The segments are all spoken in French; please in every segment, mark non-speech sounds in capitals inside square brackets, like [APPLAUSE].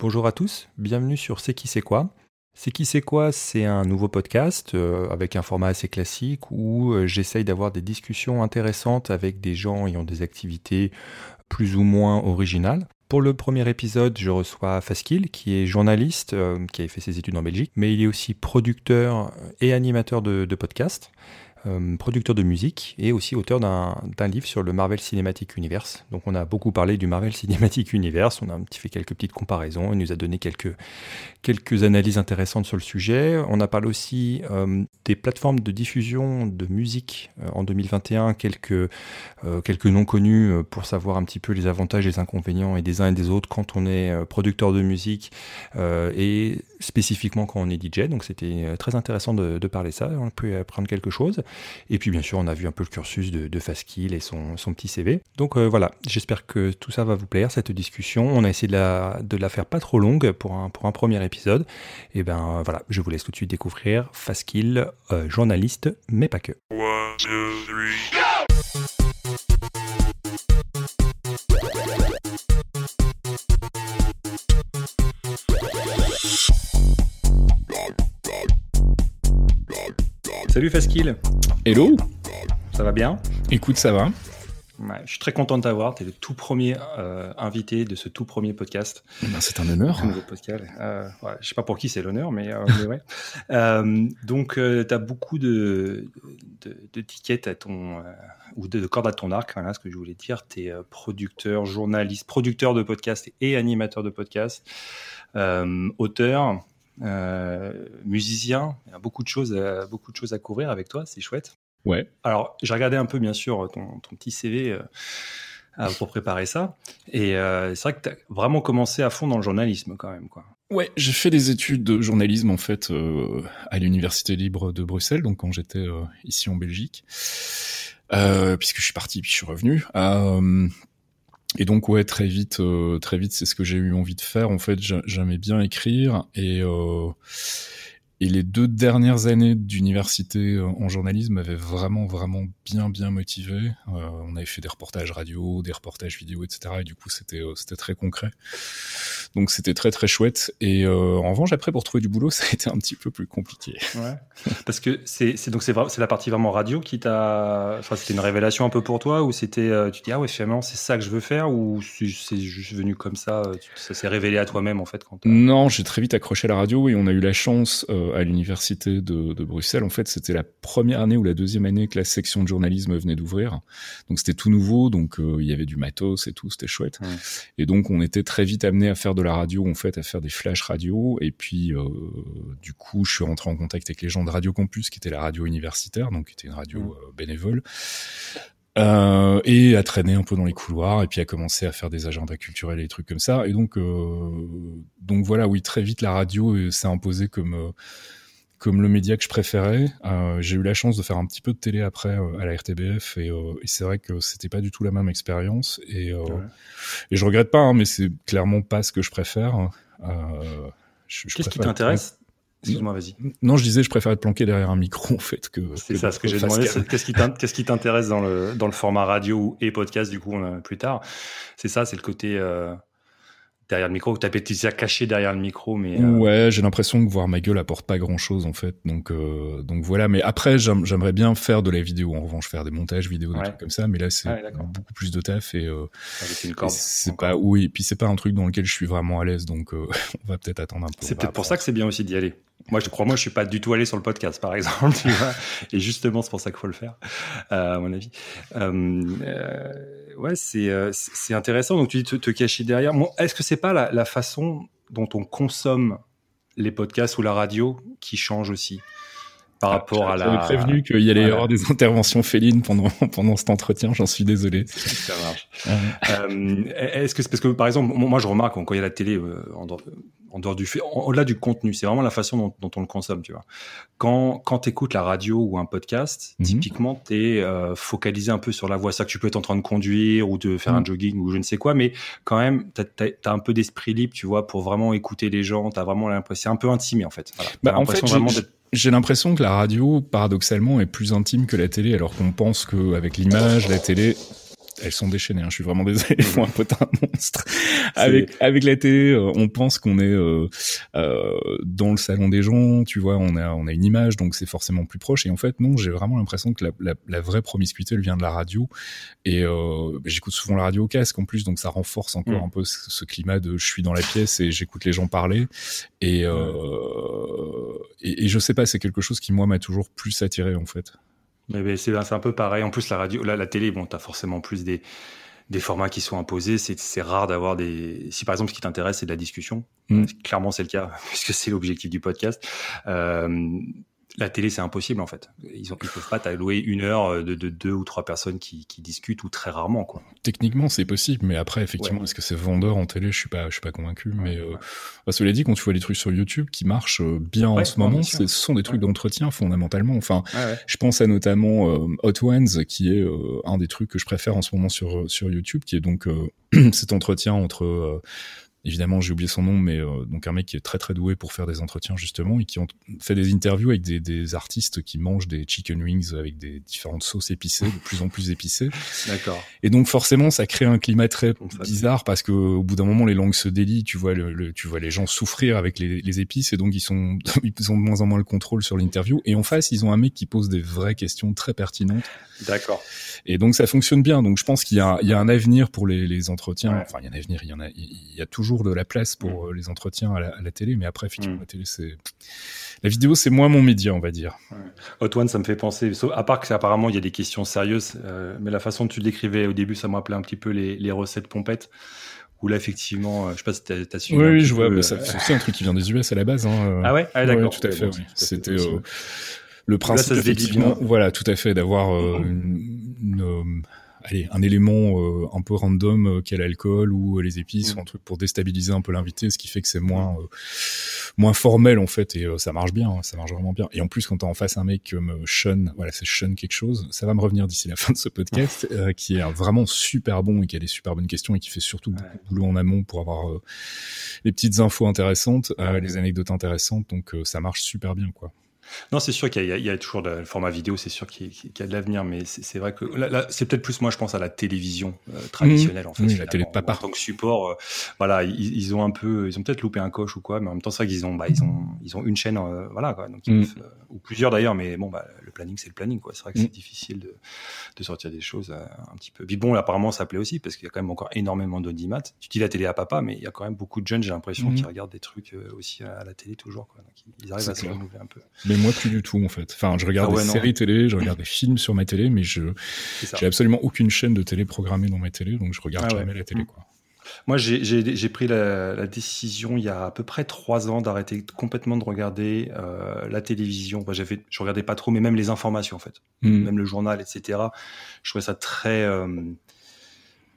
Bonjour à tous, bienvenue sur C'est qui c'est quoi? C'est qui c'est quoi? C'est un nouveau podcast euh, avec un format assez classique où euh, j'essaye d'avoir des discussions intéressantes avec des gens ayant des activités plus ou moins originales. Pour le premier épisode, je reçois Faskil, qui est journaliste, euh, qui a fait ses études en Belgique, mais il est aussi producteur et animateur de, de podcasts. Euh, producteur de musique et aussi auteur d'un livre sur le Marvel Cinematic Universe. Donc on a beaucoup parlé du Marvel Cinematic [LAUGHS] Universe, on a un petit fait quelques petites comparaisons, il nous a donné quelques, quelques analyses intéressantes sur le sujet. On a parlé aussi euh, des plateformes de diffusion de musique euh, en 2021, quelques, quelques noms connus pour savoir un petit peu les avantages les inconvénients et des uns et des autres quand on est producteur de musique et spécifiquement quand on est DJ. Donc c'était très intéressant de, de parler ça, on peut apprendre quelque chose. Et puis bien sûr, on a vu un peu le cursus de, de et son, son, petit CV. Donc euh, voilà, j'espère que tout ça va vous plaire, cette discussion. On a essayé de la, de la faire pas trop longue pour un, pour un premier épisode. Et ben voilà, je vous laisse tout de suite découvrir Faskill, euh, journaliste, mais pas que. Salut Faskil. Hello. Ça va bien Écoute, ça va. je suis très content de t'avoir. Tu es le tout premier euh, invité de ce tout premier podcast. Eh ben, c'est un honneur. Euh, ouais, je sais pas pour qui c'est l'honneur, mais, euh, ouais. [LAUGHS] Euh, donc, tu as beaucoup de, de, à ton. ou de, cordes à ton arc, voilà ce que je voulais dire. Tu es producteur, journaliste, producteur de podcast et animateur de podcast, auteur. Euh, musicien. Il y a beaucoup de choses, à, beaucoup de choses à couvrir avec toi, c'est chouette. Ouais. Alors, j'ai regardé un peu, bien sûr, ton, ton petit CV euh, pour préparer ça. Et euh, c'est vrai que tu as vraiment commencé à fond dans le journalisme, quand même. Quoi. Ouais, j'ai fait des études de journalisme, en fait, à l'Université libre de Bruxelles, donc quand j'étais ici en Belgique. puisque je suis parti puis je suis revenu. Et donc ouais, très vite, euh, très vite, c'est ce que j'ai eu envie de faire. En fait, j'aimais bien écrire et euh, et les deux dernières années d'université euh, en journalisme m'avaient vraiment, vraiment bien, bien motivé. Euh, on avait fait des reportages radio, des reportages vidéo, etc. Et du coup, c'était, euh, c'était très concret. Donc, c'était très, très chouette. Et euh, en revanche, après, pour trouver du boulot, [LAUGHS] ça a été un petit peu plus compliqué. Ouais. Parce que c'est, donc la partie vraiment radio qui t'a, enfin, c'était une révélation un peu pour toi, ou c'était, tu dis ah ouais, finalement, c'est ça que je veux faire, ou c'est juste venu comme ça, ça s'est révélé à toi-même en fait quand. Non, j'ai très vite accroché à la radio et on a eu la chance à l'université de, de, Bruxelles. En fait, c'était la première année ou la deuxième année que la section de journalisme venait d'ouvrir. Donc c'était tout nouveau, donc euh, il y avait du matos et tout, c'était chouette. Et donc on était très vite amené à faire de la radio, en fait, à faire des flash radio. Et puis euh, du coup, je suis rentré en contact avec les gens de Radio Campus, qui était la radio universitaire, donc qui était une radio euh, bénévole. Euh, et à traîner un peu dans les couloirs et puis à commencer à faire des agendas culturels et des trucs comme ça. Et donc euh, donc voilà oui très vite la radio euh, s'est imposée comme euh, comme le média que je préférais. J'ai eu la chance de faire un petit peu de télé après à la RTBF et, et c'est vrai que c'était pas du tout la même expérience. Et ouais. et je regrette pas hein, mais c'est clairement pas ce que je préfère. Qu'est-ce qui t'intéresse? Excuse-moi, vas-y. Non, je disais, je préfère être planqué derrière un micro, en fait, que. C'est ça, ce que j'ai demandé. Qu'est-ce qui t'intéresse dans le, dans le format radio et podcast, du coup, plus tard C'est ça, c'est le côté euh, derrière le micro, que t'as peut-être caché derrière le micro, mais. Euh... Ouais, j'ai l'impression que voir ma gueule apporte pas grand-chose, en fait. Donc, euh, donc voilà. Mais après, j'aimerais bien faire de la vidéo. En revanche, faire des montages vidéo, des ouais. trucs comme ça. Mais là, c'est ouais, beaucoup plus de taf et. C'est pas, oui. Et puis c'est pas un truc dans lequel je suis vraiment à l'aise. Donc, [LAUGHS] on va peut-être attendre un peu. C'est peut-être pour ça que c'est bien aussi d'y aller. Moi, je crois, moi, je suis pas du tout allé sur le podcast, par exemple. [LAUGHS] Et justement, c'est pour ça qu'il faut le faire, euh, à mon avis. Euh, euh, ouais, c'est intéressant. Donc, tu dis te, te cacher derrière. Est-ce que c'est pas la, façon dont on consomme les podcasts ou la radio qui change aussi? Par rapport ah, à la. prévenu qu'il y allait y avoir des interventions félines pendant [LAUGHS] pendant cet entretien. J'en suis désolé. [LAUGHS] Ça marche. euh, Est-ce que c'est parce que par exemple, moi je remarque quand il y a la télé euh, en, en dehors du fait, au-delà du contenu, c'est vraiment la façon dont, dont, on le consomme, tu vois. Quand quand écoutes la radio ou un podcast, mm -hmm. typiquement t'es euh, focalisé un peu sur la voix, ça que tu peux être en train de conduire ou de faire mm -hmm. un jogging ou je ne sais quoi, mais quand même t'as as, un peu d'esprit libre, tu vois, pour vraiment écouter les gens. T'as vraiment l'impression, c'est un peu intime en fait. Voilà. Bah, en fait, vraiment d'être j'ai l'impression que la radio, paradoxalement, est plus intime que la télé, alors qu'on pense qu'avec l'image, la télé, elles sont déchaînées. Hein. Je suis vraiment désolé, [LAUGHS] elles font un potin monstre. Avec avec la télé, euh, on pense qu'on est euh, euh, dans le salon des gens, tu vois, on a on a une image, donc c'est forcément plus proche. Et en fait, non, j'ai vraiment l'impression que la, la, la, vraie promiscuité, elle vient de la radio. Et euh, bah, j'écoute souvent la radio au casque en plus, donc ça renforce encore mm. un peu ce, climat de je suis dans la pièce et j'écoute les gens parler. Et, et, et je sais pas, c'est quelque chose qui moi m'a toujours plus attiré en fait. Mais, c'est un peu pareil. En plus, la radio, la, la télé, bon, t'as forcément plus des des formats qui sont imposés. C'est rare d'avoir des. Si par exemple ce qui t'intéresse c'est de la discussion, mm. clairement c'est le cas [LAUGHS] puisque c'est l'objectif du podcast. Euh, la télé, c'est impossible en fait. Ils, ne peuvent pas t'allouer une heure euh, de, deux ou trois personnes qui, discutent ou très rarement quoi. Techniquement, c'est possible, mais après, effectivement, est-ce que c'est vendeur en télé? Je suis pas, je suis pas convaincu. mais euh, bah, cela dit, quand tu vois les trucs sur YouTube qui marchent euh, bien en ce moment, ce sont des trucs d'entretien fondamentalement. Enfin, je pense à notamment Hot Ones, qui est un des trucs que je préfère en ce moment sur sur YouTube, qui est donc [CLEARS THROAT] cet entretien entre évidemment j'ai oublié son nom mais euh, donc un mec qui est très très doué pour faire des entretiens justement et qui ont fait des interviews avec des, des artistes qui mangent des chicken wings avec des différentes sauces épicées de plus en plus épicées. [LAUGHS] D'accord. Et donc forcément ça crée un climat très bizarre parce que au bout d'un moment les langues se délient tu vois le, tu vois les gens souffrir avec les, les, épices et donc ils sont [LAUGHS] ils ont de moins en moins le contrôle sur l'interview. Et en face ils ont un mec qui pose des vraies questions très pertinentes. D'accord. Et donc ça fonctionne bien. Donc je pense qu'il y a il y a un avenir pour les, les entretiens. Enfin il y a un avenir il y en a il y a toujours de la place pour mm. euh, les entretiens à la, télé, mais après, effectivement, mm. la télé, c'est. La vidéo, c'est moins mon média, on va dire. Hot One, ça me fait penser, à part que apparemment il y a des questions sérieuses, euh, mais la façon dont tu décrivais au début, ça me rappelait un petit peu les, recettes pompettes où là effectivement, euh, je sais pas si t'as as suivi. Oui, je vois, c'est aussi un truc qui vient des US à la base. Hein, ah ouais, ah, d'accord. tout à fait. C'était le principe, effectivement, voilà, tout à fait, d'avoir une, allez, un élément euh, un peu random euh, qu'est l'alcool ou euh, les épices, mm. ou un truc pour déstabiliser un peu l'invité, ce qui fait que c'est moins moins formel en fait et ça marche bien, hein, ça marche vraiment bien. Et en plus quand t'as en face un mec comme Sean, voilà c'est Sean quelque chose, ça va me revenir d'ici la [LAUGHS] fin de ce podcast, [LAUGHS] qui est vraiment super bon et qui a des super bonnes questions et qui fait surtout beaucoup de boulot en amont pour avoir les petites infos intéressantes, les anecdotes intéressantes, donc ça marche super bien quoi. Non, c'est sûr qu'il y, a toujours le format vidéo, c'est sûr qu'il y, a de l'avenir, mais c'est vrai que là, c'est peut-être plus moi, je pense à la télévision euh, traditionnelle en fait. Oui, la télé de papa. En tant que support, euh, voilà, ils, ont un peu, ils ont peut-être loupé un coche ou quoi, mais en même temps, c'est vrai qu'ils ont, bah, ils ont, ils ont une chaîne, euh, voilà, quoi, donc mm. ou plusieurs d'ailleurs, mais bon, bah, le planning, c'est le planning, quoi. C'est vrai que c'est mm. difficile de, de, sortir des choses un petit peu. Puis bon, apparemment, ça plaît aussi parce qu'il y a quand même encore énormément d'audimat. Tu dis la télé à papa, mais il y a quand même beaucoup de jeunes, j'ai l'impression, qui regardent des trucs aussi à, la télé toujours, quoi. Donc, ils arrivent à se renouveler un peu. Mais moi, plus du tout, en fait. Enfin, je regarde ah des séries télé, je regarde des films sur ma télé, mais je j'ai absolument aucune chaîne de télé programmée dans ma télé, donc je regarde ah jamais la télé, mm. quoi. Moi, j'ai pris la, décision il y a à peu près trois ans d'arrêter complètement de regarder euh, la télévision. Enfin, fait, je regardais pas trop, mais même les informations en fait, mm. même le journal, etc. Je trouvais ça très euh,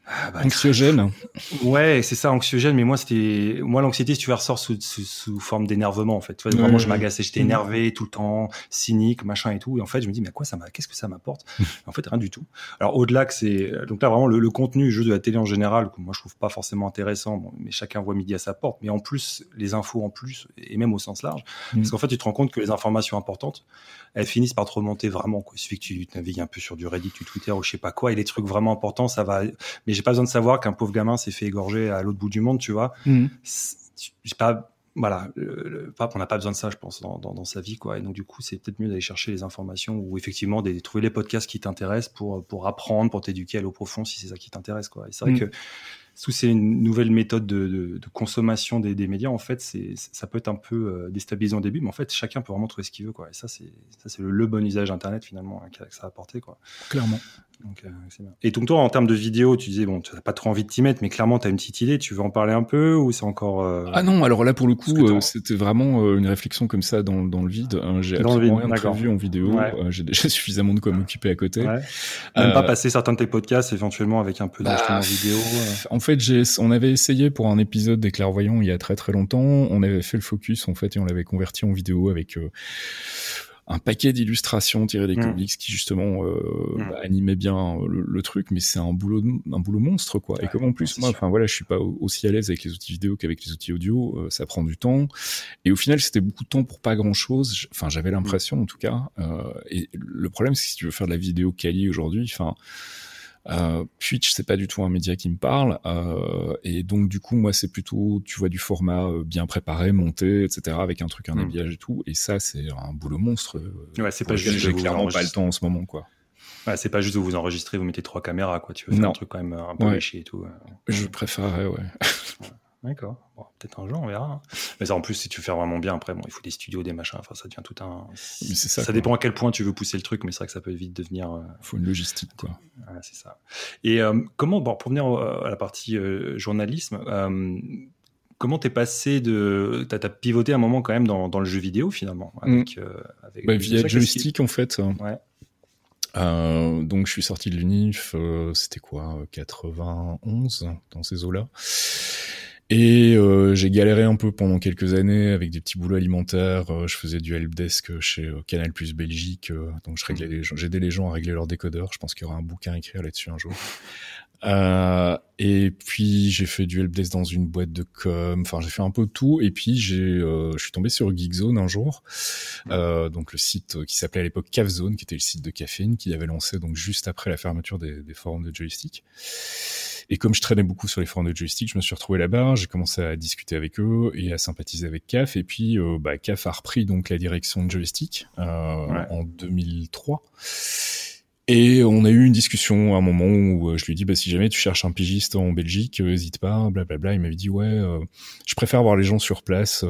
ah, bah, anxiogène. [LAUGHS] Ouais, c'est ça, anxiogène. Mais moi, c'était, moi, l'anxiété, si tu veux, ressort sous, sous, sous forme d'énervement, en fait. Tu vois, vraiment, je m'agaçais, j'étais énervé tout le temps, cynique, machin et tout. Et en fait, je me dis, mais à quoi ça m'a, qu'est-ce que ça m'apporte [LAUGHS] En fait, rien du tout. Alors, au-delà que c'est, donc là, vraiment, le, le contenu, jeu de la télé en général, que moi, je trouve pas forcément intéressant. Bon, mais chacun voit midi à sa porte. Mais en plus, les infos en plus, et même au sens large, mm. parce qu'en fait, tu te rends compte que les informations importantes, elles finissent par te remonter vraiment. Quoi. Il suffit que tu navigues un peu sur du Reddit, du Twitter ou je sais pas quoi, et les trucs vraiment importants, ça va. Mais j'ai pas besoin de savoir qu'un pauvre gamin s'est fait égorger à l'autre bout du monde, tu vois. Mmh. C'est pas voilà, le, pape, on n'a pas besoin de ça, je pense, dans, dans, sa vie, quoi. Et donc, du coup, c'est peut-être mieux d'aller chercher les informations ou effectivement de trouver les podcasts qui t'intéressent pour, pour apprendre, pour t'éduquer à l'eau profond si c'est ça qui t'intéresse, quoi. Et c'est vrai mmh. que sous ces nouvelles méthodes de, de, de consommation des, des, médias, en fait, c'est, ça peut être un peu euh, déstabilisant au début, mais en fait, chacun peut vraiment trouver ce qu'il veut, quoi. Et ça, c'est, ça, c'est le, bon usage Internet, finalement, hein, que ça a apporté, quoi. Clairement. Donc, euh, bien. Et donc, toi, en termes de vidéo, tu disais, bon, tu n'as pas trop envie de t'y mettre, mais clairement, tu as une petite idée, tu veux en parler un peu, ou c'est encore. Euh, ah non, alors là, pour le coup, c'était vraiment une réflexion comme ça dans, dans le vide. Hein. J'ai absolument rien prévu en vidéo. j'ai déjà [LAUGHS] suffisamment de quoi m'occuper à côté. Ouais. Même pas passer certains de tes podcasts, éventuellement, avec un peu bah, vidéo. En fait, j'ai, on avait essayé pour un épisode des clairvoyants il y a très très longtemps. On avait fait le focus en fait et on l'avait converti en vidéo avec euh, un paquet d'illustrations tirées des mmh. comics qui justement euh, mmh. bah, animait bien le, truc, mais c'est un boulot un boulot monstre quoi. et comme en plus moi, enfin voilà, je suis pas aussi à l'aise avec les outils vidéo qu'avec les outils audio, euh, ça prend du temps. Et au final, c'était beaucoup de temps pour pas grand chose. Enfin, j'avais l'impression en tout cas. et le problème, c'est que si tu veux faire de la vidéo quali aujourd'hui, enfin Euh, Twitch, c'est pas du tout un média qui me parle, euh, et donc du coup, moi, c'est plutôt, tu vois, du format euh, bien préparé, monté, etc., avec un truc, un hmm. habillage et tout. Et ça, c'est un boulot monstre. Ouais, c'est pas juste. J'ai clairement pas le temps en ce moment, quoi. Ouais, c'est pas juste où vous enregistrez, vous mettez trois caméras, quoi. Tu veux faire un truc quand même un peu léché et tout. Je préférerais, ouais. D'accord. Bon, peut-être un jour, on verra. Hein. Mais ça, en plus, si tu fais vraiment bien, après, bon, il faut des studios, des machins. Enfin, ça devient tout un. ça. Ça dépend à quel point tu veux pousser le truc, mais c'est vrai que ça peut vite devenir. Il euh, faut une logistique, quoi. Ouais, c'est ça. Et euh, comment, bon, pour venir à la partie euh, journalisme, comment t'es passé de. T'as as pivoté un moment quand même dans, dans le jeu vidéo, finalement mm. avec, avec bah, Via joystick, en fait. Ouais. Euh, donc je suis sorti de l'UNIF, c'était quoi, 91 dans ces eaux-là. Et euh, j'ai galéré un peu pendant quelques années avec des petits boulots alimentaires. Euh, je faisais du helpdesk chez euh, Canal Plus Belgique, donc je réglais les gens, j'aidais les gens à régler leurs décodeurs. Je pense qu'il y aura un bouquin à écrire là-dessus un jour. Et puis j'ai fait du helpdesk dans une boîte de com. Enfin, j'ai fait un peu tout. Et puis j'ai, je suis tombé sur Geekzone un jour, donc le site qui s'appelait à l'époque Cafzone, qui était le site de caféine, qui avait lancé donc juste après la fermeture des, des forums de joystick. Et comme je traînais beaucoup sur les forums de joystick, je me suis retrouvé là-bas, j'ai commencé à discuter avec eux et à sympathiser avec CAF. Et puis, euh, bah, CAF a repris donc la direction de joystick euh, en 2003. Et on a eu une discussion à un moment où euh, je lui ai dit bah, si jamais tu cherches un pigiste en Belgique, n'hésite pas, blablabla. Il m'avait dit ouais, je préfère voir les gens sur place.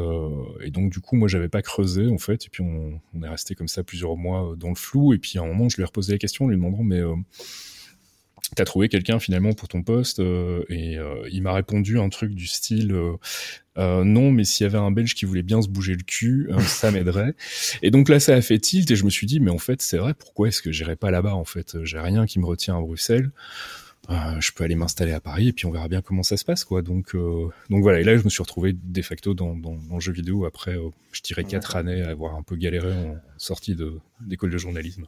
et donc du coup moi j'avais pas creusé en fait. Et puis on, est resté comme ça plusieurs mois dans le flou. Et puis à un moment je lui ai reposé la question en lui demandant mais t'as trouvé quelqu'un finalement pour ton poste euh, et euh, il m'a répondu un truc du style euh, non mais s'il y avait un belge qui voulait bien se bouger le cul [LAUGHS] ça m'aiderait. Et donc là ça a fait tilt et je me suis dit mais en fait c'est vrai pourquoi est-ce que j'irai pas là-bas en fait? J'ai rien qui me retient à Bruxelles. Je peux aller m'installer à Paris et puis on verra bien comment ça se passe quoi. Donc donc voilà. Et là je me suis retrouvé de facto dans, dans, dans le jeu vidéo après je dirais quatre années à avoir un peu galéré en sortie de d'école de journalisme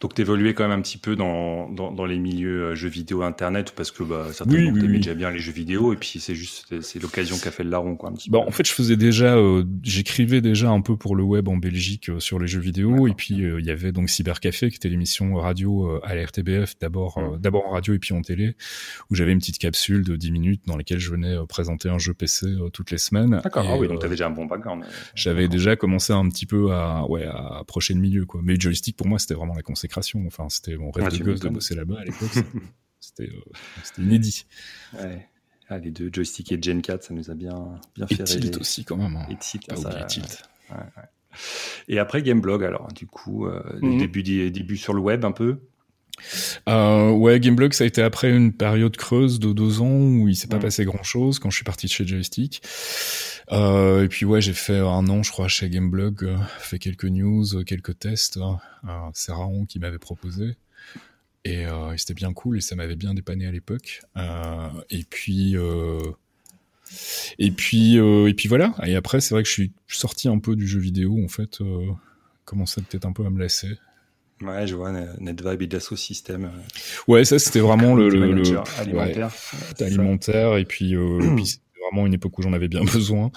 donc, t'évoluais quand même un petit peu dans, dans, dans, les milieux euh, jeux vidéo internet parce que bah, certainement oui, oui, déjà bien les jeux vidéo et puis c'est juste c'est l'occasion qu'a fait le larron quoi. Un petit bah, en fait, je faisais déjà, euh, j'écrivais déjà un peu pour le web en Belgique euh, sur les jeux vidéo et puis il y avait donc Cybercafé qui était l'émission radio à la RTBF d'abord d'abord en radio et puis en télé où j'avais une petite capsule de 10 minutes dans laquelle je venais présenter un jeu PC toutes les semaines. D'accord. Ah oui, donc t'avais déjà un bon background. J'avais déjà commencé un petit peu à ouais à approcher le milieu quoi. Mais joystick pour moi c'était vraiment la conséquence Enfin, c'était mon rêve de gosse de bosser là-bas à l'époque. [LAUGHS] c'était euh, inédit. Ouais. Ah, les deux, joystick et Gen 4, ça nous a bien, bien fait et Tilt aussi, quand même. Hein. Et Tilt, pas ça, Tilt. Ouais, ouais. Et après Gameblog, alors, du coup, euh, mm début, début sur le web un peu euh, ouais, Gameblog, ça a été après une période creuse de deux ans où il s'est pas mhm. passé grand chose quand je suis parti de chez Joystick. Euh, et puis ouais, j'ai fait un an, je crois, chez Gameblog, euh, fait quelques news, quelques tests. Hein. Euh, c'est Raon qui m'avait proposé. Et, euh, et c'était bien cool et ça m'avait bien dépanné à l'époque. et puis et puis et puis voilà. Et après, c'est vrai que je suis sorti un peu du jeu vidéo en fait. commençait peut-être un peu à me lasser. Ouais, je vois NetVibe et Dassault System. Ouais, ça c'était vraiment le, le, le alimentaire. alimentaire et puis, euh, [CLEARS THROAT] et puis vraiment une époque où j'en avais bien [LAUGHS] besoin.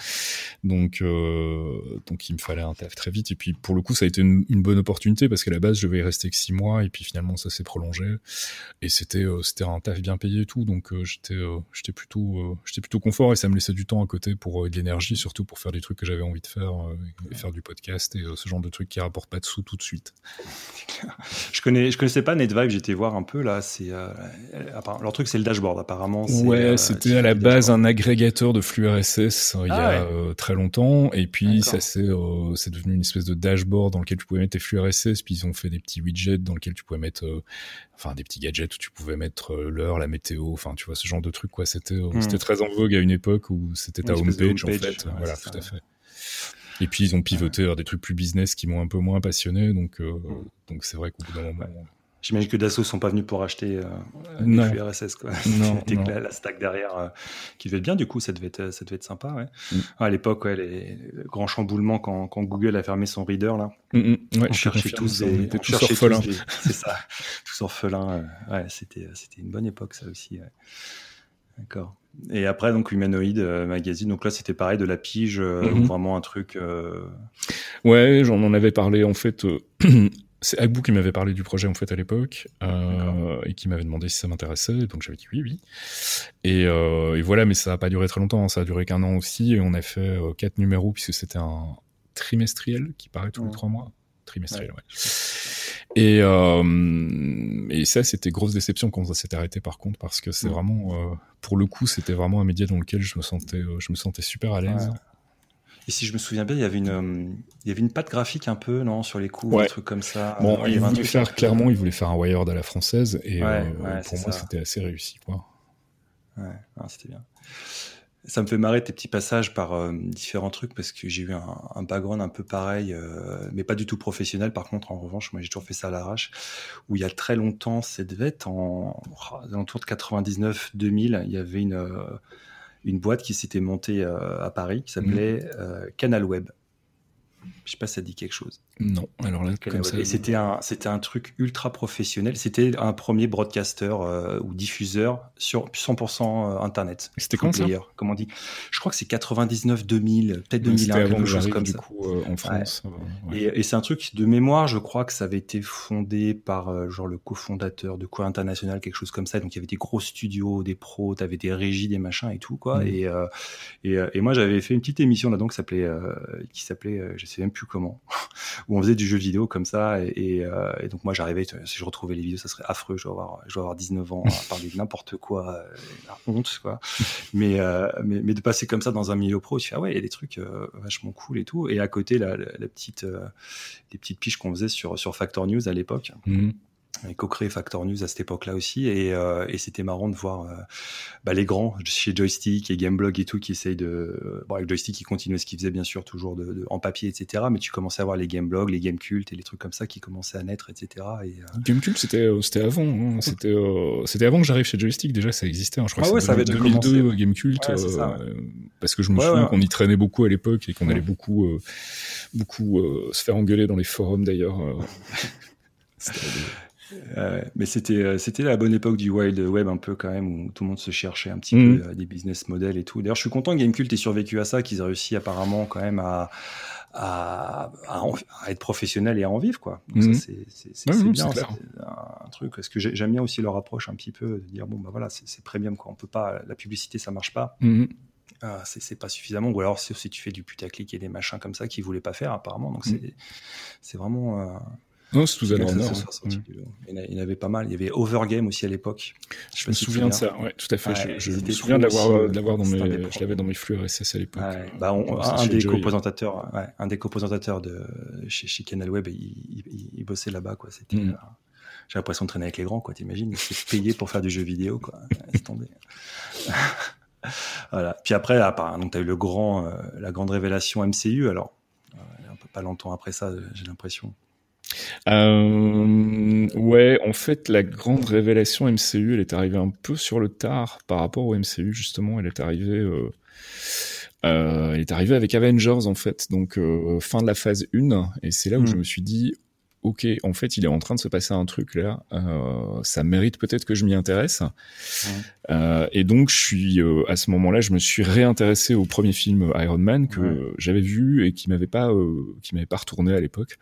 Donc, euh, donc il me fallait un taf très vite. Et puis pour le coup, ça a été une, bonne opportunité parce qu'à la base, je devais y rester que six mois et puis finalement, ça s'est prolongé. Et c'était euh, c'était un taf bien payé et tout. Donc euh, j'étais j'étais plutôt j'étais plutôt confort et ça me laissait du temps à côté pour de l'énergie, surtout pour faire des trucs que j'avais envie de faire, et faire du podcast et ce genre de trucs qui rapportent pas de sous tout de suite. [LAUGHS] je connais je connaissais pas NetVibe. J'étais voir un peu là. C'est leur truc, c'est le dashboard apparemment. Ouais, c'était à la base un agrégateur de flux RSS euh, il y ah a euh, très longtemps et puis ça c'est euh, c'est devenu une espèce de dashboard dans lequel tu pouvais mettre tes flux RSS puis ils ont fait des petits widgets dans lesquels tu pouvais mettre enfin des petits gadgets où tu pouvais mettre l'heure, la météo, enfin tu vois ce genre de trucs quoi. C'était hmm. c'était très en vogue à une époque où c'était ta homepage en fait. voilà, tout à fait. Et puis ils ont pivoté vers des trucs plus business qui m'ont un peu moins passionné donc hmm. donc c'est vrai qu'au bout d'un moment J'imagine que Dassault sont pas venus pour acheter euh, RSS quoi. Non, [LAUGHS] La, la, stack derrière euh, qui devait être bien du coup, ça devait être ça devait être sympa ouais. Mm. à l'époque ouais, les, le grand chamboulement quand, quand, Google a fermé son reader là. Mm, mm. Ouais, on cherchait tous, des, on tous orphelins. C'est ça, tous orphelins. Euh, ouais, c'était une bonne époque ça aussi. Ouais. D'accord. Et après, donc, Humanoid Magazine. Donc là, c'était pareil, de la pige, mm-hmm. vraiment un truc. Ouais, j'en en avais parlé, en fait, [CLEARS THROAT] C'est Agbu qui m'avait parlé du projet en fait à l'époque euh, et qui m'avait demandé si ça m'intéressait. Donc j'avais dit oui, oui. Et, euh, et, voilà, mais ça n'a pas duré très longtemps. Hein. Ça a duré qu'un an aussi et on a fait euh, quatre numéros puisque c'était un trimestriel qui paraît tous les trois mois. Trimestriel, ouais. Et, et ça, c'était grosse déception quand ça s'est arrêté par contre parce que c'est vraiment, pour le coup, c'était vraiment un média dans lequel je me sentais, je me sentais super à l'aise. Et si je me souviens bien, il y avait une, euh, il y avait une patte graphique un peu, non, sur les coups, des trucs comme ça. Bon, il, voulait faire clairement, il voulait faire un Wired à la française, et euh, pour moi, c'était assez réussi, quoi. Ouais, c'était bien. Ça me fait marrer tes petits passages par euh, différents trucs parce que j'ai eu un, un, background un peu pareil, mais pas du tout professionnel. Par contre, en revanche, moi j'ai toujours fait ça à l'arrache. Où il y a très longtemps, c'est devait être en, autour de 99-2000, il y avait une une boîte qui s'était montée euh, à Paris qui s'appelait mmh. euh, Canal Web. Je sais pas si ça dit quelque chose. Non, alors là, comme ça. Et c'était un, c'était un truc ultra professionnel. C'était un premier broadcaster euh, ou diffuseur sur 100% euh, Internet. C'était quand ça Comment on dit Je crois que c'est 99, 2000, peut-être 2001, quelque chose comme du ça. Coup, euh, en France. Ouais. Et, et c'est un truc de mémoire. Je crois que ça avait été fondé par genre le cofondateur de quoi international, quelque chose comme ça. Donc il y avait des gros studios, des pros, t'avais des régies, des machins et tout quoi. Mmh. Et, et, et moi j'avais fait une petite émission là donc qui s'appelait, qui s'appelait, je sais même plus comment [LAUGHS] où on faisait du jeu vidéo comme ça. Et, euh, et donc moi j'arrivais, si je retrouvais les vidéos, ça serait affreux. Je dois avoir, je dois avoir 19 ans à [LAUGHS] parler de n'importe quoi, euh, honte quoi. [LAUGHS] Mais, euh, mais, mais de passer comme ça dans un milieu pro, tu fais ah ouais, il y a des trucs euh, vachement cool et tout. Et à côté la, la, la petite, les petites piches qu'on faisait sur sur Factor News à l'époque. Mmh co-créé Factor News à cette époque-là aussi, et, euh, et c'était marrant de voir euh, bah, les grands chez Joystick et Gameblog et tout qui essayent de, bon, avec Joystick qui continuait ce qu'ils faisaient bien sûr toujours de, de, en papier, etc. Mais tu commençais à voir les Gameblog, les Gamecult et les trucs comme ça qui commençaient à naître, etc. Et, euh... Gamecult c'était euh, c'était avant, hein. [LAUGHS] c'était euh, c'était avant que j'arrive chez Joystick déjà ça existait. Hein. Je crois ah que ouais, ça avait 2002 Gamecult, ouais, ça, parce que je me souviens qu'on y traînait beaucoup à l'époque et qu'on allait beaucoup beaucoup se faire engueuler dans les forums d'ailleurs. [LAUGHS] Euh, mais c'était euh, c'était la bonne époque du wild web un peu quand même où tout le monde se cherchait un petit mmh. peu euh, des business models et tout. D'ailleurs, je suis content que Gamecult ait survécu à ça, qu'ils aient réussi apparemment quand même à à, à, à, être professionnel et à en vivre quoi. Donc mmh. ça c'est c'est mmh, bien, un truc parce que j'aime bien aussi leur approche un petit peu de dire bon bah voilà c'est premium quoi, on peut pas la publicité ça marche pas. Euh, c'est pas suffisamment ou alors si tu fais du putaclic et des machins comme ça qu'ils voulaient pas faire apparemment donc c'est c'est vraiment euh, non, c'est tout à l'heure. Il y en avait pas mal. Il y avait Overgame aussi à l'époque. Je, je me souviens de ça. Ouais, tout à fait. Ouais, je, je me souviens de l'avoir, d'avoir dans mes, je l'avais dans mes flux RSS à l'époque. Bah, un, des copresentateurs, ouais, un des copresentateurs de chez, chez Canal Web, il, il, il bossait là-bas, quoi. C'était. Mm. Euh, j'ai l'impression de traîner avec les grands, quoi. T'imagines? C'est payé pour faire du jeu vidéo, quoi. Tomber. [LAUGHS] voilà. Puis après, à part, donc t'as eu le grand, euh, la grande révélation MCU. Alors, euh, un peu pas longtemps après ça, j'ai l'impression. Euh, ouais, en fait, la grande révélation MCU, elle est arrivée un peu sur le tard par rapport au MCU, justement. Elle est arrivée, euh, euh, elle est arrivée avec Avengers, en fait. Donc, fin de la phase 1. Et c'est là où mmh. je me suis dit, ok, en fait, il est en train de se passer un truc là, euh, ça mérite peut-être que je m'y intéresse. Ouais. Euh, et donc, je suis euh, à ce moment-là, je me suis réintéressé au premier film Iron Man que ouais. j'avais vu et qui m'avait pas, euh, qui m'avait pas retourné à l'époque.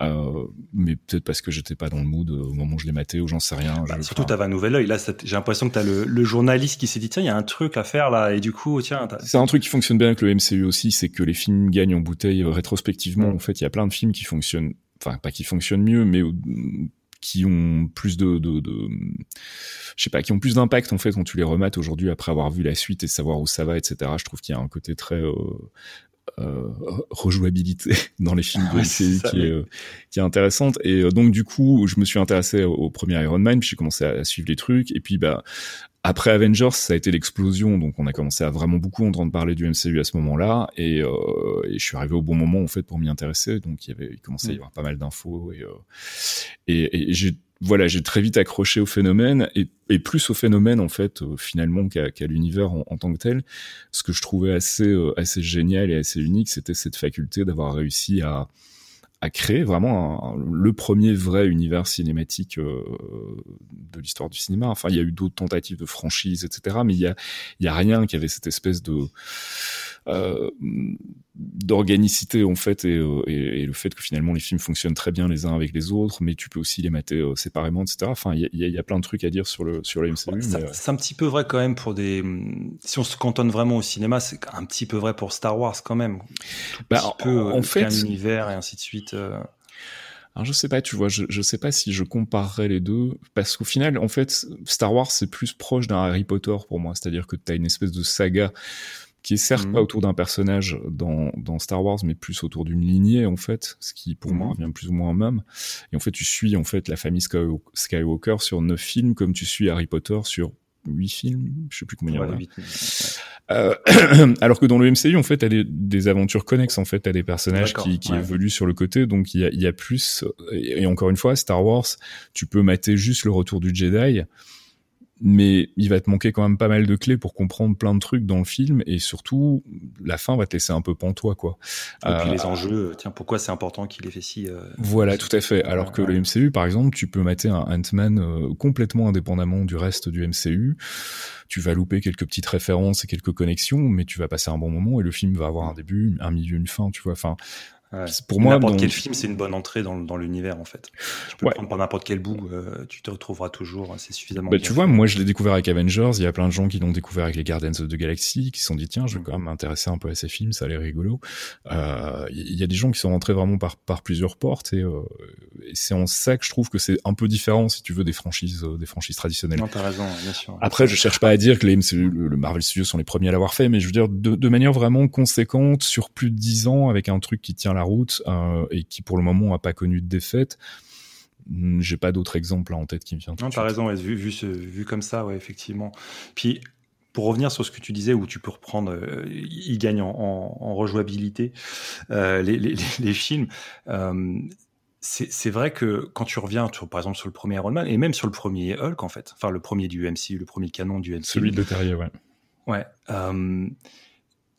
Euh, mais peut-être parce que j'étais pas dans le mood au moment où je l'ai maté ou j'en sais rien. Bah, surtout, t'avais un nouvel œil. Là, j'ai l'impression que t'as le, le journaliste qui s'est dit tiens, il y a un truc à faire là, et du coup, tiens. C'est un truc qui fonctionne bien avec le MCU aussi, c'est que les films gagnent en bouteille rétrospectivement. Ouais. En fait, il y a plein de films qui fonctionnent enfin pas qui fonctionnent mieux, mais qui ont plus de, de, de je sais pas, qui ont plus d'impact en fait quand tu les remates aujourd'hui après avoir vu la suite et savoir où ça va, etc. Je trouve qu'il y a un côté très euh, euh, rejouabilité [LAUGHS] dans les films de série qui, est, euh, qui est intéressante. Et donc du coup je me suis intéressé au, premier Iron Man puis j'ai commencé à, à, suivre les trucs. Et puis bah après Avengers, ça a été l'explosion, donc on a commencé à vraiment beaucoup entendre parler du MCU à ce moment-là, et, euh, et, je suis arrivé au bon moment en fait pour m'y intéresser, donc il y avait il commençait à y avoir pas mal d'infos et, euh, et, et j'ai voilà, j'ai très vite accroché au phénomène et, et plus au phénomène en fait euh, finalement qu'à qu l'univers en, en, tant que tel. Ce que je trouvais assez euh, assez génial et assez unique, c'était cette faculté d'avoir réussi à à créer vraiment le premier vrai univers cinématique euh, de l'histoire du cinéma. Enfin, il y a eu d'autres tentatives de franchise, etc. Mais il y a, il y a rien qui avait cette espèce de euh, d'organicité en fait euh, et, et, le fait que finalement les films fonctionnent très bien les uns avec les autres, mais tu peux aussi les mater euh, séparément, etc. Enfin, il y, y, a plein de trucs à dire sur le sur MCU. c'est un petit peu vrai quand même pour des. Si on se cantonne vraiment au cinéma, c'est un petit peu vrai pour Star Wars quand même. Bah, un peu, en, fait, un univers et ainsi de suite. Alors je sais pas, tu vois, je, je sais pas si je comparerais les deux, parce qu'au final, en fait, Star Wars c'est plus proche d'un Harry Potter pour moi, c'est-à-dire que tu as une espèce de saga qui est certes mhm. pas autour d'un personnage dans, dans, Star Wars, mais plus autour d'une lignée en fait, ce qui pour moi mhm. revient plus ou moins au même. Et en fait, tu suis en fait la famille Skywalker sur neuf films, comme tu suis Harry Potter sur huit films, je sais plus combien il y en a. Euh, [CLEARS THROAT] alors que dans le MCU, en fait, t'as des, des aventures connexes, en fait, t'as des personnages qui, qui évoluent sur le côté, donc il y a, y a, plus. Et encore une fois, Star Wars, tu peux mater juste le retour du Jedi mais il va te manquer quand même pas mal de clés pour comprendre plein de trucs dans le film et surtout la fin va te laisser un peu pantois quoi. Et puis les euh, enjeux, tiens pourquoi c'est important qu'il ait fait si. Euh, voilà tout à fait. Alors que le MCU par exemple, tu peux mater un Ant-Man euh, complètement indépendamment du reste du MCU. Tu vas louper quelques petites références et quelques connexions, mais tu vas passer un bon moment et le film va avoir un début, un milieu, une fin. Tu vois. Enfin, pour moi, n'importe quel film, c'est une bonne entrée dans, dans l'univers en fait. Tu peux prendre par n'importe quel bout, euh, tu te retrouveras toujours. C'est suffisamment. Bah, tu vois, moi, je l'ai découvert avec Avengers. Il y a plein de gens qui l'ont découvert avec les Guardians of the Galaxy, qui se sont dit tiens, je vais mm. quand même m'intéresser un peu à ces films, ça a l'air rigolo. Euh, il y a des gens qui sont rentrés vraiment par par plusieurs portes et, euh, et c'est en ça que je trouve que c'est un peu différent, si tu veux, des franchises des franchises traditionnelles. Non, t'as raison, bien sûr. Après, je cherche pas à dire que les MCU, le Marvel Studios sont les premiers à l'avoir fait, mais je veux dire de, de manière vraiment conséquente sur plus de dix ans avec un truc qui tient la route. Euh, et qui pour le moment n'a pas connu de défaite. Hmm, j'ai pas d'autres exemples en tête qui me viennent. Non, t'as raison, vu, vu, vu, comme ça, ouais, effectivement. Puis pour revenir sur ce que tu disais, où tu peux reprendre, euh, il gagne en, en, rejouabilité euh, les, les, les, films. Euh, c'est vrai que quand tu reviens, par exemple, sur le premier Iron Man, et même sur le premier Hulk, en fait, enfin le premier du MCU, le premier canon du MCU. Celui de Terrier, ouais. Ouais.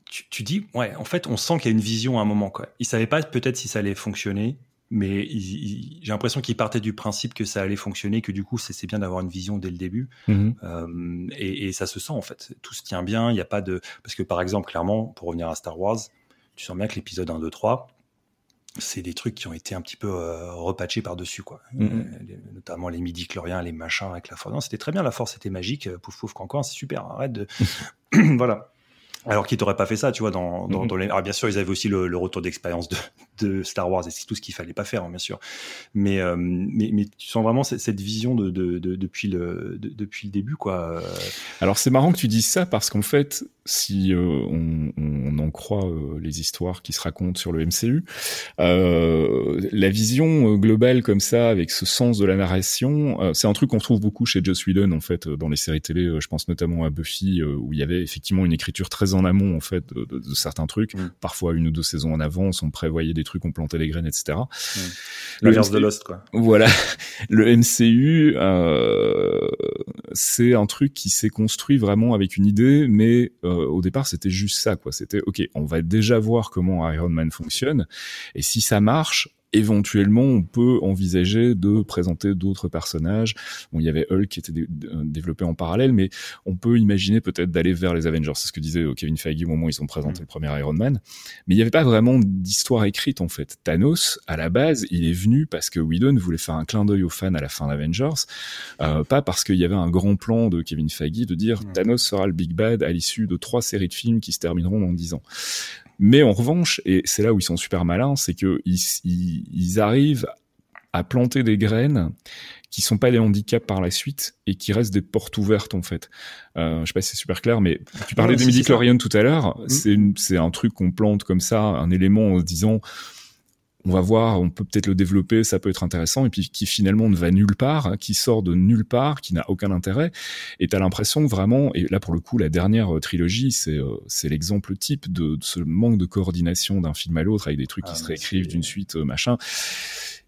Tu, dis, ouais, en fait, on sent qu'il y a une vision à un moment. Quoi. Il savait pas peut-être si ça allait fonctionner, mais j'ai l'impression qu'il partait du principe que ça allait fonctionner, que du coup, c'est bien d'avoir une vision dès le début. Mm-hmm. Euh, et, et, ça se sent, en fait. Tout se tient bien. Il n'y a pas de. Parce que, par exemple, clairement, pour revenir à Star Wars, tu sens bien que l'épisode 1, 2, 3, c'est des trucs qui ont été un petit peu euh, repatchés par-dessus, quoi. Mm-hmm. Euh, notamment les midi-chloriens, les machins avec la force. C'était très bien, la force était magique. Pouf, pouf, cancan, c'est super. Arrête de. [LAUGHS] [COUGHS] voilà. Alors qu'ils t'auraient pas fait ça, tu vois, dans, dans, mm-hmm. les... Alors bien sûr, ils avaient aussi le, retour d'expérience de, de, Star Wars et c'est tout ce qu'il fallait pas faire, hein, bien sûr. Mais, euh, mais, mais, tu sens vraiment cette, vision de, de, depuis, le, depuis le début, quoi. Alors c'est marrant que tu dises ça parce qu'en fait, si euh, on, on, en croit euh, les histoires qui se racontent sur le MCU, la vision globale comme ça, avec ce sens de la narration, c'est un truc qu'on trouve beaucoup chez Joss Whedon, en fait, dans les séries télé. je pense notamment à Buffy, où il y avait effectivement une écriture très en amont en fait de, de, certains trucs. Mm. Parfois une ou deux saisons en avance, on prévoyait des trucs, on plantait les graines, etc. Mm. L'inverse de Lost, quoi. Voilà, [LAUGHS] le MCU, euh, c'est un truc qui s'est construit vraiment avec une idée, mais euh, au départ c'était juste ça, quoi. C'était ok, on va déjà voir comment Iron Man fonctionne, et si ça marche, éventuellement on peut envisager de présenter d'autres personnages. Bon, il y avait Hulk qui était euh, développé en parallèle, mais on peut imaginer peut-être d'aller vers les Avengers. C'est ce que disait euh, Kevin Feige au moment où ils ont présenté mm. le premier Iron Man. Mais il n'y avait pas vraiment d'histoire écrite en fait. Thanos, à la base, il est venu parce que Whedon voulait faire un clin d'œil aux fans à la fin d'Avengers, euh, pas parce qu'il y avait un grand plan de Kevin Feige de dire mm. Thanos sera le Big Bad à l'issue de trois séries de films qui se termineront dans dix ans. Mais en revanche, et c'est là où ils sont super malins, c'est que ils, ils, arrivent à planter des graines qui sont pas des handicaps par la suite et qui restent des portes ouvertes en fait. Euh, je sais pas si c'est super clair, mais tu parlais des midi tout à l'heure. Mmh. C'est un truc qu'on plante comme ça, un élément en se disant on va voir, on peut peut-être le développer, ça peut être intéressant, et puis qui finalement ne va nulle part, hein, qui sort de nulle part, qui n'a aucun intérêt, et t'as l'impression vraiment, et là pour le coup la dernière euh, trilogie, c'est euh, c'est l'exemple type de, ce manque de coordination d'un film à l'autre avec des trucs qui ah, se réécrivent d'une suite, euh, machin.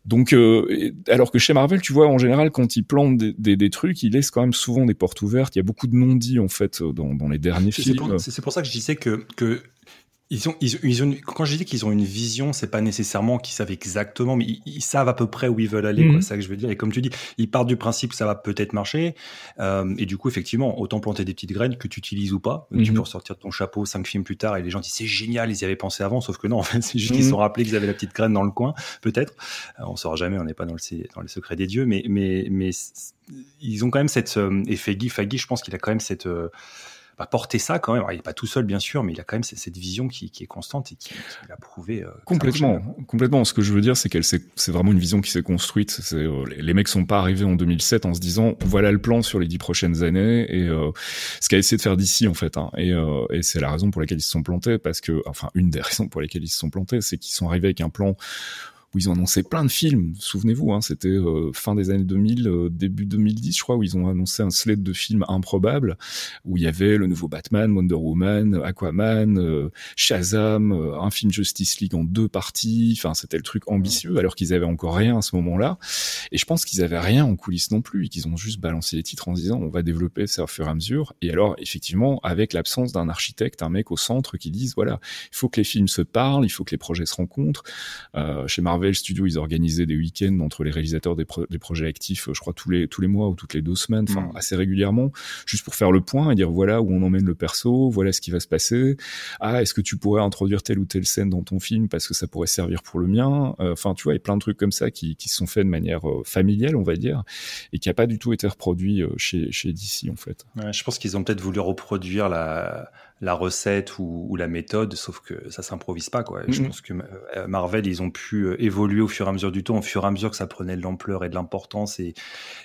Donc, alors que chez Marvel, tu vois, en général, quand ils plantent des, des, trucs, ils laissent quand même souvent des portes ouvertes. Il y a beaucoup de non-dits en fait dans, dans les derniers films. C'est pour, pour, ça que je disais que, que Ils ont, ils, ont, quand je dis qu'ils ont une vision, c'est pas nécessairement qu'ils savent exactement, mais ils, savent à peu près où ils veulent aller. Mhm. C'est ça que je veux dire. Et comme tu dis, ils partent du principe que ça va peut-être marcher. Euh, et du coup, effectivement, autant planter des petites graines que tu utilises ou pas. Tu mhm. peux ressortir ton chapeau cinq films plus tard et les gens disent c'est génial, ils y avaient pensé avant. Sauf que non, en fait, [LAUGHS] c'est juste qu'ils se sont rappelés qu'ils avaient la petite graine dans le coin, peut-être. Euh, on saura jamais, on n'est pas dans le, dans les secrets des dieux, mais, mais, mais ils ont quand même cette, euh, et Faggy, Faggy, je pense qu'il a quand même cette, euh, porter ça quand même. il n'est pas tout seul, bien sûr, mais il a quand même cette, vision qui, est constante et qui, qui a prouvé. Euh, complètement, complètement. Ce que je veux dire, c'est qu'elle c'est vraiment une vision qui s'est construite. Euh, les mecs sont pas arrivés en 2007 en se disant voilà le plan sur les dix prochaines années et euh, ce qu'a essayé de faire d'ici en fait. Hein. Et, et c'est la raison pour laquelle ils se sont plantés parce que, enfin, une des [LAUGHS] raisons pour lesquelles ils se sont plantés, c'est qu'ils sont arrivés avec un plan où ils ont annoncé plein de films. Souvenez-vous, hein, c'était euh, fin des années 2000, euh, début 2010, je crois, où ils ont annoncé un slate de films improbables, où il y avait le nouveau Batman, Wonder Woman, Aquaman, euh, Shazam, un film Justice League en deux parties. Enfin, c'était le truc ambitieux, alors qu'ils avaient encore rien à ce moment-là. Et je pense qu'ils avaient rien en coulisses non plus, et qu'ils ont juste balancé les titres en disant on va développer ça au fur et à mesure. Et alors, effectivement, avec l'absence d'un architecte, un mec au centre qui dise voilà, il faut que les films se parlent, il faut que les projets se rencontrent. chez Marvel Marvel Studios, ils organisaient des week-ends entre les réalisateurs des, projets actifs, je crois tous les tous les mois ou toutes les deux semaines, enfin mm. assez régulièrement, juste pour faire le point et dire voilà où on emmène le perso, voilà ce qui va se passer. Ah, est-ce que tu pourrais introduire telle ou telle scène dans ton film parce que ça pourrait servir pour le mien? Euh, enfin, tu vois, il y a plein de trucs comme ça qui qui sont faits de manière euh, familiale, on va dire, et qui a pas du tout été reproduit euh, chez chez DC en fait. je pense qu'ils ont peut-être voulu reproduire la la recette ou, la méthode, sauf que ça s'improvise pas quoi. Je pense que euh, Marvel ils ont pu euh, évoluer au fur et à mesure du temps, au fur et à mesure que ça prenait de l'ampleur et de l'importance et,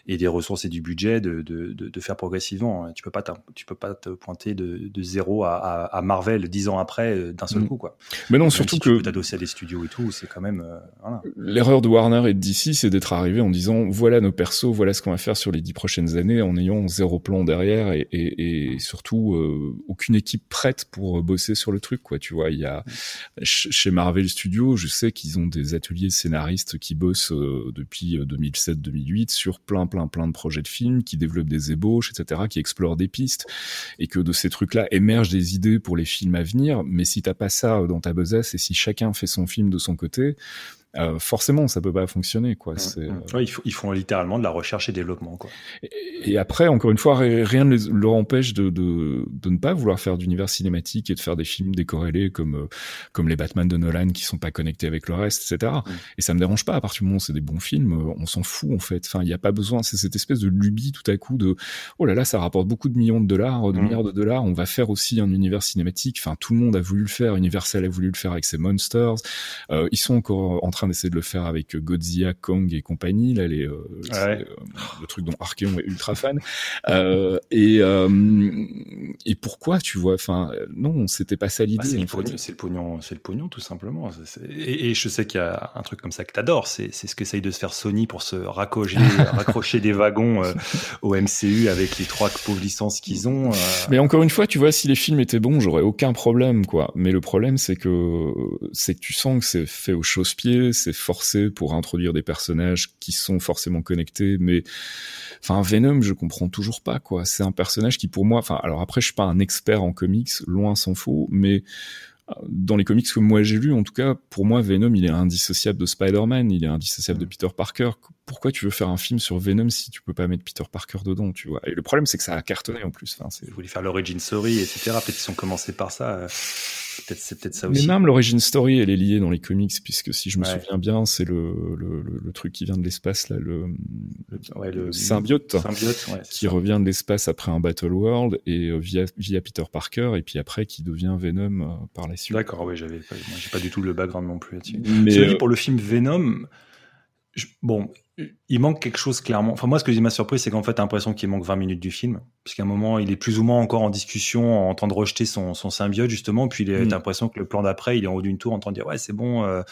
et des ressources et du budget, de, de, de, faire progressivement. Tu peux pas tu peux pas te pointer de, de zéro à, à, Marvel dix ans après euh, d'un seul mm. coup quoi. Mais non, surtout que tu t'adosser à des studios et tout, c'est quand même l'erreur de Warner et de DC, c'est d'être arrivé en disant voilà nos persos, voilà ce qu'on va faire sur les dix prochaines années, en ayant zéro plan derrière et, et, et surtout aucune équipe prête pour bosser sur le truc, quoi. Tu vois, il y a chez Marvel Studios, je sais qu'ils ont des ateliers scénaristes qui bossent euh, depuis 2007-2008 euh, sur plein, plein, plein de projets de films, qui développent des ébauches, etc., qui explorent des pistes, et que de ces trucs-là émergent des idées pour les films à venir. Mais si t'as pas ça dans ta besace et si chacun fait son film de son côté, euh, forcément, ça peut pas fonctionner, quoi. Euh, ils, ils, font littéralement de la recherche et développement, quoi. Et, après, encore une fois, rien ne leur empêche de, de, de ne pas vouloir faire d'univers cinématique et de faire des films décorrélés comme euh, comme les Batman de Nolan qui sont pas connectés avec le reste, etc. Et ça me dérange pas à partir du moment où c'est des bons films, on s'en fout en fait. Enfin, il n'y a pas besoin. C'est cette espèce de lubie tout à coup de oh là là, ça rapporte beaucoup de millions de dollars, de milliards de dollars. On va faire aussi un univers cinématique. Enfin, tout le monde a voulu le faire. Universal a voulu le faire avec ses monsters. ils sont encore en train d'essayer de le faire avec Godzilla, Kong et compagnie. Là, les, euh, euh, le truc dont Archeon est ultra fan. [LAUGHS] Euh, et, et pourquoi, tu vois Enfin, non, c'était pas ça l'idée. c'est le, pognon, c'est le pognon, tout simplement. Et, je sais qu'il y a un truc comme ça que t'adores. C'est ce qu'essaye de se faire Sony pour se raccrocher, [LAUGHS] raccrocher des wagons au MCU avec les trois pauvres licences qu'ils ont. Mais encore une fois, tu vois, si les films étaient bons, j'aurais aucun problème, quoi. Mais le problème, c'est que c'est que tu sens que c'est fait au chausse-pied, c'est forcé pour introduire des personnages qui sont forcément connectés, mais enfin Venom, je comprends toujours pas quoi. C'est un personnage qui pour moi, enfin alors après je suis pas un expert en comics, loin s'en faut, mais euh, dans les comics que moi j'ai lus, en tout cas, pour moi, Venom, il est indissociable de Spider-Man, il est indissociable de mm. Peter Parker. Pourquoi tu veux faire un film sur Venom si tu peux pas mettre Peter Parker dedans, tu vois? Et le problème, c'est que ça a cartonné en plus. Enfin. Vous voulez faire l'origin story, etc. Peut-être qu'ils ont commencé par ça. C'est peut-être ça aussi. Mais même l'origin story, elle est liée dans les comics, puisque si je me souviens bien, c'est le, le, le, truc qui vient de l'espace, là, le, le, symbiote, qui revient de l'espace après un Battle World et euh, via, via Peter Parker, et puis après qui devient Venom euh, par la suite. D'accord, oui, j'avais, j'ai pas du tout le background non plus là-dessus. Mais euh, pour le film Venom, bon, il manque quelque chose clairement. Enfin, moi, ce que j'ai ma surprise, c'est qu'en fait, t'as l'impression qu'il manque 20 minutes du film. Puisqu'à un moment, il est plus ou moins encore en discussion, en train de rejeter son, son symbiote, justement. Puis, mm. t'as l'impression que le plan d'après, il est en haut d'une tour en train de dire, ouais, c'est bon, euh,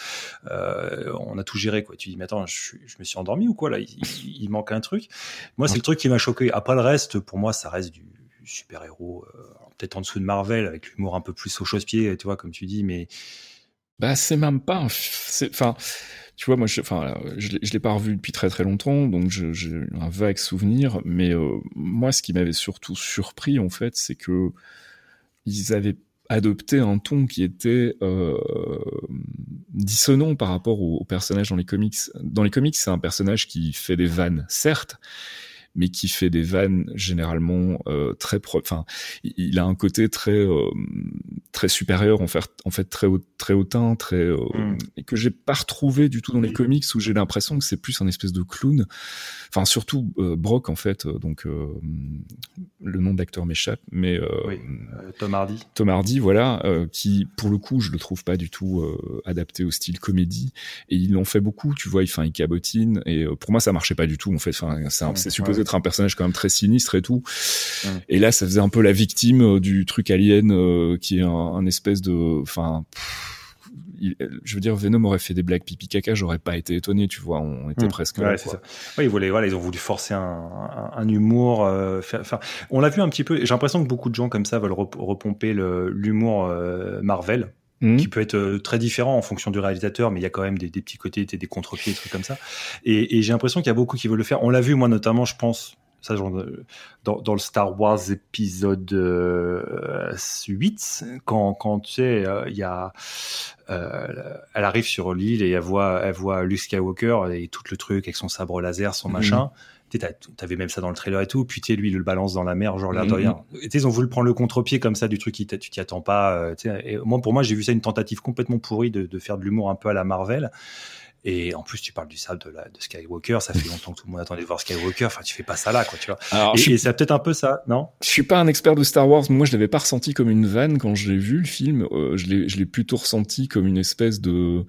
euh, on a tout géré, quoi. Tu dis, mais attends, je, me suis endormi ou quoi, là? Il, manque un truc. Moi, c'est le truc qui m'a choqué. Après, le reste, pour moi, ça reste du super-héros, euh, peut-être en dessous de Marvel, avec l'humour un peu plus au chausse-pied, tu vois, comme tu dis, mais. Bah, c'est même pas, enfin, tu vois, moi, je, enfin, je, l'ai pas revu depuis très très longtemps, donc j'ai un vague souvenir. Mais euh, moi, ce qui m'avait surtout surpris, en fait, c'est que ils avaient adopté un ton qui était euh, dissonant par rapport au, personnage dans les comics. Dans les comics, c'est un personnage qui fait des vannes, certes, mais qui fait des vannes généralement euh, très pro enfin il a un côté très euh, très supérieur en fait en fait très haut, très hautain très euh, mm. et que j'ai pas retrouvé du tout dans les comics où j'ai l'impression que c'est plus un espèce de clown enfin surtout euh, Brock en fait donc le nom d'acteur m'échappe mais oui. Tom Hardy Tom Hardy voilà qui pour le coup je le trouve pas du tout adapté au style comédie et ils l'ont fait beaucoup tu vois il fait il cabotine et pour moi ça marchait pas du tout en fait enfin c'est supposé un personnage quand même très sinistre et tout. Et là, ça faisait un peu la victime euh, du truc alien euh, qui est un, espèce de, enfin. je veux dire, Venom aurait fait des blagues pipi caca, j'aurais pas été étonné, tu vois, on était hmm. presque là. Ça. Oui, ils voulaient, voilà, ils ont voulu forcer un, un, humour. Euh, faire, on l'a vu un petit peu. J'ai l'impression que beaucoup de gens comme ça veulent repomper l'humour Marvel. Hmm. qui peut être très différent en fonction du réalisateur, mais il y a quand même des, petits côtés, des contre-pieds, des trucs comme ça. Et, et j'ai l'impression qu'il y a beaucoup qui veulent le faire. On l'a vu, moi notamment, je pense, ça, genre, dans, dans, le Star Wars épisode 8, euh, quand, quand tu sais, euh, il y a, euh, elle arrive sur l'île et elle voit, elle voit Luke Skywalker et tout le truc avec son sabre laser, son mhm. machin. Avais même ça dans le trailer et tout. Puis tu lui, il le balance dans la mer, genre l'air de mhm. rien. ils ont voulu prendre le contre-pied comme ça du truc qui tu t'y attends pas. et moi, pour moi, j'ai vu ça une tentative complètement pourrie de, de faire de l'humour un peu à la Marvel. Et en plus, tu parles du sable de, la, de Skywalker. Ça fait longtemps que tout le monde attendait de voir Skywalker. Enfin, tu fais pas ça là, quoi, tu vois. Alors, et, c'est peut-être un peu ça, non? Je suis pas un expert de Star Wars. Moi, je l'avais pas ressenti comme une vanne quand je l'ai vu le film. Euh, je l'ai plutôt ressenti comme une espèce de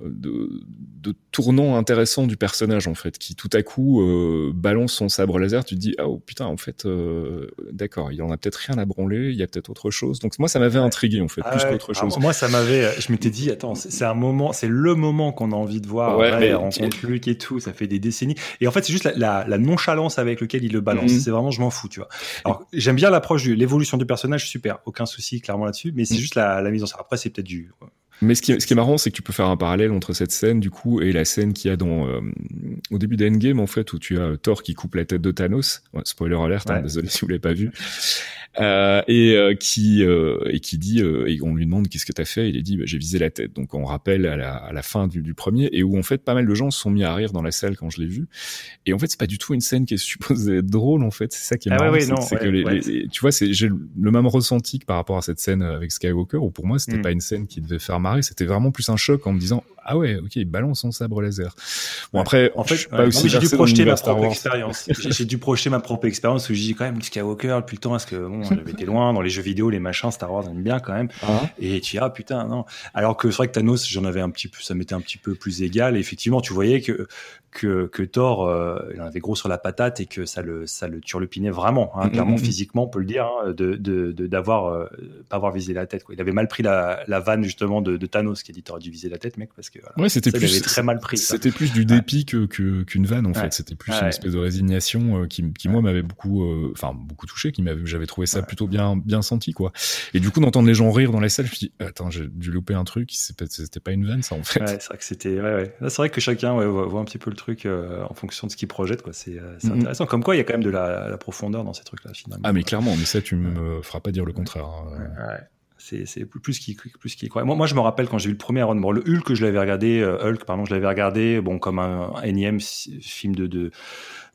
de, de tournant intéressant du personnage en fait, qui tout à coup euh, balance son sabre laser. Tu te dis ah oh putain en fait euh, d'accord, il en a peut-être rien à branler, il y a peut-être autre chose. Donc moi ça m'avait intrigué en fait ah plus qu'autre chose. moi ça m'avait, je m'étais dit attends c'est un moment, c'est le moment qu'on a envie de voir. Ouais, ouais rencontre et tout, ça fait des décennies. Et en fait c'est juste la, la, la, nonchalance avec lequel il le balance. Mhm. C'est vraiment je m'en fous tu vois. Alors j'aime bien l'approche de l'évolution du personnage, super, aucun souci clairement là-dessus. Mais c'est mhm. juste la, la mise en scène. Après c'est peut-être du mais ce qui, est, ce qui est marrant, c'est que tu peux faire un parallèle entre cette scène, du coup, et la scène qu'il y a dans, euh, au début d'Endgame, en fait, où tu as Thor qui coupe la tête de Thanos. spoiler alert, hein, désolé si vous l'avez pas vu. Euh, et euh, qui euh, et qui dit et on lui demande qu'est-ce que t'as fait il a dit bah, j'ai visé la tête donc on rappelle à la, à la fin du, du, premier et où en fait pas mal de gens se sont mis à rire dans la salle quand je l'ai vu et en fait c'est pas du tout une scène qui est [LAUGHS] supposée être drôle en fait c'est ça qui est ah marrant c'est que les, tu vois c'est j'ai le même ressenti que par rapport à cette scène avec Skywalker où pour moi c'était mm. pas une scène qui devait faire marrer c'était vraiment plus un choc en me disant ah ouais, ok, il balance son sabre laser. Bon après, en fait, pas aussi j'ai dû projeter ma propre expérience. j'ai dû projeter ma propre expérience où j'ai dit quand même Skywalker depuis le temps parce que bon, j'avais été loin dans les jeux vidéo, les machins, Star Wars aime bien quand même. Ah. Et tu dis ah putain non. Alors que c'est vrai que Thanos, j'en avais un petit peu, ça m'était un petit peu plus égal. Et effectivement, tu voyais que que, que Thor, euh, il en avait gros sur la patate et que ça le, ça le turlupinait vraiment, hein, mm, clairement mm, mm. physiquement, on peut le dire, hein, de, de, d'avoir euh, pas avoir visé la tête. Quoi. Il avait mal pris la, la vanne justement de, de Thanos qui a dit t'aurais dû viser la tête, mec, parce que voilà, ouais, c'était plus très mal pris. C'était plus du dépit que, que qu'une vanne en fait. C'était plus une espèce de résignation euh, qui, qui moi m'avait beaucoup, enfin beaucoup touché, qui m'avait, j'avais trouvé ça plutôt bien, bien senti quoi. Et du coup d'entendre les gens rire dans la salle, je me dis attends, j'ai dû louper un truc, c'était pas une vanne ça en fait. c'est vrai que c'était, ouais, ouais. C'est vrai que chacun voit, voit, un petit peu le truc en fonction de ce qu'ils projettent. Quoi. C'est, euh, mm-hmm. intéressant. Comme quoi, il y a quand même de la, profondeur dans ces trucs-là, finalement. Ah, mais clairement, mais ça, tu me feras pas dire le contraire. Hein. C'est, c'est plus qui plus qui. Moi, moi, je me rappelle quand j'ai vu le premier Iron Man, le Hulk, je l'avais regardé, euh, Hulk, pardon, je l'avais regardé, bon, comme un, énième film de, de,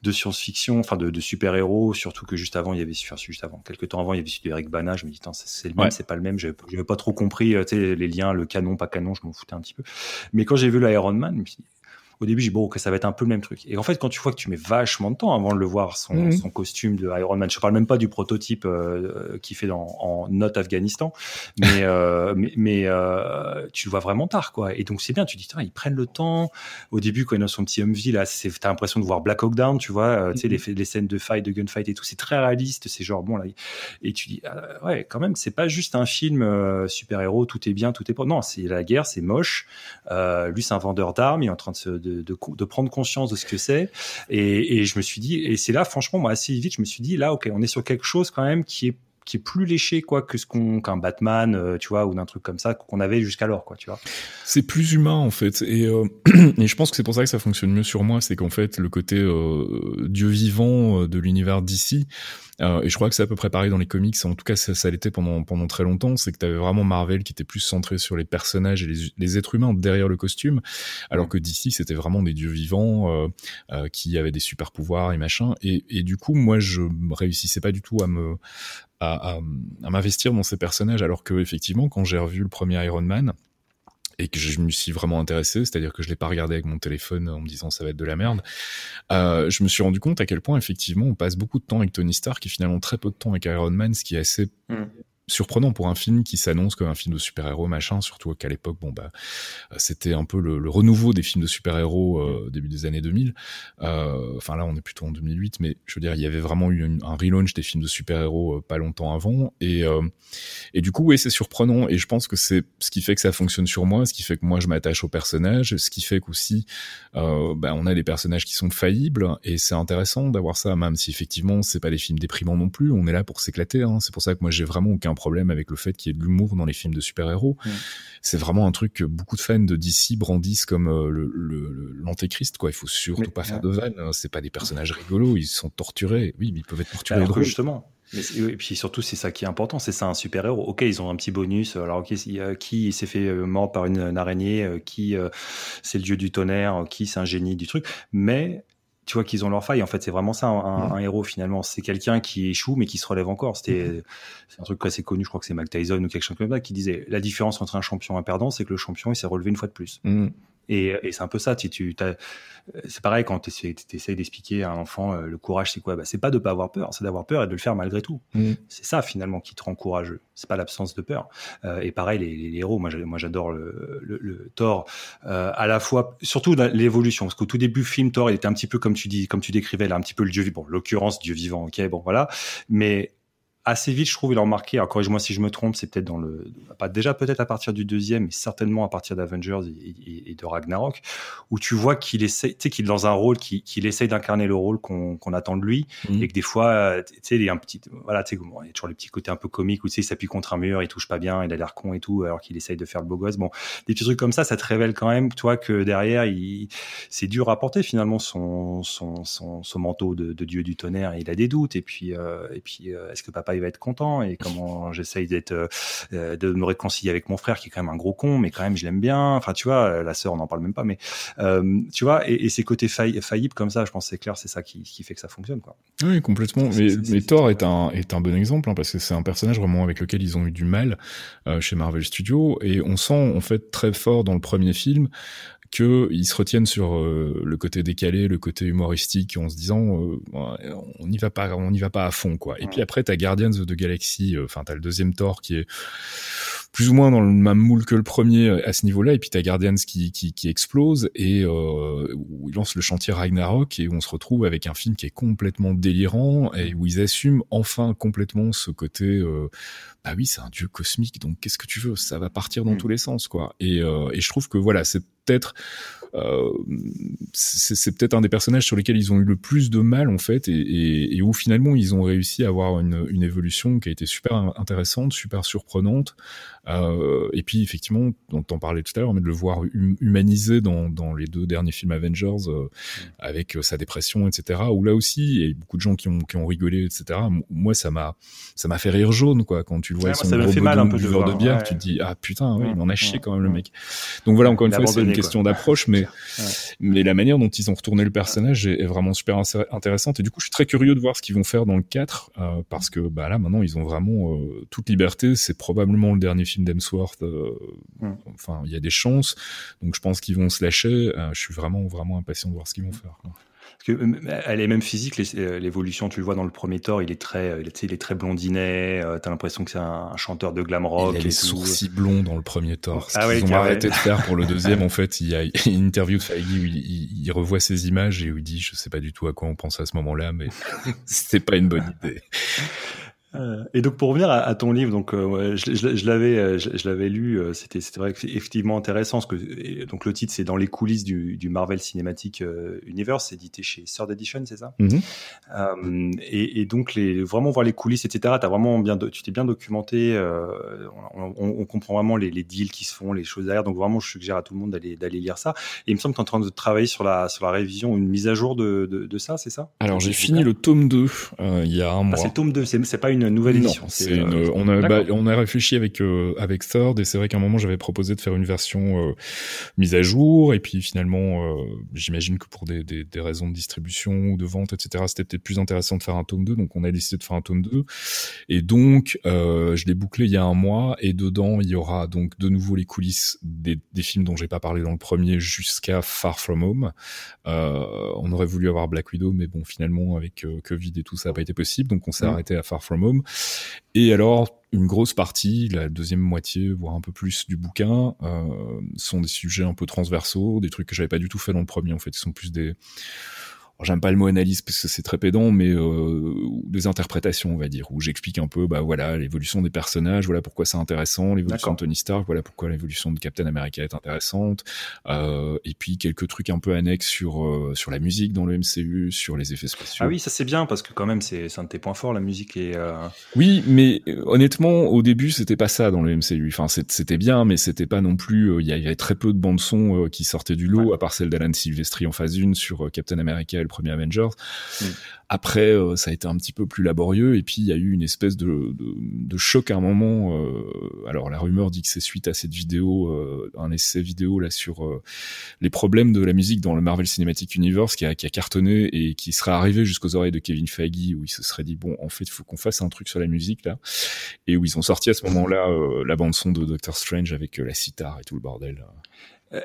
de science-fiction, enfin de, de super-héros, surtout que juste avant, il y avait, enfin, juste avant, quelques temps avant, il y avait celui d'Eric Bana. Je me dis, c'est le même, c'est pas le même. J'avais, j'avais pas trop compris, euh, les liens, le canon, pas canon, je m'en foutais un petit peu. Mais quand j'ai vu l'Iron Man, au début, j'ai dit, bon, que ça va être un peu le même truc. Et en fait, quand tu vois que tu mets vachement de temps avant de le voir, son, mhm. son costume de Iron Man, je parle même pas du prototype euh, qui fait dans, en note Afghanistan, mais, [LAUGHS] euh, mais, mais euh, tu le vois vraiment tard, quoi. Et donc, c'est bien, tu dis, ils prennent le temps. Au début, quand il a son petit Humvee, là, t'as l'impression de voir Black Hawk Down, tu vois, euh, tu sais, les, mhm. les, scènes de fight, de gunfight et tout, c'est très réaliste, c'est genre, bon, là, et tu dis, ah, ouais, quand même, c'est pas juste un film super-héros, tout est bien, tout est pas. Non, c'est la guerre, c'est moche. lui, c'est un vendeur d'armes, il est en train de se, de, prendre conscience de ce que c'est. Et, je me suis dit, et c'est là, franchement, moi, assez vite, je me suis dit, là, ok, on est sur quelque chose quand même qui est qui est plus léché quoi que ce qu'on qu'un Batman, euh, tu vois, ou d'un truc comme ça qu'on avait jusqu'alors, quoi, tu vois. C'est plus humain en fait, et, euh, [CLEARS THROAT] et je pense que c'est pour ça que ça fonctionne mieux sur moi, c'est qu'en fait le côté euh, dieu vivant de l'univers d'ici, et je crois que c'est à peu près pareil dans les comics, en tout cas ça, ça l'était pendant pendant très longtemps, c'est que tu avais vraiment Marvel qui était plus centré sur les personnages et les, les êtres humains derrière le costume, alors que d'ici c'était vraiment des dieux vivants qui avaient des super pouvoirs et machin, et, et du coup moi je réussissais pas du tout à me à, m'investir dans ces personnages, alors que effectivement, quand j'ai revu le premier Iron Man et que je me suis vraiment intéressé, c'est-à-dire que je l'ai pas regardé avec mon téléphone en me disant ça va être de la merde, euh, je me suis rendu compte à quel point effectivement on passe beaucoup de temps avec Tony Stark et finalement très peu de temps avec Iron Man, ce qui est assez mm surprenant pour un film qui s'annonce comme un film de super-héros machin surtout qu'à l'époque bon bah c'était un peu le, renouveau des films de super-héros euh, début des années 2000 euh, enfin là on est plutôt en 2008 mais je veux dire il y avait vraiment eu un relaunch des films de super-héros euh, pas longtemps avant. Et et du coup oui c'est surprenant. Et je pense que c'est ce qui fait que ça fonctionne sur moi ce qui fait que moi je m'attache aux personnages ce qui fait qu'aussi bah, on a des personnages qui sont faillibles. Et c'est intéressant d'avoir ça même si effectivement c'est pas des films déprimants non plus. On est là pour s'éclater hein. c'est pour ça que moi j'ai vraiment aucun problème avec le fait qu'il y ait de l'humour dans les films de super-héros. C'est vraiment un truc que beaucoup de fans de DC brandissent comme euh, l'antéchrist, quoi. Il faut surtout pas faire de vannes. Hein. C'est pas des personnages rigolos. Ils sont torturés. Oui, mais ils peuvent être torturés. Alors justement. et puis surtout, c'est ça qui est important, c'est ça un super-héros. Ok, ils ont un petit bonus. Alors, ok, qui s'est fait euh, mort par une, araignée, euh, qui c'est le dieu du tonnerre, qui c'est un génie du truc. Mais tu vois qu'ils ont leur faille. En fait, c'est vraiment ça un, héros finalement. C'est quelqu'un qui échoue mais qui se relève encore. C'était mm-hmm. c'est un truc assez connu. Je crois que c'est Mike Tyson ou quelque chose comme ça qui disait la différence entre un champion et un perdant, c'est que le champion il s'est relevé une fois de plus. Mm. Et, et c'est un peu ça. Tu, tu c'est pareil quand tu essaies d'expliquer à un enfant euh, le courage, c'est quoi? Bah, C'est pas de pas avoir peur, c'est d'avoir peur et de le faire malgré tout. Mm. C'est ça finalement qui te rend courageux. C'est pas l'absence de peur. Euh, et pareil, les, les, héros, moi, moi j'adore le, le, le, Thor, euh, à la fois, surtout l'évolution, parce qu'au tout début, film Thor, il était un petit peu comme tu dis, comme tu décrivais là, un petit peu le dieu vivant. Bon, l'occurrence dieu vivant, ok, bon voilà. Mais assez vite, je trouve, il a remarqué. Alors, corrige-moi si je me trompe, c'est peut-être dans le, pas déjà peut-être à partir du deuxième, mais certainement à partir d'Avengers et, de Ragnarok, où tu vois qu'il essaie, tu sais, qu'il est dans un rôle, qu'il essaye d'incarner le rôle qu'on attend de lui, mmh. et que des fois, tu sais, il y a un petit, voilà, tu sais, il y a toujours les petits côtés un peu comiques où tu sais, il s'appuie contre un mur, il touche pas bien, il a l'air con et tout, alors qu'il essaye de faire le beau gosse. Bon, des petits trucs comme ça, ça te révèle quand même, toi, que derrière, il, c'est dur à porter finalement son, son, son, son manteau de, de, dieu du tonnerre. Il a des doutes, et puis, euh, et puis, euh, est-ce que papa il va être content et comment j'essaye d'être euh, euh, de me réconcilier avec mon frère qui est quand même un gros con mais quand même je l'aime bien. Enfin tu vois euh, la sœur on n'en parle même pas mais tu vois et, ces côtés faillibles comme ça je pense c'est clair c'est ça qui, fait que ça fonctionne quoi. Oui complètement. Mais, Thor est un est un bon exemple hein, parce que c'est un personnage vraiment avec lequel ils ont eu du mal chez Marvel Studios et on sent en fait très fort dans le premier film qu'ils se retiennent sur euh, le côté décalé, le côté humoristique, en se disant euh, on n'y va pas, on n'y va pas à fond quoi. Et puis après t'as Guardians of the Galaxy, euh, enfin t'as le deuxième Thor qui est plus ou moins dans le même moule que le premier à ce niveau-là, et puis t'as Guardians qui, qui, qui explose et où il lance le chantier Ragnarok et où on se retrouve avec un film qui est complètement délirant et où ils assument enfin complètement ce côté bah oui c'est un dieu cosmique donc qu'est-ce que tu veux? Ça va partir dans mm. tous les sens quoi et, et je trouve que voilà c'est peut-être euh, c'est peut-être un des personnages sur lesquels ils ont eu le plus de mal en fait et, et, où finalement ils ont réussi à avoir une, une, évolution qui a été super intéressante, super surprenante. Euh, et puis effectivement, on parlait tout à l'heure, mais de le voir hum, humanisé dans, dans, les deux derniers films Avengers euh, avec sa dépression, etc. Où là aussi, il y a beaucoup de gens qui ont, qui ont rigolé, etc. Moi, ça m'a ça m'a fait rire jaune quoi quand tu le vois ouais, son gros fait mal un peu de, de bière, tu te dis ah putain, ouais, il en a chié quand même le mec. Donc voilà, encore une fois, c'est une question d'approche, mais mais la manière dont ils ont retourné le personnage est, vraiment super intéressante. Et du coup, je suis très curieux de voir ce qu'ils vont faire dans le 4, euh, parce que bah, là, maintenant, ils ont vraiment euh, toute liberté. C'est probablement le dernier film d'Hemsworth. Euh, enfin, il y a des chances. Donc, je pense qu'ils vont se lâcher. je suis vraiment, vraiment impatient de voir ce qu'ils vont faire. Parce que elle est même physique, euh, l'évolution, tu le vois dans le premier Thor, il est très, euh, il est très blondinet, euh, t'as l'impression que c'est un, chanteur de glam rock. Il a les sourcils blonds dans le premier Thor. Ce ah qu'ils ont arrêté de faire pour le deuxième, [LAUGHS] en fait, il y a une interview de Feige où il, revoit ses images et où il dit, je sais pas du tout à quoi on pense à ce moment-là, mais [LAUGHS] c'était pas une bonne idée. Euh, et donc pour revenir à, ton livre, donc euh, je, je, l'avais, euh, je, l'avais lu, c'était c'était vrai effectivement intéressant. Parce que donc le titre c'est dans les coulisses du, du Marvel Cinematic Universe, édité chez Third Edition, c'est ça? Mm-hmm. et, et, donc les vraiment voir les coulisses, etc. T'as vraiment bien, tu t'es bien documenté. On, on, comprend vraiment les, les, deals qui se font, les choses derrière. Donc vraiment, je suggère à tout le monde d'aller d'aller lire ça. Et il me semble que tu es en train de travailler sur la sur la révision, une mise à jour de, de, de ça, c'est ça? Alors j'ai fini le tome 2 il y a un ah, mois. c'est le tome 2, c'est pas une nouvelle édition. C'est euh, on, a, bah, on a réfléchi avec euh, avec Third et c'est vrai qu'à un moment j'avais proposé de faire une version euh, mise à jour et puis finalement j'imagine que pour des, des, des, raisons de distribution ou de vente etc c'était peut-être plus intéressant de faire un tome 2 donc on a décidé de faire un tome 2 et donc je l'ai bouclé il y a un mois et dedans il y aura donc de nouveau les coulisses des, des films dont j'ai pas parlé dans le premier jusqu'à Far From Home. on aurait voulu avoir Black Widow mais bon finalement avec Covid et tout ça n'a pas été possible donc on s'est mmh. arrêté à Far From Home et alors, une grosse partie, la deuxième moitié, voire un peu plus du bouquin, euh, sont des sujets un peu transversaux, des trucs que j'avais pas du tout fait dans le premier. En fait, ils sont plus des j'aime pas le mot analyse parce que c'est très pédant, mais euh, des interprétations, on va dire, où j'explique un peu, bah voilà, l'évolution des personnages, voilà pourquoi c'est intéressant, l'évolution de Tony Stark, voilà pourquoi l'évolution de Captain America est intéressante, euh, et puis quelques trucs un peu annexes sur euh, sur la musique dans le MCU, sur les effets spéciaux. Ah oui, ça c'est bien parce que quand même c'est un de tes points forts, la musique et. Euh, oui, mais honnêtement, au début c'était pas ça dans le MCU. Enfin, c'était bien, mais c'était pas non plus. Il y, avait très peu de bandes son qui sortaient du lot, à part celle d'Alan Silvestri en phase 1 sur Captain America le premier Avengers. Mm. Après, euh, ça a été un petit peu plus laborieux, et puis il y a eu une espèce de, de, choc à un moment. Euh, alors la rumeur dit que c'est suite à cette vidéo, euh, un essai vidéo là sur les problèmes de la musique dans le Marvel Cinematic Universe qui a, qui a cartonné et qui serait arrivé jusqu'aux oreilles de Kevin Feige, où il se serait dit bon, en fait, il faut qu'on fasse un truc sur la musique là, et où ils ont sorti à ce moment-là la bande son de Doctor Strange avec la sitar et tout le bordel.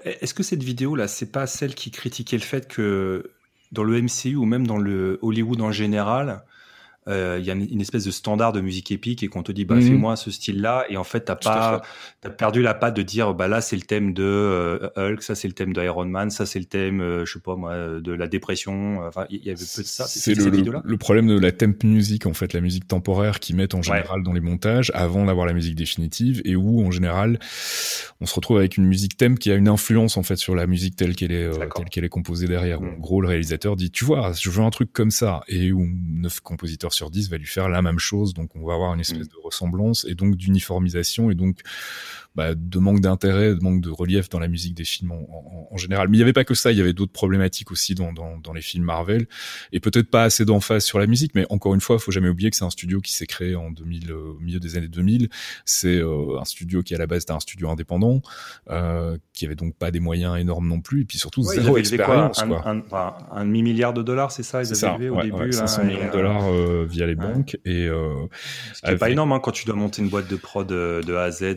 Est-ce que cette vidéo là, c'est pas celle qui critiquait le fait que dans le MCU ou même dans le Hollywood en général, euh, il y a une, espèce de standard de musique épique et qu'on te dit bah mhm. fais-moi ce style-là. Et en fait t'as pas t'as perdu la patte de dire bah là c'est le thème de euh, Hulk ça c'est le thème de Iron Man ça c'est le thème euh, je sais pas moi de la dépression. Enfin il y avait peu de ça. C'est le, le, problème de la temp musique en fait la musique temporaire qu'ils mettent en général dans les montages avant d'avoir la musique définitive et où en général on se retrouve avec une musique thème qui a une influence en fait sur la musique telle qu'elle est telle qu'elle est composée derrière. Mm. en gros le réalisateur dit tu vois je veux un truc comme ça. Et où neuf compositeurs sur 10 va lui faire la même chose. Donc on va avoir une espèce mm. de ressemblance et donc d'uniformisation et donc bah, de manque d'intérêt, de manque de relief dans la musique des films en, général. Mais il n'y avait pas que ça, il y avait d'autres problématiques aussi dans, dans, dans, les films Marvel, et peut-être pas assez d'emphase sur la musique, mais encore une fois, il faut jamais oublier que c'est un studio qui s'est créé en 2000, euh, au milieu des années 2000. C'est euh, un studio qui à la base était un studio indépendant, euh, qui avait donc pas des moyens énormes non plus, et puis surtout zéro expérience. Quoi, un, un, un, demi milliard de dollars, c'est ça, ils avaient au début. 500 millions de dollars euh, via les banques et. Ce qui est pas énorme hein, quand tu dois monter une boîte de prod de, de A à Z.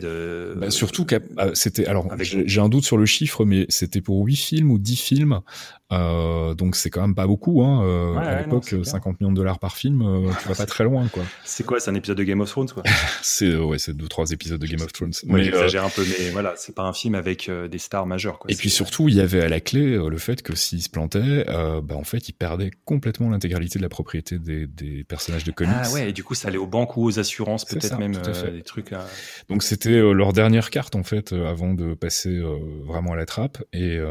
Bah, surtout qu'à ah, c'était alors j'ai un doute sur le chiffre, mais c'était pour 8 films ou 10 films euh, donc c'est quand même pas beaucoup. Hein. Euh, à l'époque, 50 millions de dollars par film, euh, tu vas pas très loin, quoi. [LAUGHS] C'est quoi C'est un épisode de Game of Thrones, quoi? [LAUGHS] C'est ouais, c'est deux trois épisodes de Game of Thrones. Moi, j'exagère un peu, mais voilà, c'est pas un film avec des stars majeures, quoi. Et puis surtout, il y avait à la clé le fait que s'il se plantait, bah en fait, il perdait complètement l'intégralité de la propriété des, des, personnages de comics. Ah ouais, et du coup, ça allait aux banques ou aux assurances, peut-être même des trucs. Donc c'était leur dernière carte en fait, avant de passer vraiment à la trappe. Et, et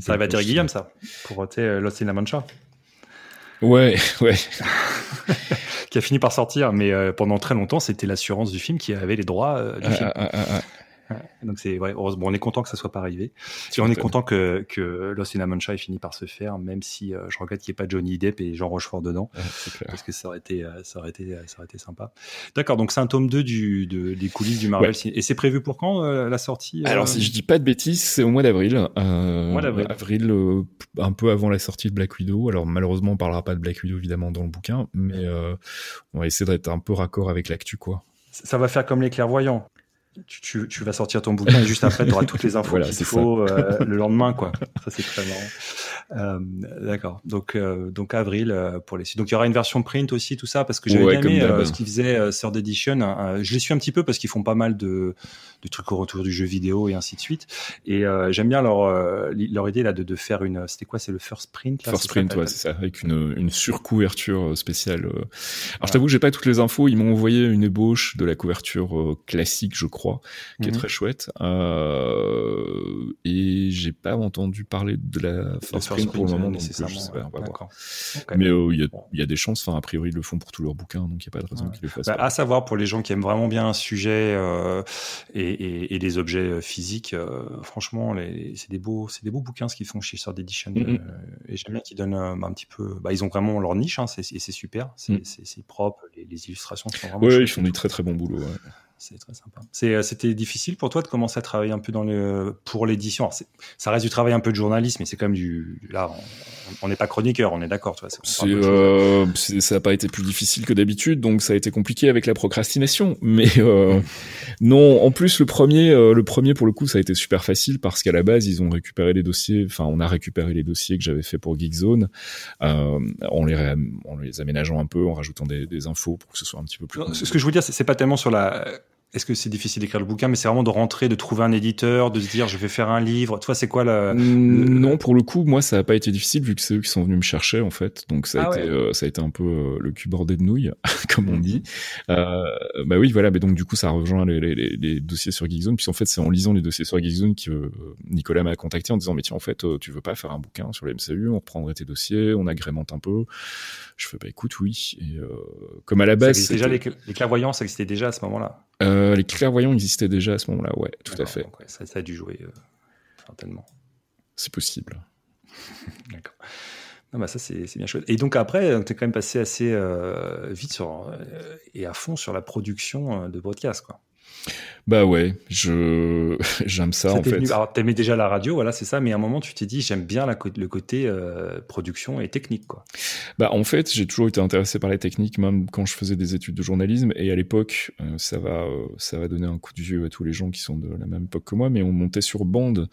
ça va dire Guillaume, ça pour euh, Lost in la Mancha. Ouais, [LAUGHS] ouais. [LAUGHS] qui a fini par sortir, mais euh, pendant très longtemps, c'était l'assurance du film qui avait les droits euh, film. Ah, ah, ah, donc c'est ouais, heureusement, on est content que ça soit pas arrivé. Et on est content que, que Lost in Amancha ait fini par se faire, même si euh, je regrette qu'il n'y ait pas Johnny Depp et Jean Rochefort dedans, parce que ça aurait été, euh, ça aurait été, ça aurait été sympa. D'accord, donc c'est un tome 2 du, de, des coulisses du Marvel. Et c'est prévu pour quand euh, la sortie Alors si je dis pas de bêtises, c'est au mois d'avril. mois d'avril. Avril, un peu avant la sortie de Black Widow. Alors malheureusement, on parlera pas de Black Widow évidemment dans le bouquin, mais on va essayer d'être un peu raccord avec l'actu quoi. Ça va faire comme les clairvoyants tu, tu, vas sortir ton bouquin et juste après, tu auras toutes les [LAUGHS] infos qu'il faut euh, le lendemain, quoi. [LAUGHS] Ça, c'est très marrant. D'accord. Donc, donc avril pour les. Donc il y aura une version print aussi, tout ça, parce que j'avais aimé ce qu'ils faisaient Third Edition. je les suis un petit peu parce qu'ils font pas mal de, de trucs au retour du jeu vidéo et ainsi de suite. Et j'aime bien leur, leur idée là de, de faire une. C'était quoi C'est le first print là, First print, ouais, c'est ça, avec une, une surcouverture spéciale. Alors je t'avoue, j'ai pas toutes les infos. Ils m'ont envoyé une ébauche de la couverture classique, je crois, qui est mhm. très chouette. Euh, et j'ai pas entendu parler de la first pour le moment, donc je sais pas, on va voir. Mais euh, il y, a des chances. Enfin, a priori, ils le font pour tous leurs bouquins, donc il y a pas de raison qu'ils le fassent. Bah, à savoir pour les gens qui aiment vraiment bien un sujet euh, et, et, et, des objets physiques, franchement, c'est des beaux, des beaux bouquins ce qu'ils font chez Sword Edition. Mm-hmm. et j'aime bien qu'ils donnent un petit peu. Bah, ils ont vraiment leur niche, hein, et c'est super, mm. c'est propre, les, les, illustrations sont vraiment. Oui, ils font du très très bon boulot. Ouais. C'est très sympa. Euh, c'était difficile pour toi de commencer à travailler un peu dans le pour l'édition? Ça reste du travail un peu de journalisme, mais c'est quand même du là. On n'est pas chroniqueur, on est d'accord. Euh, ça n'a pas été plus difficile que d'habitude, donc ça a été compliqué avec la procrastination. Mais euh, non, en plus le premier, le premier pour le coup, ça a été super facile parce qu'à la base ils ont récupéré les dossiers. Enfin, on a récupéré les dossiers que j'avais fait pour Geekzone, en les en les aménageant un peu, en rajoutant des, des, infos pour que ce soit un petit peu plus. ce que je veux dire, c'est pas tellement sur la est-ce que c'est difficile d'écrire le bouquin, mais c'est vraiment de rentrer, de trouver un éditeur, de se dire je vais faire un livre. Toi, c'est quoi la Non, pour le coup, moi, ça n'a pas été difficile vu que c'est eux qui sont venus me chercher en fait. Donc ça a ah été, euh, ça a été un peu euh, le cul bordé de nouilles, [LAUGHS] comme on dit. Euh, bah oui, voilà. Mais donc du coup, ça rejoint les, les, les, dossiers sur Geekzone. Puis en fait, c'est en lisant les dossiers sur Geekzone que euh, Nicolas m'a contacté en disant mais tiens, en fait, tu veux pas faire un bouquin sur les MCU On reprendrait tes dossiers, on agrémente un peu. Je fais bah écoute, oui. Et comme à la base, déjà les, les clairvoyants, ça existait déjà à ce moment-là. Les clairvoyants existait déjà à ce moment-là, ouais, tout à fait. ça, a dû jouer, euh, certainement. C'est possible. [LAUGHS] D'accord. Non, bah ça, c'est bien chouette. Et donc, après, tu es quand même passé assez euh, vite sur, euh, et à fond sur la production de podcast, quoi. Bah ouais, je [LAUGHS] j'aime ça, en fait. Alors t'aimais déjà la radio, voilà, c'est ça. Mais à un moment, tu t'es dit, j'aime bien la, le côté euh, production et technique, quoi. Bah en fait, j'ai toujours été intéressé par les techniques, même quand je faisais des études de journalisme. Et à l'époque, euh, ça va, euh, ça va donner un coup de vieux à tous les gens qui sont de la même époque que moi. Mais on montait sur bande,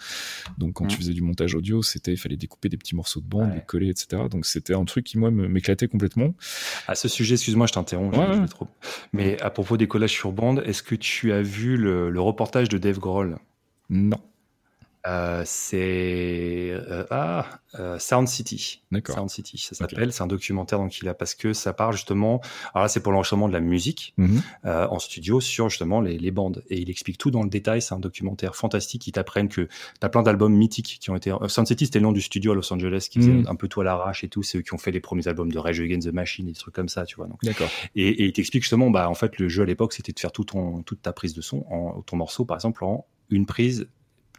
donc quand tu mmh. faisais du montage audio, c'était, il fallait découper des petits morceaux de bande, les coller, etc. Donc c'était un truc qui moi m'éclatait complètement. À ce sujet, excuse-moi, je t'interromps. Ouais. Trop... Mais à propos des collages sur bande, est-ce que tu as vu le, reportage de Dave Grohl? Non. Euh, c'est euh, ah, euh, Sound City. D'accord. Sound City, ça s'appelle. C'est un documentaire donc il a parce que ça part justement. Alors là, c'est pour l'enregistrement de la musique mhm. en studio sur justement les, bandes et il explique tout dans le détail. C'est un documentaire fantastique. Il t'apprennent que t'as plein d'albums mythiques qui ont été. Sound City, c'était le nom du studio à Los Angeles qui faisait mhm. un peu tout à l'arrache et tout. C'est eux qui ont fait les premiers albums de Rage Against the Machine et des trucs comme ça, tu vois. Donc. D'accord. Et, et, il t'explique justement, bah en fait, le jeu à l'époque, c'était de faire tout ton toute ta prise de son, en, ton morceau par exemple en une prise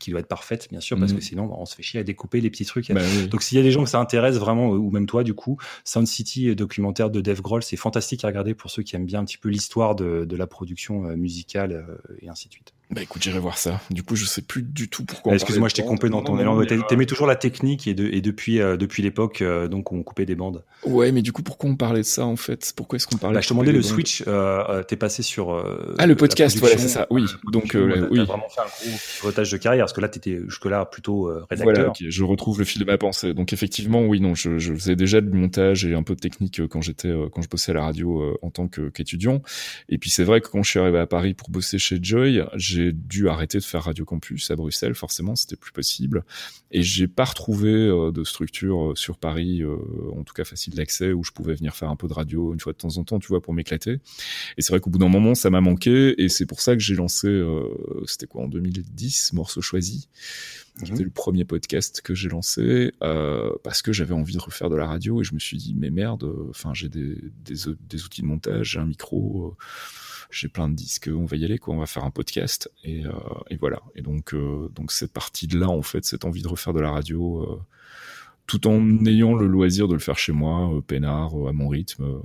qui doit être parfaite, bien sûr, parce que mhm. sinon, bah, on se fait chier à découper les petits trucs. Bah Donc, s'il y a des gens que ça intéresse vraiment, ou même toi, du coup, Sound City, euh, documentaire de Dave Grohl, c'est fantastique à regarder pour ceux qui aiment bien un petit peu l'histoire de, de, la production euh, musicale euh, et ainsi de suite. Bah écoute, j'irai voir ça. Du coup, je sais plus du tout pourquoi. Excuse-moi, je t'ai coupé dans ton élan. T'aimais toujours la technique et, de, et depuis euh, depuis l'époque, euh, donc on coupait des bandes. Ouais, mais du coup, pourquoi on parlait de ça en fait? Pourquoi est-ce qu'on parlait bah, Je te demandais le switch. Euh, T'es passé sur. ah, le podcast, voilà, c'est ça. Oui. Donc, oui. T'as vraiment fait un gros pilotage de carrière, parce que là, t'étais jusque-là plutôt rédacteur. Voilà, je retrouve le fil de ma pensée. Donc, effectivement, oui, non, je, je faisais déjà du montage et un peu de technique quand j'étais quand je bossais à la radio en tant qu'étudiant. et puis, c'est vrai que quand je suis arrivé à Paris pour bosser chez Joy, j'ai dû arrêter de faire Radio Campus à Bruxelles, forcément, c'était plus possible. Et j'ai pas retrouvé euh, de structure euh, sur Paris, euh, en tout cas facile d'accès, où je pouvais venir faire un peu de radio une fois de temps en temps, tu vois, pour m'éclater. Et c'est vrai qu'au bout d'un moment, ça m'a manqué, et c'est pour ça que j'ai lancé, c'était quoi, en 2010, Morceau choisi. Mhm. C'était le premier podcast que j'ai lancé parce que j'avais envie de refaire de la radio et je me suis dit mais merde, enfin j'ai des, des, outils de montage, j'ai un micro, j'ai plein de disques, on va y aller, quoi, on va faire un podcast. Et, euh, et voilà. Et donc, euh, donc cette partie-là, en fait, cette envie de refaire de la radio, euh, tout en ayant le loisir de le faire chez moi, peinard, à mon rythme,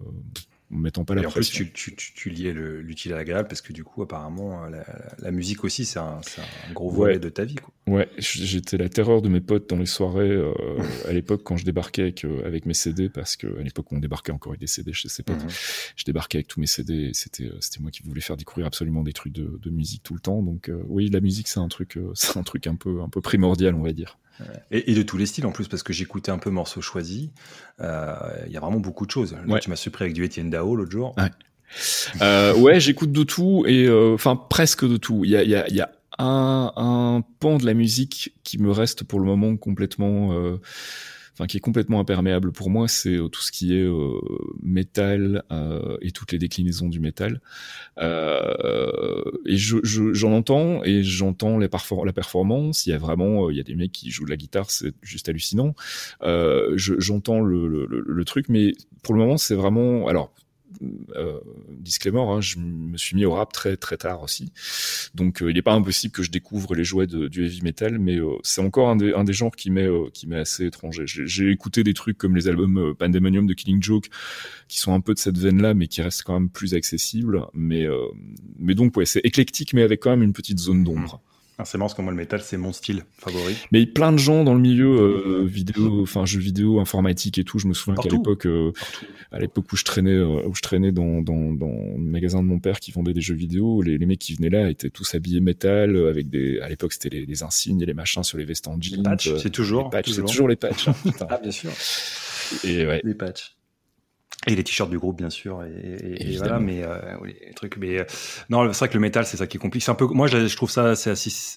mettant pas la et en plus, tu, tu, tu, liais l'utile à l'agréable parce que du coup, apparemment, la, musique aussi, c'est un, un, gros volet de ta vie. Quoi. Ouais, j'étais la terreur de mes potes dans les soirées euh, à l'époque quand je débarquais avec, euh, avec mes CD parce que à l'époque on débarquait encore avec des CD chez ses potes. Mhm. Je débarquais avec tous mes CD et c'était euh, c'était moi qui voulais faire découvrir absolument des trucs de, de musique tout le temps. Donc oui, la musique c'est un truc [LAUGHS] c'est un truc un peu un peu primordial on va dire. Et, de tous les styles en plus, parce que j'écoutais un peu morceaux choisis. Il y a vraiment beaucoup de choses. Là, Tu m'as surpris avec du Etienne Dao l'autre jour. Ouais. Euh, ouais, j'écoute de tout et enfin presque de tout. Il y a, y, a, y a un, un pan de la musique qui me reste pour le moment complètement, euh, enfin qui est complètement imperméable pour moi, c'est euh, tout ce qui est euh, métal euh, et toutes les déclinaisons du métal. Et j'en je, entends et j'entends la performance. Il y a vraiment, il y a des mecs qui jouent de la guitare, c'est juste hallucinant. j'entends le, le, le, truc, mais pour le moment, c'est vraiment, alors euh, disclaimer, hein, je me suis mis au rap très très tard aussi. Donc euh, il n'est pas impossible que je découvre les jouets du heavy metal, mais euh, c'est encore un des, un des genres qui m'est euh, qui m'est assez étranger. J'ai écouté des trucs comme les albums Pandemonium de Killing Joke, qui sont un peu de cette veine-là, mais qui restent quand même plus accessibles. Mais mais donc ouais, c'est éclectique, mais avec quand même une petite zone d'ombre. C'est marrant parce que moi le métal c'est mon style favori. Mais plein de gens dans le milieu euh, vidéo, enfin jeux vidéo, informatique et tout. Je me souviens qu'à l'époque, euh, à l'époque où je traînais, euh, où je traînais dans, dans, dans le magasin de mon père qui vendait des jeux vidéo, les, les mecs qui venaient là étaient tous habillés métal avec des, à l'époque c'était les, les, insignes et les machins sur les vestes en jeans. Les patchs, c'est toujours. C'est toujours les patchs. Hein, [LAUGHS] ah bien sûr. Et ouais. Les patchs. Et les t-shirts du groupe, bien sûr, et, et, voilà, mais euh, oui, les trucs. Mais euh, non, c'est vrai que le métal, c'est ça qui est compliqué. C'est un peu, moi, je, trouve ça,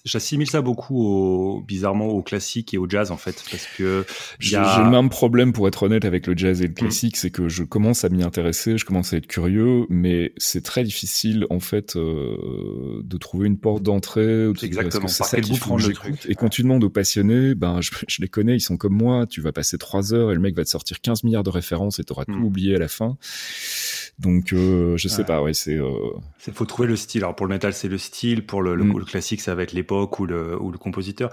j'assimile ça beaucoup, au, bizarrement, au classique et au jazz, en fait, parce que j'ai le même problème, pour être honnête, avec le jazz et le classique, c'est que je commence à m'y intéresser, je commence à être curieux, mais c'est très difficile, en fait, euh, de trouver une porte d'entrée. Exactement. C'est ça qui prend le truc. Et quand tu demandes aux passionnés, ben, je, je, les connais, ils sont comme moi. Tu vas passer trois heures et le mec va te sortir 15 milliards de références et t'auras auras tout oublié à la fin. Donc euh, je sais pas, ouais, c'est. Euh... faut trouver le style. Alors pour le métal, c'est le style. Pour le, le, mm. classique, ça va être l'époque ou le, ou le compositeur.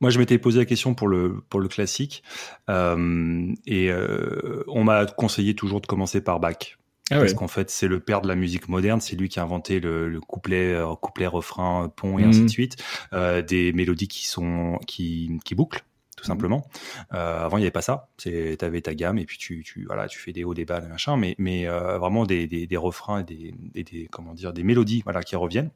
Moi, je m'étais posé la question pour le pour le classique, euh, et euh, on m'a conseillé toujours de commencer par Bach. Ah parce qu'en fait, c'est le père de la musique moderne. C'est lui qui a inventé le, le couplet, couplet, refrain, pont et ainsi de mm. suite. Euh, des mélodies qui sont qui, qui bouclent tout mmh. simplement. Euh, avant, il n'y avait pas ça. Tu avais ta gamme et puis tu, tu, voilà, tu fais des hauts, des bas, des machins, mais, mais euh, vraiment des, des, des, refrains et des, des, comment dire, des mélodies voilà, qui reviennent.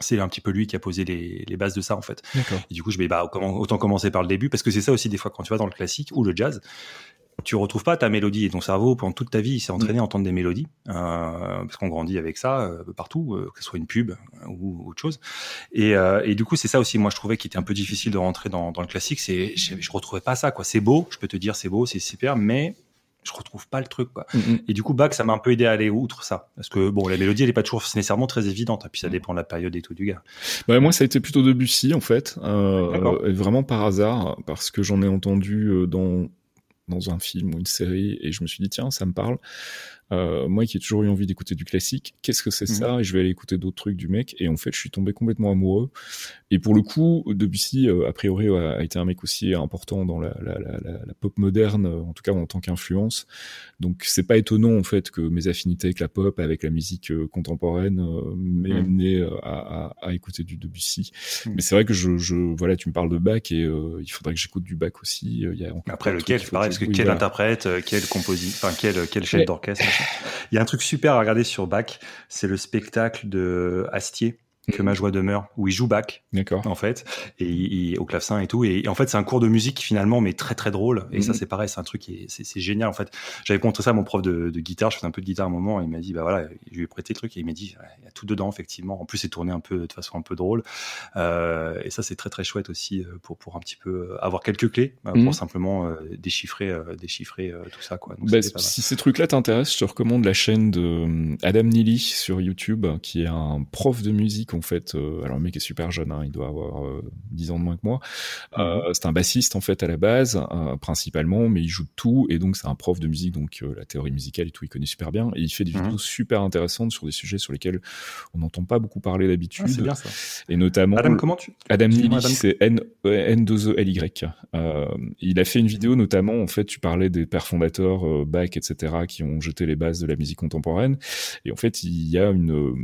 C'est un petit peu lui qui a posé les, les bases de ça en fait. Et du coup, je vais bah, autant commencer par le début parce que c'est ça aussi des fois quand tu vas dans le classique ou le jazz, tu retrouves pas ta mélodie et ton cerveau pendant toute ta vie il s'est entraîné à entendre des mélodies euh, parce qu'on grandit avec ça euh, partout euh, que ce soit une pub ou autre chose et, euh, et du coup c'est ça aussi moi je trouvais qu'il était un peu difficile de rentrer dans, dans le classique c'est je, je, retrouvais pas ça quoi c'est beau je peux te dire c'est beau c'est super mais je retrouve pas le truc quoi. Mm, mm. Et du coup Bach ça m'a un peu aidé à aller outre ça parce que bon la mélodie elle est pas toujours nécessairement très évidente et puis ça mm. dépend de la période et tout du gars. Bah, moi ça a été plutôt Debussy en fait euh, vraiment par hasard parce que j'en ai entendu dans dans un film ou une série et je me suis dit tiens ça me parle euh, moi qui ai toujours eu envie d'écouter du classique, qu'est-ce que c'est mhm. ça? Et je vais aller écouter d'autres trucs du mec. Et en fait, je suis tombé complètement amoureux. Et pour le coup, Debussy, euh, a priori, a été un mec aussi important dans la, la, la, la pop moderne, en tout cas en tant qu'influence. Donc c'est pas étonnant en fait que mes affinités avec la pop, avec la musique euh, contemporaine, euh, m'aient mhm. amené à, à, à, écouter du Debussy. Mhm. Mais c'est vrai que je, je, voilà, tu me parles de Bach et il faudrait que j'écoute du Bach aussi. Il y a Après lequel, pareil, parce que quel interprète, quel compositeur, enfin quel quel chef d'orchestre? Il y a un truc super à regarder sur Bach, c'est le spectacle de Astier que ma joie demeure, où il joue Bach, d'accord, en fait, et il, au clavecin et tout. Et, en fait, c'est un cours de musique finalement, mais très très drôle. Et ça, mhm. c'est pareil, c'est un truc qui c'est génial en fait. J'avais montré ça à mon prof de, de, guitare, je faisais un peu de guitare à un moment, et il m'a dit, bah voilà, je lui ai prêté le truc, et il m'a dit, il y a tout dedans effectivement. En plus, c'est tourné un peu de façon un peu drôle. Euh, et ça, c'est très très chouette aussi euh, pour pour un petit peu euh, avoir quelques clés euh, pour mhm. simplement euh, déchiffrer déchiffrer tout ça quoi. Donc, bah, si ces trucs-là t'intéressent, je te recommande la chaîne de Adam Neely sur YouTube, qui est un prof de musique en fait. alors le mec est super jeune, hein, il doit avoir 10 ans de moins que moi. Mhm. c'est un bassiste en fait à la base, principalement, mais il joue de tout et donc c'est un prof de musique, donc la théorie musicale et tout, il connaît super bien et il fait des mhm. vidéos super intéressantes sur des sujets sur lesquels on n'entend pas beaucoup parler d'habitude. Ah, c'est bien ça. Et notamment Adam, comment tu Adam Neely, c'est N N 2 E Y. il a fait une vidéo notamment en fait, tu parlais des pères fondateurs Bach, etc., qui ont jeté les bases de la musique contemporaine. Et en fait, il y a une,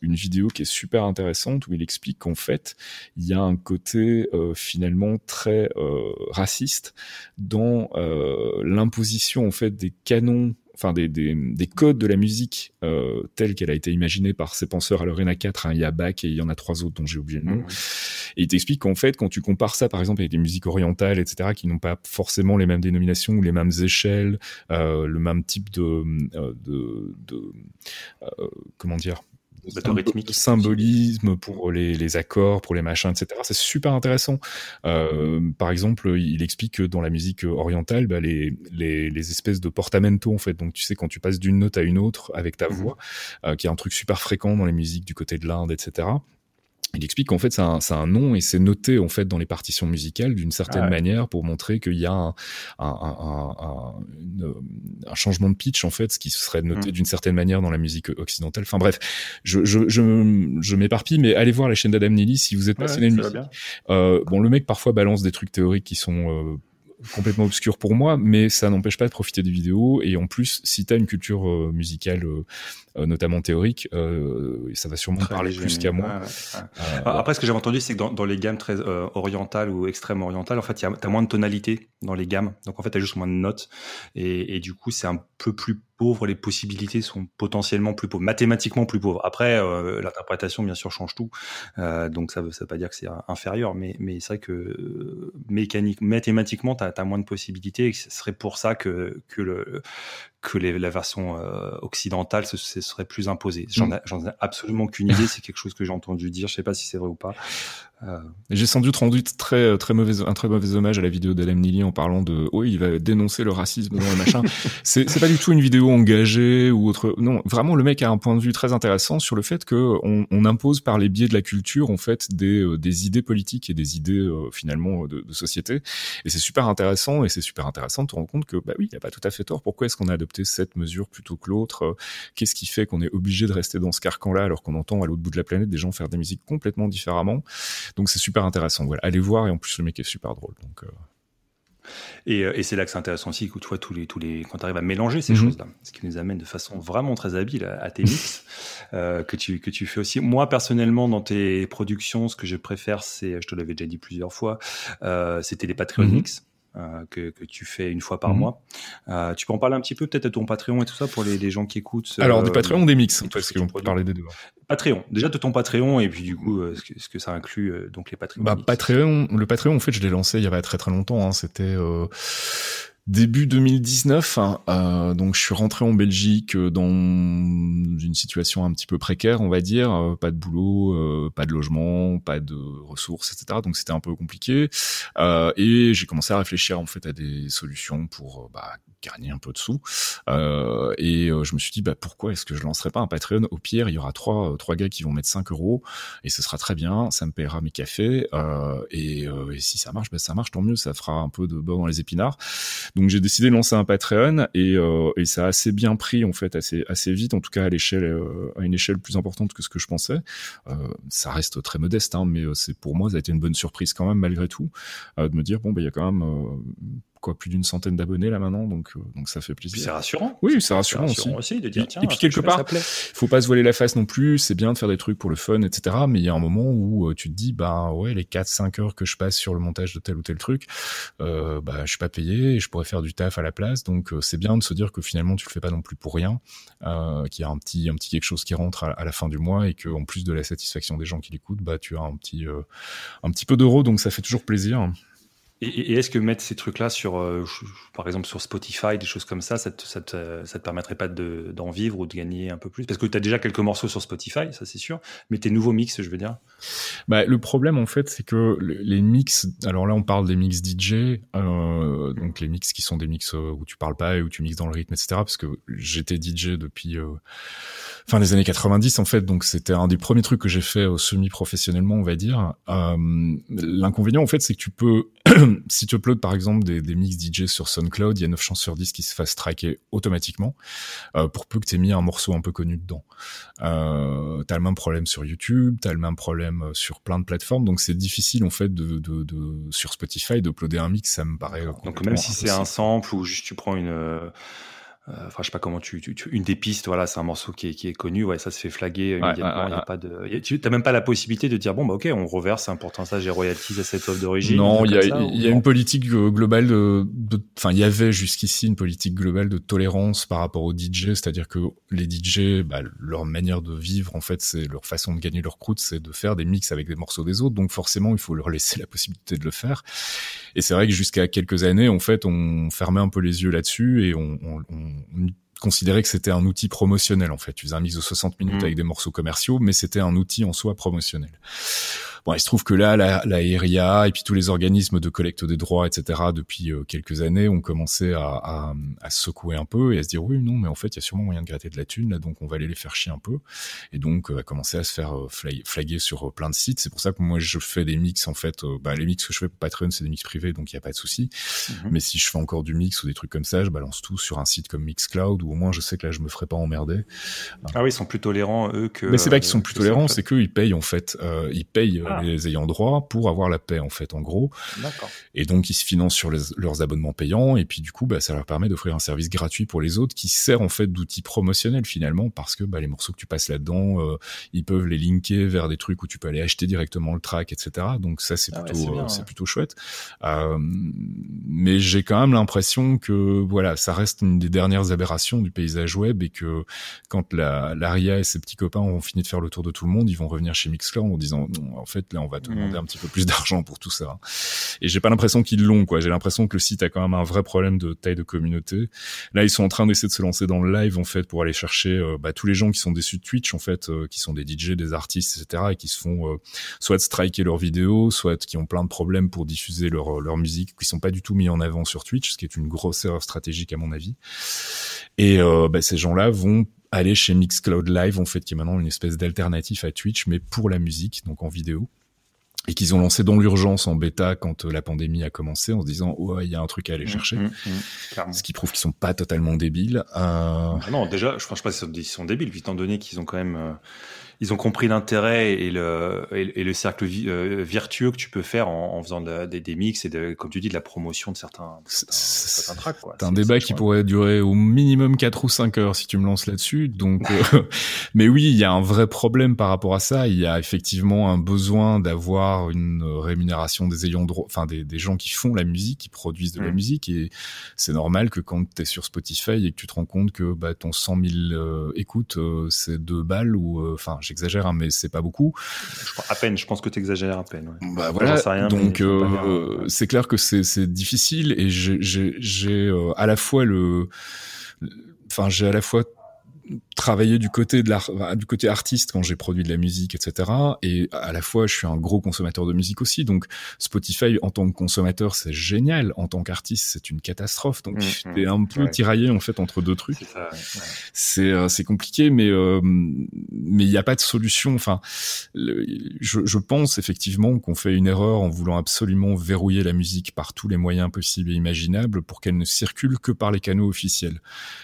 une vidéo qui est super intéressante où il explique qu'en fait, il y a un côté euh, finalement très euh, raciste dans euh, l'imposition en fait des canons enfin des, des, des, codes de la musique euh, telle qu'elle a été imaginée par ces penseurs. Alors il y en a quatre, hein, il y a Bach et il y en a trois autres dont j'ai oublié le nom. Et il t'explique qu'en fait, quand tu compares ça par exemple avec des musiques orientales, etc., qui n'ont pas forcément les mêmes dénominations ou les mêmes échelles, euh, le même type de, euh, de, de euh, comment dire rythmique. symbolisme pour les, les, accords, pour les machins, etc. C'est super intéressant. Euh, par exemple, il explique que dans la musique orientale, bah, les, les, les, espèces de portamento, en fait, donc tu sais, quand tu passes d'une note à une autre avec ta mhm. voix, euh, qui est un truc super fréquent dans les musiques du côté de l'Inde, etc il explique qu'en fait c'est un, un, nom et c'est noté en fait dans les partitions musicales d'une certaine ah manière pour montrer qu'il y a un, un, un, changement de pitch en fait, ce qui serait noté mm. d'une certaine manière dans la musique occidentale. Enfin bref, je, je, je, je m'éparpille, mais allez voir la chaîne d'Adam Neely si vous êtes passionné de musique. Euh, bon, le mec parfois balance des trucs théoriques qui sont euh, complètement obscur pour moi, mais ça n'empêche pas de profiter des vidéos. Et en plus, si tu as une culture euh, musicale, euh, euh, notamment théorique, ça va sûrement parler plus qu'à moi. Après, ce que j'ai entendu, c'est que dans, dans, les gammes très orientales ou extrême orientales, en fait, tu as moins de tonalités dans les gammes. Donc, en fait, tu as juste moins de notes. Et, et du coup, c'est un peu plus les possibilités sont potentiellement plus pauvres, mathématiquement plus pauvres. Après, l'interprétation, bien sûr, change tout. donc, ça ne veut, pas dire que c'est inférieur, mais, mais c'est vrai que mécanique, mathématiquement, tu as, moins de possibilités. Et ce serait pour ça que, le, que les, la version euh, occidentale ce, serait plus imposée. J'en mm. ai, ai, absolument aucune idée. c'est quelque chose que j'ai entendu dire. Je sais pas si c'est vrai ou pas. Euh... J'ai sans doute rendu très très mauvais un très mauvais hommage à la vidéo d'Adam Neely en parlant de oui il va dénoncer le racisme dans le machin. [LAUGHS] c'est pas du tout une vidéo engagée ou autre. Non, vraiment le mec a un point de vue très intéressant sur le fait que on, on impose par les biais de la culture en fait des euh, des idées politiques et des idées euh, finalement de, de, société. Et c'est super intéressant et c'est super intéressant de te rendre compte que bah oui il a pas tout à fait tort. Pourquoi est-ce qu'on a cette mesure plutôt que l'autre euh, Qu'est-ce qui fait qu'on est obligé de rester dans ce carcan-là alors qu'on entend à l'autre bout de la planète des gens faire des musiques complètement différemment Donc c'est super intéressant. Voilà, allez voir et en plus le mec est super drôle. Donc euh. et, euh, et c'est là que c'est intéressant aussi, que tu vois, tous les, tous les, quand tu arrives à mélanger ces mhm. choses-là, ce qui nous amène de façon vraiment très habile à, tes mix, [LAUGHS] que, tu, que tu fais aussi. Moi, personnellement, dans tes productions, ce que je préfère, c'est, je te l'avais déjà dit plusieurs fois, c'était les Patreon mhm. mix. Euh, que, que, tu fais une fois par mhm. mois. Euh, tu peux en parler un petit peu peut-être de ton Patreon et tout ça pour les, les gens qui écoutent. Alors des euh, Patreons, des mix, parce qu'on peut parler des deux. Patreon, déjà de ton Patreon et puis du coup ce que, ce que ça inclut donc les Patreons. Bah Patreon, le Patreon en fait je l'ai lancé il y avait très très longtemps. Hein, C'était début 2019. Hein, euh, donc je suis rentré en Belgique euh, dans une situation un petit peu précaire, on va dire, euh, pas de boulot, pas de logement, pas de ressources, etc. Donc c'était un peu compliqué. et j'ai commencé à réfléchir en fait à des solutions pour bah, gagner un peu de sous. Euh, et euh, je me suis dit, bah, pourquoi est-ce que je lancerais pas un Patreon? Au pire, il y aura trois, trois gars qui vont mettre 5 euros et ce sera très bien, ça me paiera mes cafés. Et, et, si ça marche, bah, ça marche, tant mieux, ça fera un peu de beurre dans les épinards. Donc j'ai décidé de lancer un Patreon et, et ça a assez bien pris, en fait, assez, assez vite, en tout cas à l'échelle, à une échelle plus importante que ce que je pensais. ça reste très modeste, hein, mais c'est pour moi, ça a été une bonne surprise quand même, malgré tout, de me dire, bon, bah, il y a quand même quoi, plus d'une centaine d'abonnés là maintenant, donc euh, donc ça fait plaisir. C'est rassurant. Oui, c'est rassurant, aussi. de dire tiens. Et puis quelque part, il faut pas se voiler la face non plus. C'est bien de faire des trucs pour le fun, etc. Mais il y a un moment où euh, tu te dis bah ouais, les 4-5 heures que je passe sur le montage de tel ou tel truc, euh, bah je suis pas payé et je pourrais faire du taf à la place. Donc euh, c'est bien de se dire que finalement tu le fais pas non plus pour rien, euh, qu'il y a un petit un petit quelque chose qui rentre à, la fin du mois et que en plus de la satisfaction des gens qui l'écoutent, bah tu as un petit un petit peu d'euros, donc ça fait toujours plaisir. Et, est-ce que mettre ces trucs-là sur, euh, par exemple, sur Spotify, des choses comme ça, ça te, ça te, ça te permettrait pas d'en vivre ou de gagner un peu plus? Parce que tu as déjà quelques morceaux sur Spotify, ça c'est sûr, mais tes nouveaux mix, je veux dire bah, Le problème, en fait, c'est que les mix, alors là, on parle des mix DJ, euh, donc les mix qui sont des mix euh, où tu parles pas et où tu mixes dans le rythme, etc. Parce que j'étais DJ depuis euh, fin des années 90, en fait, donc c'était un des premiers trucs que j'ai fait semi-professionnellement, on va dire. L'inconvénient, en fait, c'est que tu peux [CLEARS THROAT] si tu uploads par exemple des, des, mix DJ sur SoundCloud, il y a 9 chances sur 10 qu'ils se fassent tracker automatiquement, euh, pour peu que tu aies mis un morceau un peu connu dedans. Euh, t'as le même problème sur YouTube, t'as le même problème euh, sur plein de plateformes, donc c'est difficile en fait de, de, de sur Spotify d'uploader un mix, ça me paraît. Donc même si c'est un sample ou juste tu prends une euh, enfin je sais pas comment tu, tu, une des pistes voilà c'est un morceau qui est, qui est connu. Ouais ça se fait flaguer immédiatement. il y a pas de tu t'as même pas la possibilité de dire bon bah ok on reverse un pourcentage des royalties à cette offre d'origine non il y a, y a une politique euh, globale de enfin il y avait jusqu'ici une politique globale de tolérance par rapport aux DJ c'est-à-dire que les DJ bah, leur manière de vivre en fait c'est leur façon de gagner leur croûte c'est de faire des mix avec des morceaux des autres. Donc forcément il faut leur laisser la possibilité de le faire. Et c'est vrai que jusqu'à quelques années en fait on fermait un peu les yeux là-dessus et on, on on considérait que c'était un outil promotionnel en fait. Tu faisais un mix de 60 minutes mmh. avec des morceaux commerciaux, mais c'était un outil en soi promotionnel. Bon, il se trouve que là, la, la RIA et puis tous les organismes de collecte des droits, etc., depuis euh, quelques années, ont commencé à, à, à, secouer un peu et à se dire oui, non, mais en fait, il y a sûrement moyen de gratter de la thune, là, donc on va aller les faire chier un peu. Et donc, euh, a commencé à se faire euh, flaguer sur plein de sites. C'est pour ça que moi, je fais des mix, en fait. bah, les mix que je fais pour Patreon, c'est des mix privés, donc il n'y a pas de souci. Mm-hmm. Mais si je fais encore du mix ou des trucs comme ça, je balance tout sur un site comme Mixcloud, où au moins je sais que là, je me ferai pas emmerder. Ah oui, ils sont plus tolérants, eux, que. Mais c'est pas qu'ils sont plus tolérants, c'est qu'eux, ils payent, en fait. ils payent ah. les ayants droit pour avoir la paix en fait en gros. Et donc ils se financent sur leurs abonnements payants et puis du coup bah, ça leur permet d'offrir un service gratuit pour les autres qui sert en fait d'outil promotionnel finalement parce que bah, les morceaux que tu passes là-dedans euh, ils peuvent les linker vers des trucs où tu peux aller acheter directement le track etc. Donc ça c'est ah plutôt euh, c'est plutôt chouette. Euh, mais j'ai quand même l'impression que voilà ça reste une des dernières aberrations du paysage web et que quand la l'ARIA et ses petits copains ont fini de faire le tour de tout le monde ils vont revenir chez Mixcloud en disant en fait là on va te demander un petit peu plus [LAUGHS] d'argent pour tout ça. Et j'ai pas l'impression qu'ils l'ont, quoi. J'ai l'impression que le site a quand même un vrai problème de taille de communauté. Là, ils sont en train d'essayer de se lancer dans le live, en fait, pour aller chercher euh, bah, tous les gens qui sont déçus de Twitch, en fait, euh, qui sont des DJ, des artistes, etc., et qui se font euh, soit striker leurs vidéos, soit qui ont plein de problèmes pour diffuser leur, leur musique, qui sont pas du tout mis en avant sur Twitch, ce qui est une grosse erreur stratégique à mon avis. Et bah, ces gens-là vont aller chez Mixcloud Live, en fait, qui est maintenant une espèce d'alternative à Twitch, mais pour la musique, donc en vidéo. Et qu'ils ont lancé dans l'urgence en bêta quand euh, la pandémie a commencé en se disant ouais il y a un truc à aller mmh, chercher. mmh, mmh, ce qui prouve qu'ils sont pas totalement débiles. Euh... non déjà je pense pas qu'ils sont débiles étant donné qu'ils ont quand même euh, ils ont compris l'intérêt et le, et, le cercle euh, vertueux que tu peux faire en, en faisant des, des, mix et de, comme tu dis, de la promotion de certains, certains, tracks. C'est un débat qui pourrait durer au minimum 4 ou 5 heures si tu me lances là-dessus. Donc, euh, [LAUGHS] mais oui, il y a un vrai problème par rapport à ça. Il y a effectivement un besoin d'avoir une rémunération des ayants droit, enfin des, des, gens qui font la musique, qui produisent de la mm. musique. Et c'est normal que quand tu es sur Spotify et que tu te rends compte que bah, ton 100 000 euh, écoutes, euh, c'est deux balles ou, enfin, j'exagère, hein, mais c'est pas beaucoup. à peine, je pense que tu exagères à peine. Bah voilà, rien, donc euh, c'est clair que c'est difficile et j'ai euh, à la fois le, enfin j'ai à la fois travailler du côté de l'art, du côté artiste quand j'ai produit de la musique, etc. Et à la fois, je suis un gros consommateur de musique aussi. Donc, Spotify en tant que consommateur, c'est génial. En tant qu'artiste, c'est une catastrophe. Donc, mmh, mmh. un peu tiraillé en fait entre deux trucs. C'est euh, c'est compliqué, mais euh, mais il n'y a pas de solution. Enfin, je, je pense effectivement qu'on fait une erreur en voulant absolument verrouiller la musique par tous les moyens possibles et imaginables pour qu'elle ne circule que par les canaux officiels.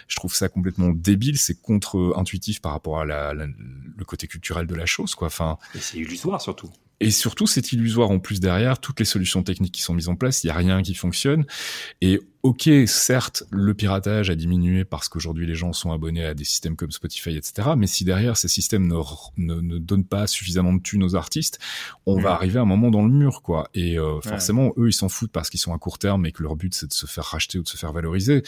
Je trouve ça complètement débile. C'est contre-intuitif par rapport à la, le côté culturel de la chose, quoi. Enfin. Et c'est illusoire surtout. Et surtout, c'est illusoire en plus derrière toutes les solutions techniques qui sont mises en place. Il y a rien qui fonctionne. Et ok, certes, le piratage a diminué parce qu'aujourd'hui les gens sont abonnés à des systèmes comme Spotify, etc. Mais si derrière ces systèmes ne, ne, ne donnent pas suffisamment de thunes aux artistes, on va mm. arriver à un moment dans le mur, quoi. Et euh, forcément, eux, ils s'en foutent parce qu'ils sont à court terme et que leur but c'est de se faire racheter ou de se faire valoriser.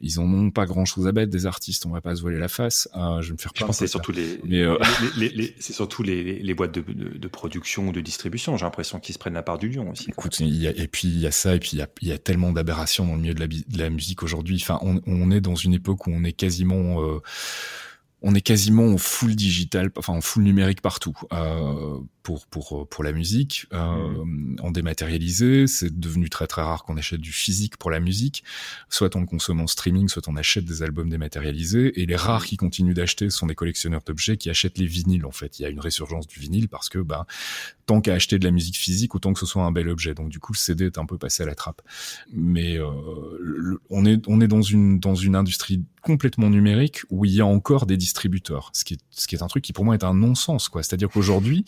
Ils en ont pas grand chose à bête des artistes. On va pas se voiler la face. Euh, je vais me faire. Pense c'est surtout les, euh, les, les, [LAUGHS] c'est surtout les, les boîtes de, de, de, production ou de distribution. J'ai l'impression qu'ils se prennent la part du lion aussi. Écoute, y a, et puis il y a ça, et puis il y a, y a tellement d'aberrations dans le de la, musique aujourd'hui. Enfin, on, on, est dans une époque où on est quasiment euh, on est quasiment en full digital, enfin en full numérique partout. Euh, pour pour pour la musique, euh, mmh. en dématérialisé, c'est devenu très très rare qu'on achète du physique pour la musique. Soit on le consomme en streaming, soit on achète des albums dématérialisés. Et les rares qui continuent d'acheter sont des collectionneurs d'objets qui achètent les vinyles. En fait, il y a une résurgence du vinyle parce que ben tant qu'à acheter de la musique physique, autant que ce soit un bel objet. Donc du coup, le CD est un peu passé à la trappe. Mais euh, on est on est dans une dans une industrie complètement numérique où il y a encore des distributeurs. Ce qui est ce qui est un truc qui pour moi est un non-sens quoi. C'est-à-dire qu'aujourd'hui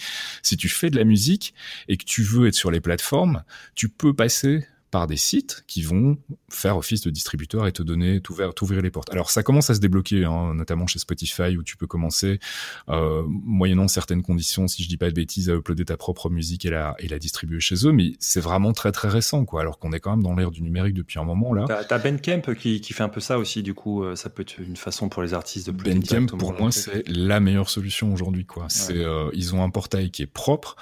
si tu fais de la musique et que tu veux être sur les plateformes, tu peux passer par des sites qui vont faire office de distributeur et te donner, t'ouvrir les portes. Alors ça commence à se débloquer, hein, notamment chez Spotify où tu peux commencer, euh, moyennant certaines conditions, si je dis pas de bêtises, à uploader ta propre musique et la, et la distribuer chez eux, mais c'est vraiment très très récent, quoi. Alors qu'on est quand même dans l'ère du numérique depuis un moment là. T'as Bandcamp qui, qui fait un peu ça aussi, du coup, euh, ça peut être une façon pour les artistes de plus Bandcamp pour moi c'est la meilleure solution aujourd'hui, quoi. C'est euh, ils ont un portail qui est propre,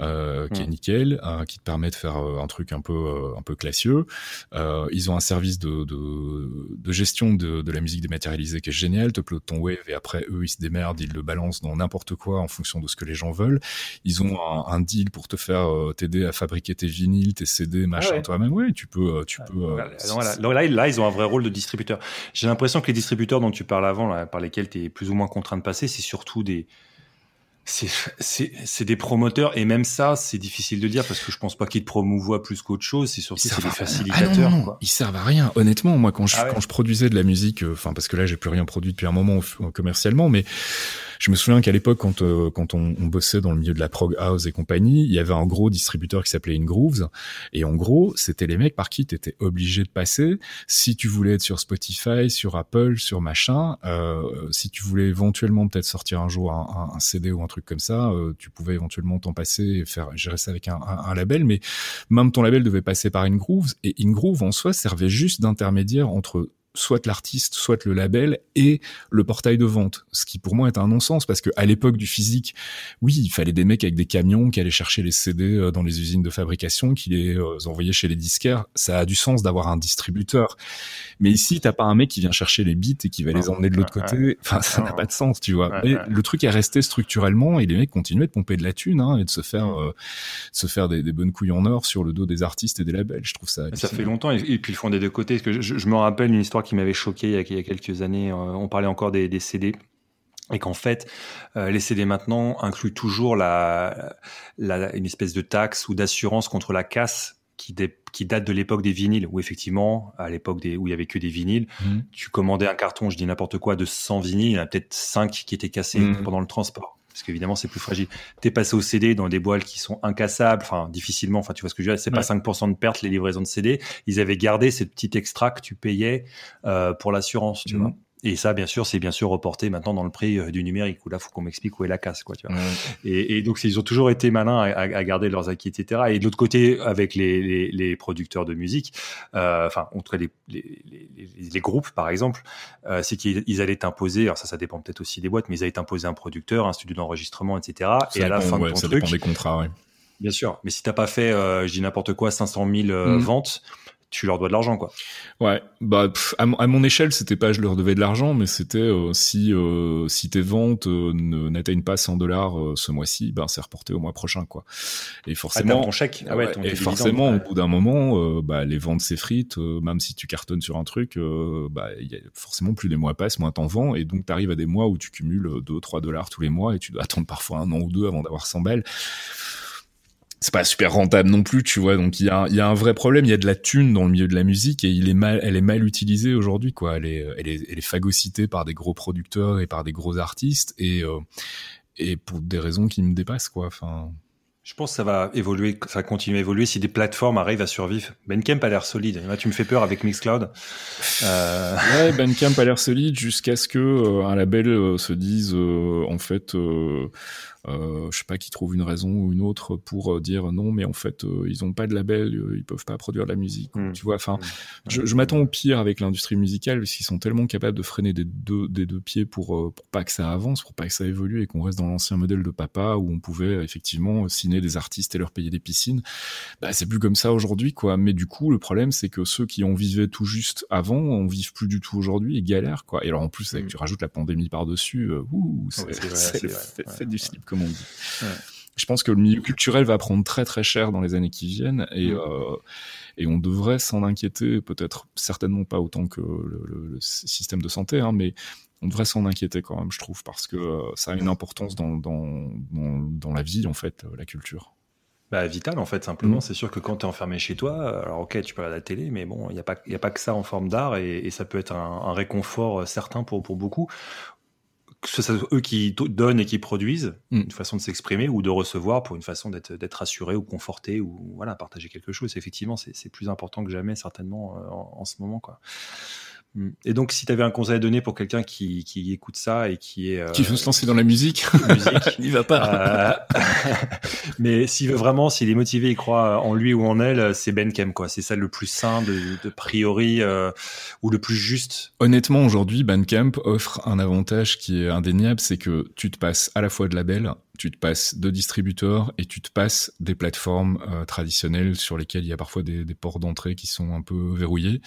euh, qui est nickel, euh, qui te permet de faire un truc un peu un peu classieux. Euh, ils ont un service de, de, de gestion de, de, la musique dématérialisée qui est génial. Te upload ton wave et après eux ils se démerdent, ils le balancent dans n'importe quoi en fonction de ce que les gens veulent. Ils ont un, un deal pour te faire euh, t'aider à fabriquer tes vinyles, tes CD, machin ah toi-même. Oui, tu peux, euh, tu peux. là, là, ils ont un vrai rôle de distributeur. J'ai l'impression que les distributeurs dont tu parles avant, par lesquels tu es plus ou moins contraint de passer, c'est surtout des c'est des promoteurs et même ça, c'est difficile de dire parce que je pense pas qu'ils te promouvoient plus qu'autre chose. C'est surtout c'est des facilitateurs. Ah Ils servent à rien. Honnêtement, moi quand je ah quand je produisais de la musique, euh, enfin parce que là j'ai plus rien produit depuis un moment commercialement, mais je me souviens qu'à l'époque, quand, euh, quand on, on, bossait dans le milieu de la prog house et compagnie, il y avait un gros distributeur qui s'appelait InGrooves. Et en gros, c'était les mecs par qui tu étais obligé de passer. Si tu voulais être sur Spotify, sur Apple, sur machin, euh, si tu voulais éventuellement peut-être sortir un jour un, un, CD ou un truc comme ça, euh, tu pouvais éventuellement t'en passer et faire gérer ça avec un, un, label. Mais même ton label devait passer par InGrooves. Et InGroove, en soi, servait juste d'intermédiaire entre soit l'artiste, soit le label et le portail de vente. Ce qui pour moi est un non-sens parce que à l'époque du physique, oui, il fallait des mecs avec des camions qui allaient chercher les CD euh, dans les usines de fabrication, qui les euh, envoyaient chez les disquaires. Ça a du sens d'avoir un distributeur. Mais ici, t'as pas un mec qui vient chercher les bits et qui va les emmener de l'autre côté. Enfin, ça n'a pas de sens, tu vois. le truc est resté structurellement et les mecs continuaient de pomper de la thune hein, et de se faire mm. euh, se faire des, des, bonnes couilles en or sur le dos des artistes et des labels. Je trouve ça. Ça fait longtemps et, puis ils font des deux côtés. que je, je me rappelle une histoire qui m'avait choqué il y, a, il y, a, quelques années. Euh, on parlait encore des, des CD et qu'en fait, euh, les CD maintenant incluent toujours la, la, une espèce de taxe ou d'assurance contre la casse qui, qui date de l'époque des vinyles, où effectivement, à l'époque où il y avait que des vinyles, mmh. tu commandais un carton, je dis n'importe quoi, de 100 vinyles, il y en a peut-être 5 qui étaient cassés mmh. pendant le transport parce qu'évidemment c'est plus fragile. T'es passé au CD dans des boîtes qui sont incassables, enfin difficilement, enfin tu vois ce que je veux dire, c'est pas 5% de perte les livraisons de CD, ils avaient gardé cette petite extra que tu payais euh, pour l'assurance, tu mmh. vois. Et ça, bien sûr, c'est bien sûr reporté maintenant dans le prix euh, du numérique, où là, faut qu'on m'explique où est la casse, quoi, tu vois. Et, et, donc, ils ont toujours été malins à, à, garder leurs acquis, etc. Et de l'autre côté, avec les, les, les, producteurs de musique, euh, enfin, entre les, les, les, groupes, par exemple, euh, c'est qu'ils allaient t'imposer, alors ça, ça dépend peut-être aussi des boîtes, mais ils allaient t'imposer un producteur, un studio d'enregistrement, etc. et à la fin de ton ça truc, dépend des contrats, oui. Bien sûr. Mais si t'as pas fait, euh, je dis n'importe quoi, 500 000 euh, mmh. ventes, tu leur dois de l'argent quoi. Ouais, bah à, mon échelle, c'était pas je leur devais de l'argent, mais c'était euh, si euh, si tes ventes euh, n'atteignent pas 100 dollars ce mois-ci, ben c'est reporté au mois prochain quoi. Et forcément ah, ton chèque. Ah ouais, ton et forcément au bout d'un moment bah les ventes s'effritent même si tu cartonnes sur un truc bah y a forcément plus les mois passent, moins t'en vends et donc tu arrives à des mois où tu cumules 2 3 dollars tous les mois et tu dois attendre parfois un an ou deux avant d'avoir 100 balles c'est pas super rentable non plus, tu vois. Donc il y a, y a un vrai problème. Il y a de la thune dans le milieu de la musique et il est mal, elle est mal utilisée aujourd'hui, quoi. Elle est, elle est, elle est phagocytée par des gros producteurs et par des gros artistes et euh, et pour des raisons qui me dépassent, quoi. Enfin. Je pense que ça va évoluer, ça va continuer à évoluer si des plateformes arrivent à survivre. Bandcamp a l'air solide. tu me fais peur avec Mixcloud. Euh... Ouais, Bandcamp a l'air solide jusqu'à ce que euh, un label euh, se dise euh, en fait euh, je sais pas, qui trouve une raison ou une autre pour euh, dire non, mais en fait, euh, ils ont pas de label, ils peuvent pas produire de la musique. Hmm. Tu vois, enfin, hmm. je, je m'attends au pire avec l'industrie musicale, parce qu'ils sont tellement capables de freiner des deux, des deux pieds pour, pour pas que ça avance, pour pas que ça évolue et qu'on reste dans l'ancien modèle de papa où on pouvait effectivement signer des artistes et leur payer des piscines. Bah, c'est plus comme ça aujourd'hui, quoi. Mais du coup, le problème, c'est que ceux qui en vivaient tout juste avant, on vivent plus du tout aujourd'hui et galèrent, quoi. Et alors, en plus, avec, hmm. tu rajoutes la pandémie par-dessus, ouh, c'est [LAUGHS] du slip comme on dit. Je pense que le milieu culturel va prendre très très cher dans les années qui viennent et, mm. euh, et on devrait s'en inquiéter, peut-être certainement pas autant que le, système de santé, hein, mais on devrait s'en inquiéter quand même, je trouve, parce que euh, ça a une importance dans, dans, dans, la vie, en fait, euh, la culture. Bah, vital en fait simplement. Mm. C'est sûr que quand tu es enfermé chez toi, alors ok tu peux regarder la télé, mais bon il n'y a pas a pas que ça en forme d'art et, et, ça peut être un, un réconfort certain pour pour beaucoup ce soit eux qui donnent et qui produisent mm. une façon de s'exprimer ou de recevoir pour une façon d'être assuré ou conforté ou voilà partager quelque chose. Effectivement, c'est plus important que jamais certainement euh, en, en, ce moment quoi. Mm. Et donc, si tu avais un conseil à donner pour quelqu'un qui, qui, écoute ça et qui est... Euh, qui veut se lancer dans la musique, [LAUGHS] musique [LAUGHS] il va pas. Euh, [LAUGHS] mais s'il veut vraiment, s'il est motivé, il croit en lui ou en elle, c'est Ben Kem, quoi. C'est ça le plus sain de, de priori euh, ou le plus juste. Honnêtement, aujourd'hui, Bandcamp offre un avantage qui est indéniable, c'est que tu te passes à la fois de label, tu te passes de distributeurs et tu te passes des plateformes euh, traditionnelles sur lesquelles il y a parfois des, ports d'entrée qui sont un peu verrouillés.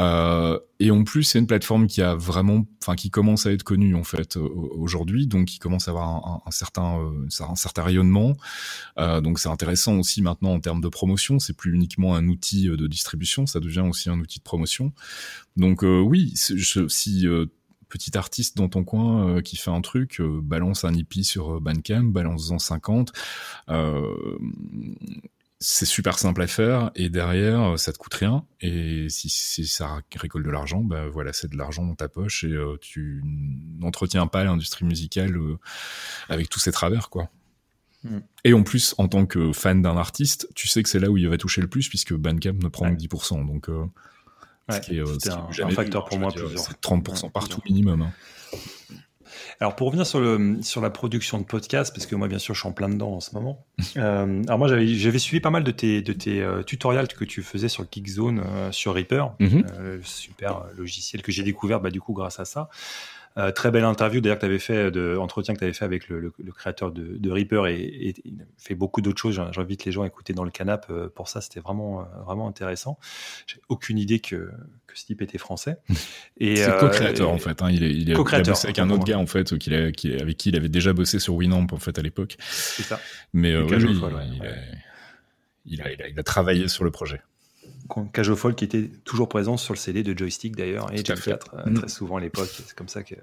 Euh, et en plus, c'est une plateforme qui a vraiment, enfin, qui commence à être connue en fait aujourd'hui, donc qui commence à avoir un, un certain, euh, un certain rayonnement. Euh, donc c'est intéressant aussi maintenant en termes de promotion. C'est plus uniquement un outil de distribution, ça devient aussi un outil de promotion. Donc oui, si petit artiste dans ton coin euh, qui fait un truc, euh, balance un hippie sur euh, Bandcamp, balance-en 50. c'est super simple à faire et derrière ça te coûte rien et si, si ça récolte de l'argent bah voilà c'est de l'argent dans ta poche et tu n'entretiens pas l'industrie musicale avec tous ses travers quoi mm. et en plus en tant que fan d'un artiste tu sais que c'est là où il va toucher le plus puisque Bandcamp ne prend que 10% donc c'est un, facteur pour moi. 30% partout minimum. Hein. Alors pour revenir sur, le, sur la production de podcasts, parce que moi bien sûr je suis en plein dedans en ce moment. [LAUGHS] euh, alors moi j'avais suivi pas mal de tes, de tes euh, tutoriels que tu faisais sur Geekzone euh, sur Reaper, euh, super logiciel que j'ai découvert bah, du coup grâce à ça. Euh, très belle interview d'ailleurs que tu avais fait, de entretien que tu avais fait avec le, créateur de, Reaper et, il fait beaucoup d'autres choses. J'invite les gens à écouter dans le canap euh, pour ça. C'était vraiment, euh, vraiment intéressant. J'ai aucune idée que, que ce type était français. [LAUGHS] C'est co-créateur en fait. Hein. Il, est, il, est, bossé avec un autre gars en fait qui, avec qui il avait déjà bossé sur Winamp en fait à l'époque. C'est ça. Mais il, a, il a travaillé sur le projet. Cage Fall qui était toujours présent sur le CD de Joystick d'ailleurs et Jam 4 euh, mm. très souvent à l'époque c'est comme ça qu'on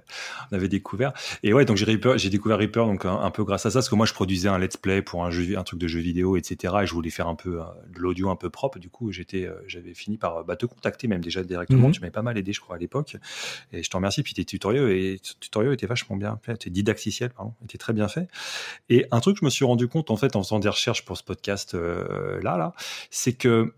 avait découvert. Et ouais donc j'ai découvert Reaper donc un, peu grâce à ça parce que moi je produisais un let's play pour un jeu un truc de jeu vidéo etc et je voulais faire un peu euh, de l'audio un peu propre. Du coup j'étais euh, j'avais fini par bah, te contacter même déjà directement. Mm-hmm. tu m'avais pas mal aidé je crois à l'époque. Et je t'en remercie. Puis tes tutoriels et tutoriels étaient vachement bien fait tes didacticiels pardon étaient très bien faits. Et un truc que je me suis rendu compte en fait en faisant des recherches pour ce podcast là là c'est que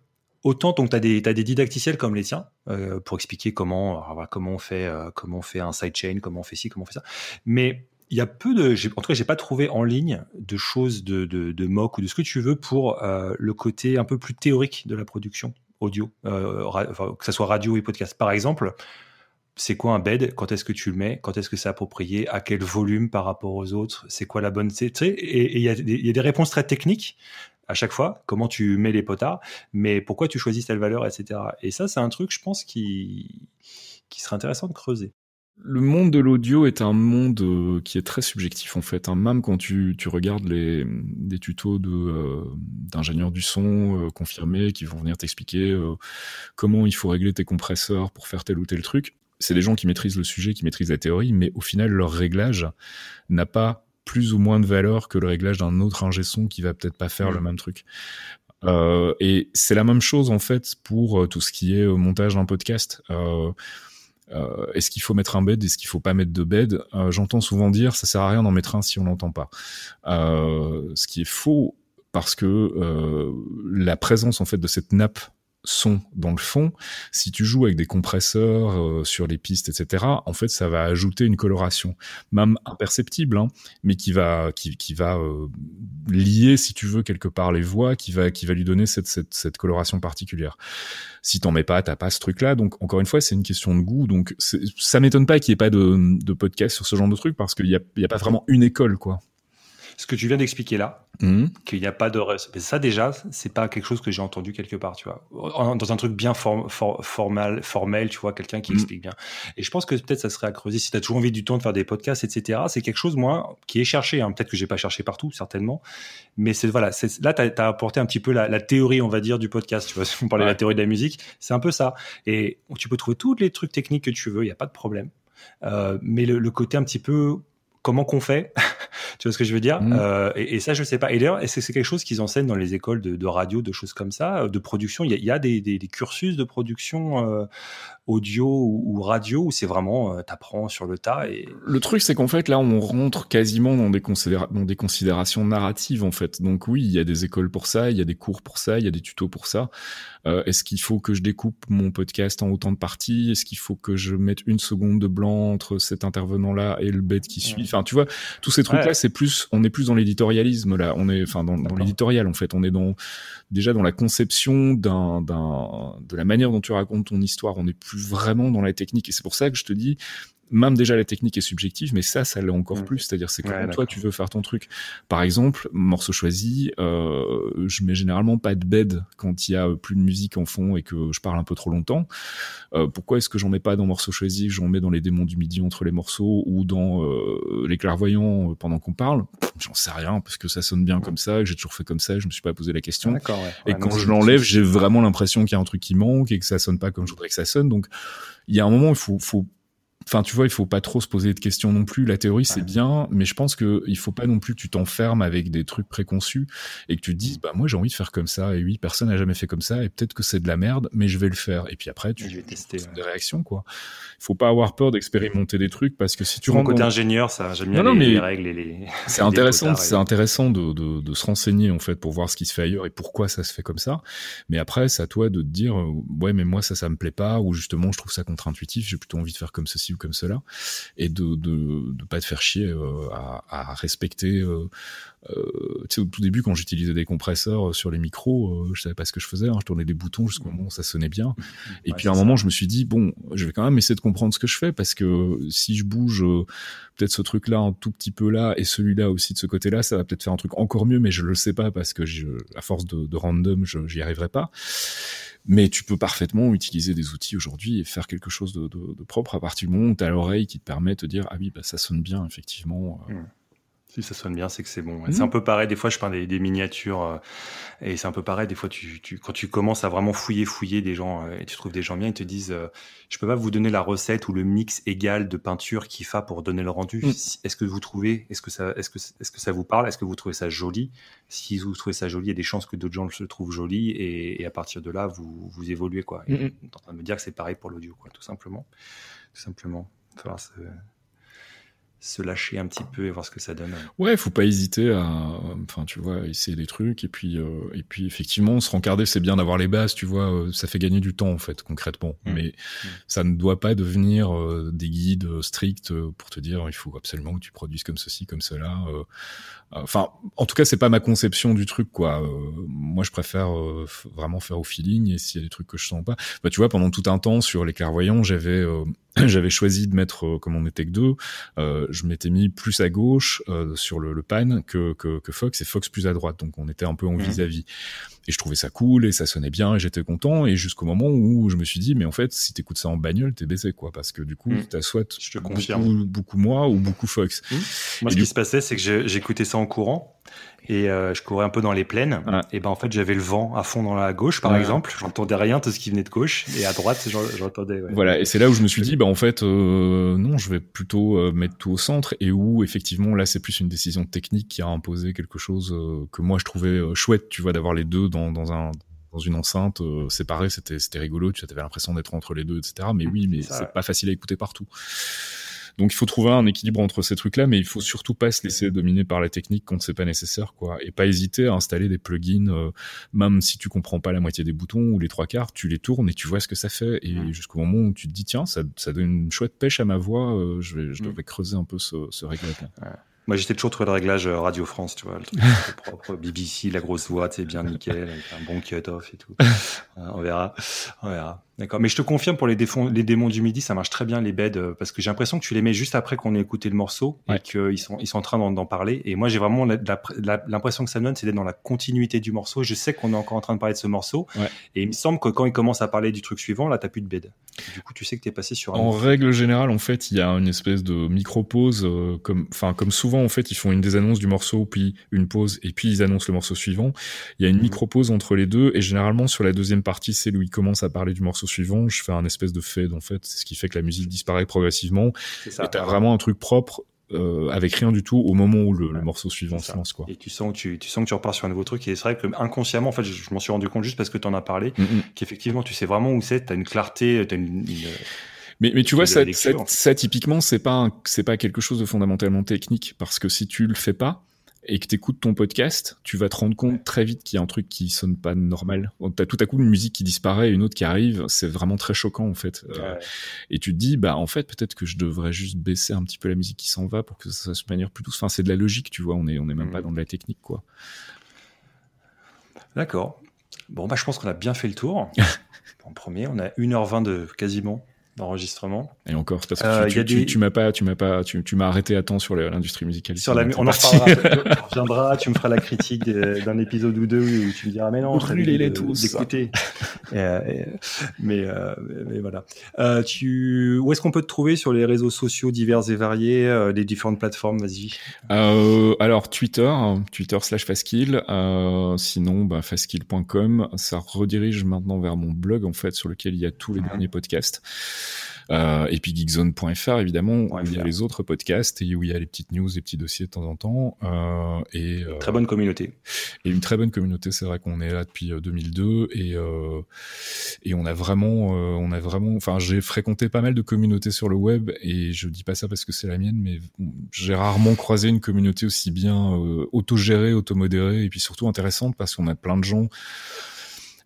Autant donc tu as des, des didacticiels comme les tiens euh, pour expliquer comment, comment, on fait, euh, comment on fait un sidechain, comment on fait ci, comment on fait ça. Mais il y a peu de, en tout cas, j'ai pas trouvé en ligne de choses de, de, mock ou de ce que tu veux pour euh, le côté un peu plus théorique de la production audio, que ce soit radio et podcast. Par exemple, c'est quoi un bed? Quand est-ce que tu le mets? Quand est-ce que c'est approprié? À quel volume par rapport aux autres? C'est quoi la bonne Et il y, y, a des réponses très techniques à chaque fois, comment tu mets les potards, mais pourquoi tu choisis telle valeur, etc. Et ça, c'est un truc, je pense, qui, qui serait intéressant de creuser. Le monde de l'audio est un monde euh, qui est très subjectif en fait. Même quand tu, tu regardes les des tutos de euh, d'ingénieurs du son euh, confirmés qui vont venir t'expliquer comment il faut régler tes compresseurs pour faire tel ou tel truc, c'est des gens qui maîtrisent le sujet, qui maîtrisent la théorie, mais au final leur réglage n'a pas plus ou moins de valeur que le réglage d'un autre ingé son qui va peut-être pas faire le mm. même truc. Euh, et c'est la même chose en fait pour euh, tout ce qui est euh, montage d'un podcast. Euh, euh, est-ce qu'il faut mettre un bed? Est-ce qu'il faut pas mettre de bed? J'entends souvent dire ça sert à rien d'en mettre un si on l'entend pas. ce qui est faux parce que euh, la présence en fait de cette nappe son dans le fond, si tu joues avec des compresseurs euh, sur les pistes, etc., en fait, ça va ajouter une coloration, même imperceptible, hein, mais qui va, qui, qui va euh, lier, si tu veux, quelque part les voix, qui va, qui va lui donner cette, cette, cette coloration particulière. Si t'en mets pas, t'as pas ce truc-là. Donc, encore une fois, c'est une question de goût. Donc, ça m'étonne pas qu'il y ait pas de, de podcast sur ce genre de truc parce qu'il y a, y a pas vraiment une école, quoi ce que tu viens d'expliquer là, mmh. qu'il n'y a pas de mais ça déjà, c'est pas quelque chose que j'ai entendu quelque part, tu vois, dans un truc bien formel, formel, tu vois, quelqu'un qui mmh. explique bien. Et je pense que peut-être ça serait à creuser si tu as toujours envie du temps de faire des podcasts, etc. C'est quelque chose moi qui est cherché, hein. peut-être que j'ai pas cherché partout, certainement, mais c'est voilà, là tu as, apporté un petit peu la, théorie, on va dire, du podcast, tu vois, [LAUGHS] si on parlait de la théorie de la musique, c'est un peu ça. Et tu peux trouver tous les trucs techniques que tu veux, il y a pas de problème. Euh, mais le côté un petit peu comment qu'on fait Tu vois ce que je veux dire mm. euh, et, ça, je sais pas. Et d'ailleurs, est-ce que c'est quelque chose qu'ils enseignent dans les écoles de, radio, de choses comme ça, euh, de production Il y a, des, cursus de production euh, audio ou, radio où c'est vraiment, t'apprends sur le tas. Et... Le truc, c'est qu'en fait, là, on rentre quasiment dans des, dans des considérations narratives, en fait. Donc oui, il y a des écoles pour ça, il y a des cours pour ça, il y a des tutos pour ça. Est-ce qu'il faut que je découpe mon podcast en autant de parties? Est-ce qu'il faut que je mette une seconde de blanc entre cet intervenant-là et le bête qui suit? Enfin, tu vois, tous ces trucs-là, c'est plus, on est plus dans l'éditorialisme là. On est, enfin, dans, l'éditorial en fait. On est dans déjà dans la conception d'un, d'un, de la manière dont tu racontes ton histoire. On n'est plus vraiment dans la technique. Et c'est pour ça que je te dis, même déjà la technique est subjective, mais ça, ça l'est encore mm. plus. C'est-à-dire, c'est comment toi tu veux faire ton truc. Par exemple, morceau choisi, euh, je mets généralement pas de bed quand il y a plus de musique en fond et que je parle un peu trop longtemps. Euh, pourquoi est-ce que j'en mets pas dans morceau choisi, j'en mets dans les démons du midi entre les morceaux ou dans euh, les clairvoyants pendant qu'on parle? J'en sais rien parce que ça sonne bien comme ça, j'ai toujours fait comme ça, je me suis pas posé la question. et quand je l'enlève, j'ai vraiment l'impression qu'il y a un truc qui manque et que ça sonne pas comme je voudrais que ça sonne. Donc, il y a un moment, il faut, faut Enfin, tu vois, il faut pas trop se poser de questions non plus. La théorie, c'est bien, mais je pense que il faut pas non plus que tu t'enfermes avec des trucs préconçus et que tu te dises, bah moi j'ai envie de faire comme ça. Et oui, personne n'a jamais fait comme ça et peut-être que c'est de la merde, mais je vais le faire. Et puis après, tu vais tester des réactions quoi. Il faut pas avoir peur d'expérimenter des trucs parce que si tu rends côté ingénieur, ça j'aime bien les, règles et les. [LAUGHS] C'est intéressant, c'est intéressant de, de, de, se renseigner en fait pour voir ce qui se fait ailleurs et pourquoi ça se fait comme ça. Mais après, c'est à toi de te dire, ouais, mais moi ça, ça me plaît pas ou justement je trouve ça contre-intuitif. J'ai plutôt envie de faire comme ceci comme cela et de de, de pas te faire chier euh, à, à, respecter. Euh, euh, tu sais, au tout début, quand j'utilisais des compresseurs sur les micros, euh, je savais pas ce que je faisais. Hein, je tournais des boutons jusqu'au moment où ça sonnait bien. [LAUGHS] Et puis à un moment, je me suis dit bon, je vais quand même essayer de comprendre ce que je fais parce que si je bouge peut-être ce truc-là un tout petit peu là et celui-là aussi de ce côté-là, ça va peut-être faire un truc encore mieux, mais je le sais pas parce que je, à force de, de random, j'y arriverai pas. Mais tu peux parfaitement utiliser des outils aujourd'hui et faire quelque chose de, propre à partir du moment où tu as l'oreille qui te permet de dire ah oui bah ça sonne bien effectivement. Euh. Mmh. Si ça sonne bien, c'est que c'est bon. C'est un mmh. peu pareil. Des fois, je peins des, miniatures euh, et c'est un peu pareil. Des fois, tu, tu, quand tu commences à vraiment fouiller, fouiller des gens euh, et tu trouves des gens bien, ils te disent, euh, je peux pas vous donner la recette ou le mix égal de peinture qu'il faut pour donner le rendu. Mmh. Est-ce que vous trouvez, est-ce que ça, est-ce que, est-ce que ça vous parle? Est-ce que vous trouvez ça joli? Si vous trouvez ça joli, il y a des chances que d'autres gens le trouvent joli et, à partir de là, vous, vous évoluez quoi. Et mmh, en train de me dire que c'est pareil pour l'audio, quoi, tout simplement, tout simplement. Enfin, se lâcher un petit peu et voir ce que ça donne. Ouais, faut pas hésiter à, enfin, tu vois, essayer des trucs et puis, euh, et puis effectivement, se rencarder, c'est bien d'avoir les bases, tu vois, euh, ça fait gagner du temps en fait, concrètement. Mmh. Mais mmh. ça ne doit pas devenir euh, des guides stricts pour te dire, il faut absolument que tu produises comme ceci, comme cela. Enfin, en tout cas, c'est pas ma conception du truc, quoi. moi, je préfère vraiment faire au feeling et s'il y a des trucs que je sens pas, bah, tu vois, pendant tout un temps sur les clairvoyants, j'avais [CLEARS THROAT] j'avais choisi de mettre, euh, comme on était que deux, euh, je m'étais mis plus à gauche euh, sur le, le pan que, que, que, Fox et Fox plus à droite. Donc on était un peu en mhm. vis-à-vis. Et je trouvais ça cool et ça sonnait bien et j'étais content. Et jusqu'au moment où je me suis dit, mais en fait, si t'écoutes ça en bagnole, t'es baisé, quoi. Parce que du coup, mhm. t'as soit je te beaucoup, beaucoup moi ou beaucoup Fox. Mhm. Moi, ce qui se passait, c'est que j'écoutais ça en courant et euh, je courais un peu dans les plaines. Et ben en fait, j'avais le vent à fond dans la gauche, par exemple. J'entendais rien, tout ce qui venait de gauche, et à droite, j'entendais. Ouais. Voilà, et c'est là où je me suis dit, bah en fait, euh, non, je vais plutôt euh, mettre tout au centre, et où effectivement là, c'est plus une décision technique qui a imposé quelque chose que moi je trouvais chouette, tu vois, d'avoir les deux dans, dans un dans une enceinte séparée, c'était c'était rigolo, tu avais l'impression d'être entre les deux, etc. Mais oui, mais c'est pas facile à écouter partout. Donc il faut trouver un équilibre entre ces trucs-là, mais il faut surtout pas se laisser dominer par la technique quand c'est pas nécessaire, quoi. Et pas hésiter à installer des plugins, euh, même si tu comprends pas la moitié des boutons ou les trois quarts, tu les tournes et tu vois ce que ça fait. Et jusqu'au moment où tu te dis, tiens, ça, ça donne une chouette pêche à ma voix, euh, je, vais, je devrais creuser un peu ce, ce réglage moi, j'étais toujours trouvé le réglage euh, Radio France, tu vois, le truc [LAUGHS] propre, BBC, la grosse voix, tu sais, bien nickel, avec un bon cut-off et tout. [LAUGHS] on verra, on verra. D'accord. Mais je te confirme pour les, les démons du midi, ça marche très bien les beds euh, parce que j'ai l'impression que tu les mets juste après qu'on ait écouté le morceau et qu'ils sont, ils sont en train d'en parler. Et moi, j'ai vraiment l'impression que ça me donne, c'est d'être dans la continuité du morceau. Je sais qu'on est encore en train de parler de ce morceau. Et il me semble que quand il commence à parler du truc suivant, là, t'as plus de bed. Du coup, tu sais que t'es passé sur un. En règle générale, en fait, il y a une espèce de micro-pause, euh, comme, enfin, comme souvent, en fait, ils font une des annonces du morceau, puis une pause, et puis ils annoncent le morceau suivant. Il y a une mhm. micro-pause entre les deux, et généralement, sur la deuxième partie, c'est où ils commencent à parler du morceau suivant. Je fais un espèce de fade en fait, c'est ce qui fait que la musique disparaît progressivement. Ça, et t'as vraiment un truc propre euh, avec rien du tout au moment où le, morceau suivant se lance quoi. Et tu sens que tu, tu, sens que tu repars sur un nouveau truc et c'est vrai que inconsciemment en fait je, m'en suis rendu compte juste parce que tu en as parlé mm, mm. qu'effectivement tu sais vraiment où c'est, tu as une clarté, tu as une, mais, mais tu vois, ça, ça, ça, typiquement, c'est pas c'est pas quelque chose de fondamentalement technique parce que si tu le fais pas, et que t'écoutes ton podcast, tu vas te rendre compte très vite qu'il y a un truc qui sonne pas normal. T'as tout à coup une musique qui disparaît une autre qui arrive. C'est vraiment très choquant en fait. Euh, et tu te dis, bah en fait peut-être que je devrais juste baisser un petit peu la musique qui s'en va pour que ça se manière plus douce. Enfin c'est de la logique, tu vois. On est on est même pas mm. dans de la technique quoi. D'accord. Bon bah je pense qu'on a bien fait le tour. [LAUGHS] en premier, on a 1h20 de quasiment d'enregistrement. Et encore, parce que euh, tu, tu, m'as pas, tu m'as pas, tu, tu m'as arrêté à temps sur l'industrie musicale. Sur la, on en reparlera. [LAUGHS] tu reviendras, tu me feras la critique d'un épisode ou deux où tu me diras mais non, brûlez les tous. D'écouter. Euh, mais, euh, mais voilà. Euh, tu, où est-ce qu'on peut te trouver sur les réseaux sociaux divers et variés, euh, les différentes plateformes? Vas-y. alors Twitter, Twitter slash Faskill. sinon, bah, faskill.com. Ça redirige maintenant vers mon blog en fait sur lequel il y a tous les mhm. derniers podcasts. Euh, et puis geekzone.fr évidemment où il y a les autres podcasts et où il y a les petites news, les petits dossiers de temps en temps. Euh, et euh, très bonne communauté. Et une très bonne communauté. C'est vrai qu'on est là depuis 2002 et et on a vraiment, on a vraiment. Enfin, j'ai fréquenté pas mal de communautés sur le web et je dis pas ça parce que c'est la mienne, mais j'ai rarement croisé une communauté aussi bien autogérée, automodérée et puis surtout intéressante parce qu'on a plein de gens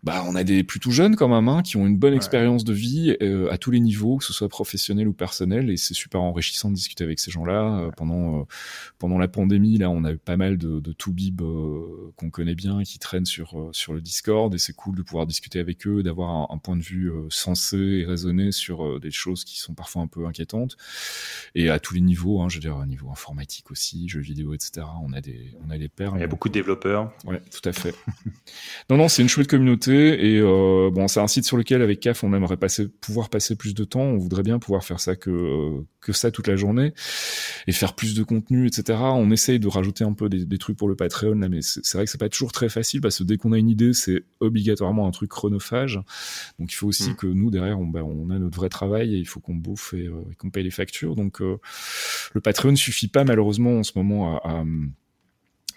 bah, on a des plutôt jeunes quand même, hein, qui ont une bonne expérience de vie euh, à tous les niveaux, que ce soit professionnel ou personnel, et c'est super enrichissant de discuter avec ces gens-là. Euh, pendant euh, pendant la pandémie, là, on a eu pas mal de, de bib qu'on connaît bien et qui traînent sur sur le Discord, et c'est cool de pouvoir discuter avec eux, d'avoir un, point de vue sensé et raisonné sur des choses qui sont parfois un peu inquiétantes, et à tous les niveaux, hein, je veux dire, au niveau informatique aussi, jeux vidéo, etc. On a des on a des pairs. Il y a beaucoup de développeurs. Ouais, tout à fait. [LAUGHS] non, non, c'est une chouette communauté et euh, bon, c'est un site sur lequel avec CAF on aimerait passer, pouvoir passer plus de temps. On voudrait bien pouvoir faire ça que que ça toute la journée et faire plus de contenu, etc. On essaye de rajouter un peu des, des trucs pour le Patreon là, mais c'est vrai que c'est pas toujours très facile parce que dès qu'on a une idée, c'est obligatoirement un truc chronophage. Donc il faut aussi mm. que nous derrière, on, bah, on a notre vrai travail et il faut qu'on bouffe et, euh, qu'on paye les factures. Donc euh, le Patreon suffit pas malheureusement en ce moment à, à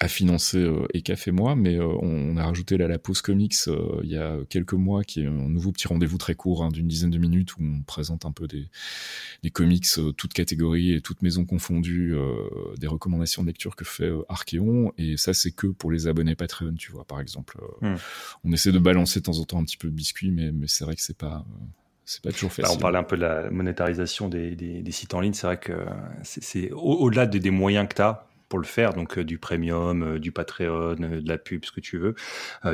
à financer euh, ECAF et moi, mais euh, on, a rajouté là la pause comics euh, il y a quelques mois, qui est un nouveau petit rendez-vous très court hein, d'une dizaine de minutes où on présente un peu des, des comics toutes catégories et toutes maisons confondues, des recommandations de lecture que fait Archeon, et ça c'est que pour les abonnés Patreon, tu vois, par exemple. Hmm. On essaie de balancer de temps en temps un petit peu de biscuit, mais, mais c'est vrai que c'est pas c'est pas toujours facile. on parlait un peu de la monétarisation des, des, des sites en ligne. C'est vrai que c'est au-delà des, des moyens que tu as pour le faire, donc euh, du premium, euh, du Patreon, euh, de la pub, ce que tu veux,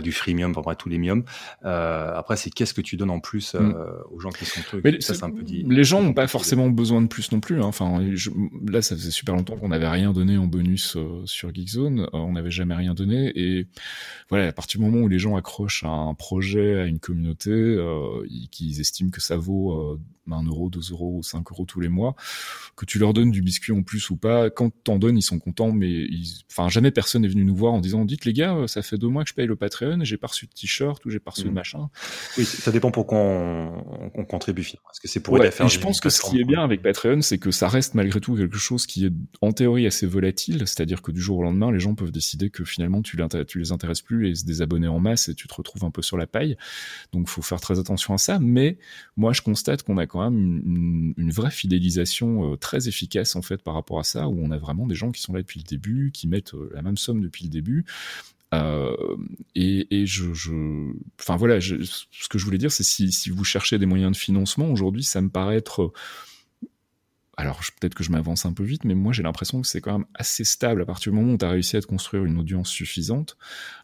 du freemium, enfin bref, tous les miums. après, c'est qu'est-ce que tu donnes en plus mm. aux gens qui sont trucs? Mais ça, c'est un peu dit. Les gens n'ont pas forcément besoin de plus non plus. Hein. Enfin, là, ça faisait super longtemps qu'on n'avait rien donné en bonus sur Geekzone. on n'avait jamais rien donné. Et voilà, à partir du moment où les gens accrochent à un projet, à une communauté, qu'ils estiment que ça vaut 1 euro, 2 euros ou 5 euros tous les mois, que tu leur donnes du biscuit en plus ou pas, quand t'en donnes, ils sont contents mais enfin jamais personne n'est venu nous voir en disant dites les gars, ça fait deux mois que je paye le Patreon, j'ai pas reçu de t-shirt ou j'ai pas reçu de mmh. machin. Oui, ça dépend pour qu'on on contribue Est-ce que c'est pour ouais, Et je pense que ce qui est bien avec Patreon, c'est que ça reste malgré tout quelque chose qui est en théorie assez volatile, c'est-à-dire que du jour au lendemain, les gens peuvent décider que finalement tu, tu les intéresses plus et se désabonner en masse et tu te retrouves un peu sur la paille. Donc faut faire très attention à ça. Mais moi, je constate qu'on a quand même une, une vraie fidélisation euh, très efficace en fait par rapport à ça, où on a vraiment des gens qui sont là depuis le début, qui mettent euh, la même somme depuis le début. Euh, et, et je, enfin voilà, ce que je voulais dire, c'est si, si vous cherchez des moyens de financement aujourd'hui, ça me paraît être alors peut-être que je m'avance un peu vite, mais moi j'ai l'impression que c'est quand même assez stable. À partir du moment où tu as réussi à te construire une audience suffisante,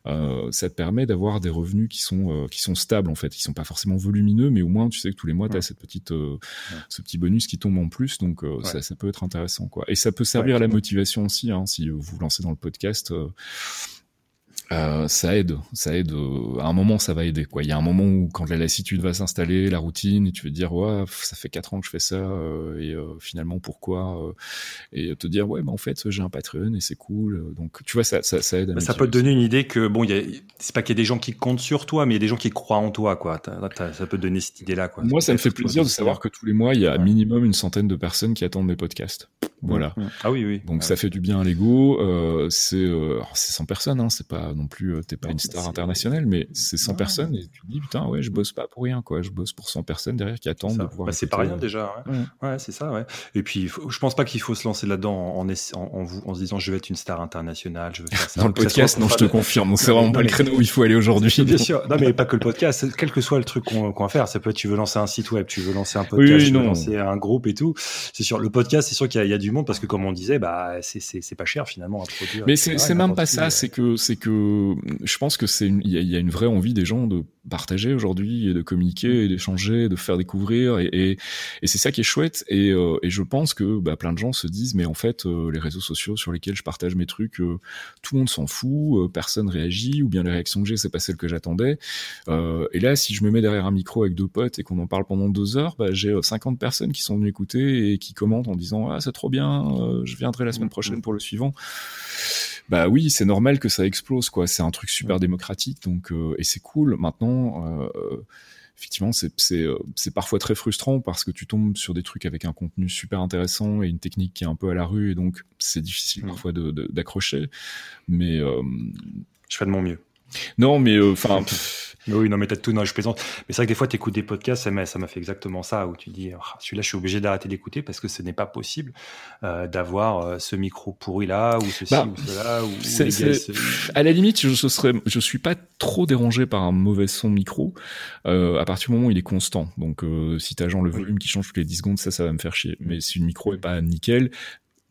euh, ça te permet d'avoir des revenus qui sont, euh, qui sont stables en fait, qui sont pas forcément volumineux, mais au moins tu sais que tous les mois tu as cette petite, euh, ce petit bonus qui tombe en plus, donc ça, ça, peut être intéressant. quoi. Et ça peut servir à la motivation aussi, hein, si vous vous lancez dans le podcast. Euh, ça aide, ça aide. Euh, à un moment, ça va aider. Quoi. Il y a un moment où, quand la lassitude va s'installer, la routine, et tu veux dire, ouais, ça fait quatre ans que je fais ça, euh, et finalement, pourquoi Et te dire, ouais, bah, en fait, j'ai un Patreon et c'est cool. Donc, tu vois, ça, ça, ça aide. ça peut te donner une idée que, bon, c'est pas qu'il y a des gens qui comptent sur toi, mais il y a des gens qui croient en toi, quoi. ça peut te donner cette idée-là, quoi. Moi, ça me fait plaisir de savoir que tous les mois, il y a minimum une centaine de personnes qui attendent mes podcasts. Voilà. Ah oui, oui. Donc, ça fait du bien à l'ego. c'est, c'est 100 personnes, hein, c'est pas non plus, t'es pas une star internationale, mais c'est 100 personnes et tu te dis putain ouais, je bosse pas pour rien quoi, je bosse pour 100 personnes derrière qui attendent de pouvoir. Bah, c'est pas rien euh, déjà. Ouais, c'est ça. Ouais. Et puis je pense pas qu'il faut se lancer là-dedans en, en, vous, en se disant je vais être une star internationale, je veux faire ça. Dans le podcast, non, je te confirme, c'est vraiment pas le créneau où il faut aller aujourd'hui. Bien sûr. Non, mais pas que le podcast, quel que soit le truc qu'on va faire, ça peut être tu veux lancer un site web, tu veux lancer un podcast, tu veux lancer un groupe et tout. C'est sûr, le podcast, c'est sûr qu'il y, a du monde parce que comme on disait, bah c'est pas cher finalement à produire. Mais c'est même pas ça, c'est que c'est que je pense que c'est il y, a une vraie envie des gens de partager aujourd'hui et de communiquer et d'échanger, de faire découvrir et, et, et c'est ça qui est chouette et, euh, et je pense que bah, plein de gens se disent mais en fait euh, les réseaux sociaux sur lesquels je partage mes trucs euh, tout le monde s'en fout, personne réagit ou bien les réactions que j'ai c'est pas celles que j'attendais. Et là si je me mets derrière un micro avec deux potes et qu'on en parle pendant deux heures bah, j'ai 50 personnes qui sont venues écouter et qui commentent en disant ah c'est trop bien je viendrai la semaine prochaine pour le suivant. Bah oui, c'est normal que ça explose, quoi. C'est un truc super démocratique, donc euh, et c'est cool. Maintenant, euh, effectivement, c'est c'est euh, c'est parfois très frustrant parce que tu tombes sur des trucs avec un contenu super intéressant et une technique qui est un peu à la rue, et donc c'est difficile mmh. parfois d'accrocher. Mais je fais de mon mieux. Non, mais enfin. Oui, non, mais t'as tout, non, je plaisante. Mais c'est vrai que des fois, tu écoutes des podcasts, ça m'a, ça m'a fait exactement ça, où tu dis, ah, celui-là, je suis obligé d'arrêter d'écouter parce que ce n'est pas possible euh, d'avoir euh, ce micro pourri là, ou ceci, bah, ou cela, ou, c'est, À la limite, je, je, serais, je suis pas trop dérangé par un mauvais son micro, euh, à partir du moment où il est constant. Donc, euh, si t'as genre le volume qui change toutes les 10 secondes, ça, ça va me faire chier. Mais si le micro est pas nickel,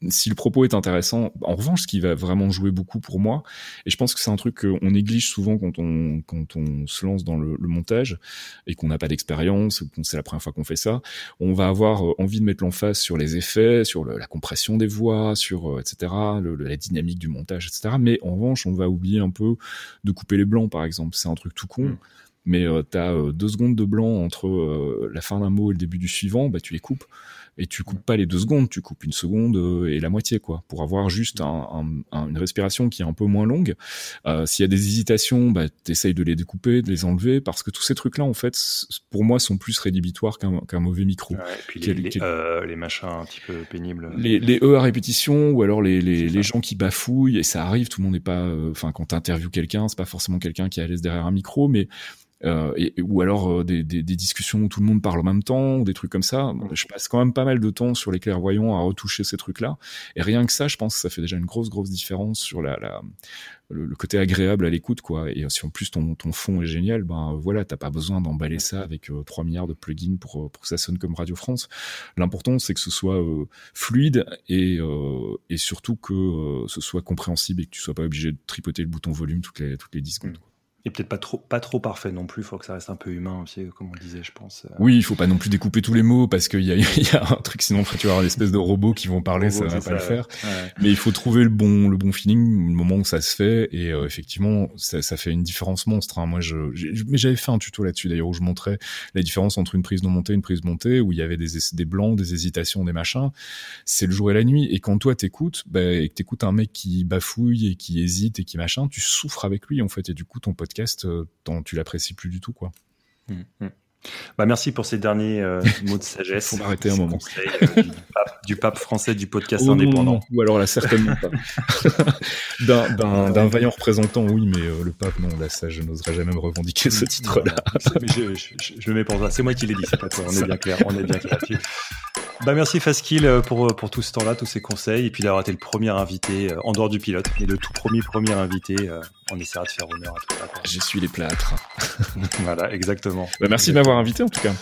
si le propos est intéressant, en revanche, ce qui va vraiment jouer beaucoup pour moi, et je pense que c'est un truc qu'on néglige souvent quand on, quand on se lance dans le, montage et qu'on n'a pas d'expérience ou qu'on c'est la première fois qu'on fait ça, on va avoir euh, envie de mettre l'emphase sur les effets, sur la compression des voix, sur euh, etc., la dynamique du montage, etc. Mais en revanche, on va oublier un peu de couper les blancs, par exemple. C'est un truc tout con. Mm. Mais euh, tu as deux secondes de blanc entre la fin d'un mot et le début du suivant, bah tu les coupes et tu coupes pas les deux secondes, tu coupes une seconde euh, et la moitié quoi, pour avoir juste un, un, une respiration qui est un peu moins longue. Euh, S'il y a des hésitations, bah, t'essayes de les découper, de les enlever, parce que tous ces trucs-là en fait, pour moi, sont plus rédhibitoires qu'un mauvais micro. Ouais, et puis les, les, euh, les, machins un petit peu pénibles. Les, les E à répétition ou alors les, les, les gens qui bafouillent et ça arrive, tout le monde n'est pas, euh, enfin quand t'interviews quelqu'un, c'est pas forcément quelqu'un qui est à l'aise derrière un micro, mais euh, et, ou alors euh, des, des, des, discussions où tout le monde parle en même temps, ou des trucs comme ça. Je passe quand même pas mal de temps sur les clairvoyants à retoucher ces trucs-là. Et rien que ça, je pense que ça fait déjà une grosse, grosse différence sur la, la le, côté agréable à l'écoute, quoi. Et si en plus ton, ton fond est génial, ben voilà, t'as pas besoin d'emballer ça avec euh, 3 milliards de plugins pour, pour que ça sonne comme Radio France. L'important, c'est que ce soit euh, fluide et, et surtout que ce soit compréhensible et que tu sois pas obligé de tripoter le bouton volume toutes les, toutes les 10 secondes. Et peut-être pas trop, pas trop parfait non plus. Il faut que ça reste un peu humain aussi, comme on disait, je pense. Oui, il faut pas non plus découper tous les mots parce qu'il y a, [LAUGHS] y a un truc sinon tu vas avoir une espèce de robots qui vont parler, ça va pas le faire. Mais il faut trouver le bon, le bon feeling, le moment où ça se fait. Et euh, effectivement, ça, ça, fait une différence monstre. Hein. Moi, je, mais j'avais fait un tuto là-dessus d'ailleurs où je montrais la différence entre une prise non montée, et une prise montée, où il y avait des, des blancs, des hésitations, des machins. C'est le jour et la nuit. Et quand toi t'écoutes, bah, et que t'écoutes un mec qui bafouille et qui hésite et qui machin, tu souffres avec lui en fait. Et du coup, ton podcast, euh, tu l'apprécies plus du tout, quoi. Hum, hum. Bah merci pour ces derniers euh, [LAUGHS] mots de sagesse. Faut m'arrêter un moment. Euh, du, pape, français du podcast oh indépendant. Ou alors là, certainement pas. [LAUGHS] D'un vaillant représentant, oui, mais le pape, non, là, ça, je n'oserais jamais me revendiquer ce titre-là. je, je, je, le mets pour ça. C'est moi qui l'ai dit, c'est pas toi. On est bien clair. On est bien clair [LAUGHS] bah merci Faskill euh, pour, euh, pour tout ce temps-là, tous ces conseils, et puis d'avoir été le premier invité euh, en dehors du pilote, et le tout premier premier invité. on essaiera de faire honneur à tout ça. Je suis les plâtres. [LAUGHS] voilà, exactement. Bah merci de m'avoir invité en tout cas.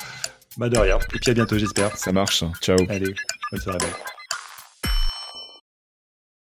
Bah de rien. Et puis à bientôt, j'espère. Ça marche. Ciao. Allez, bonne soirée.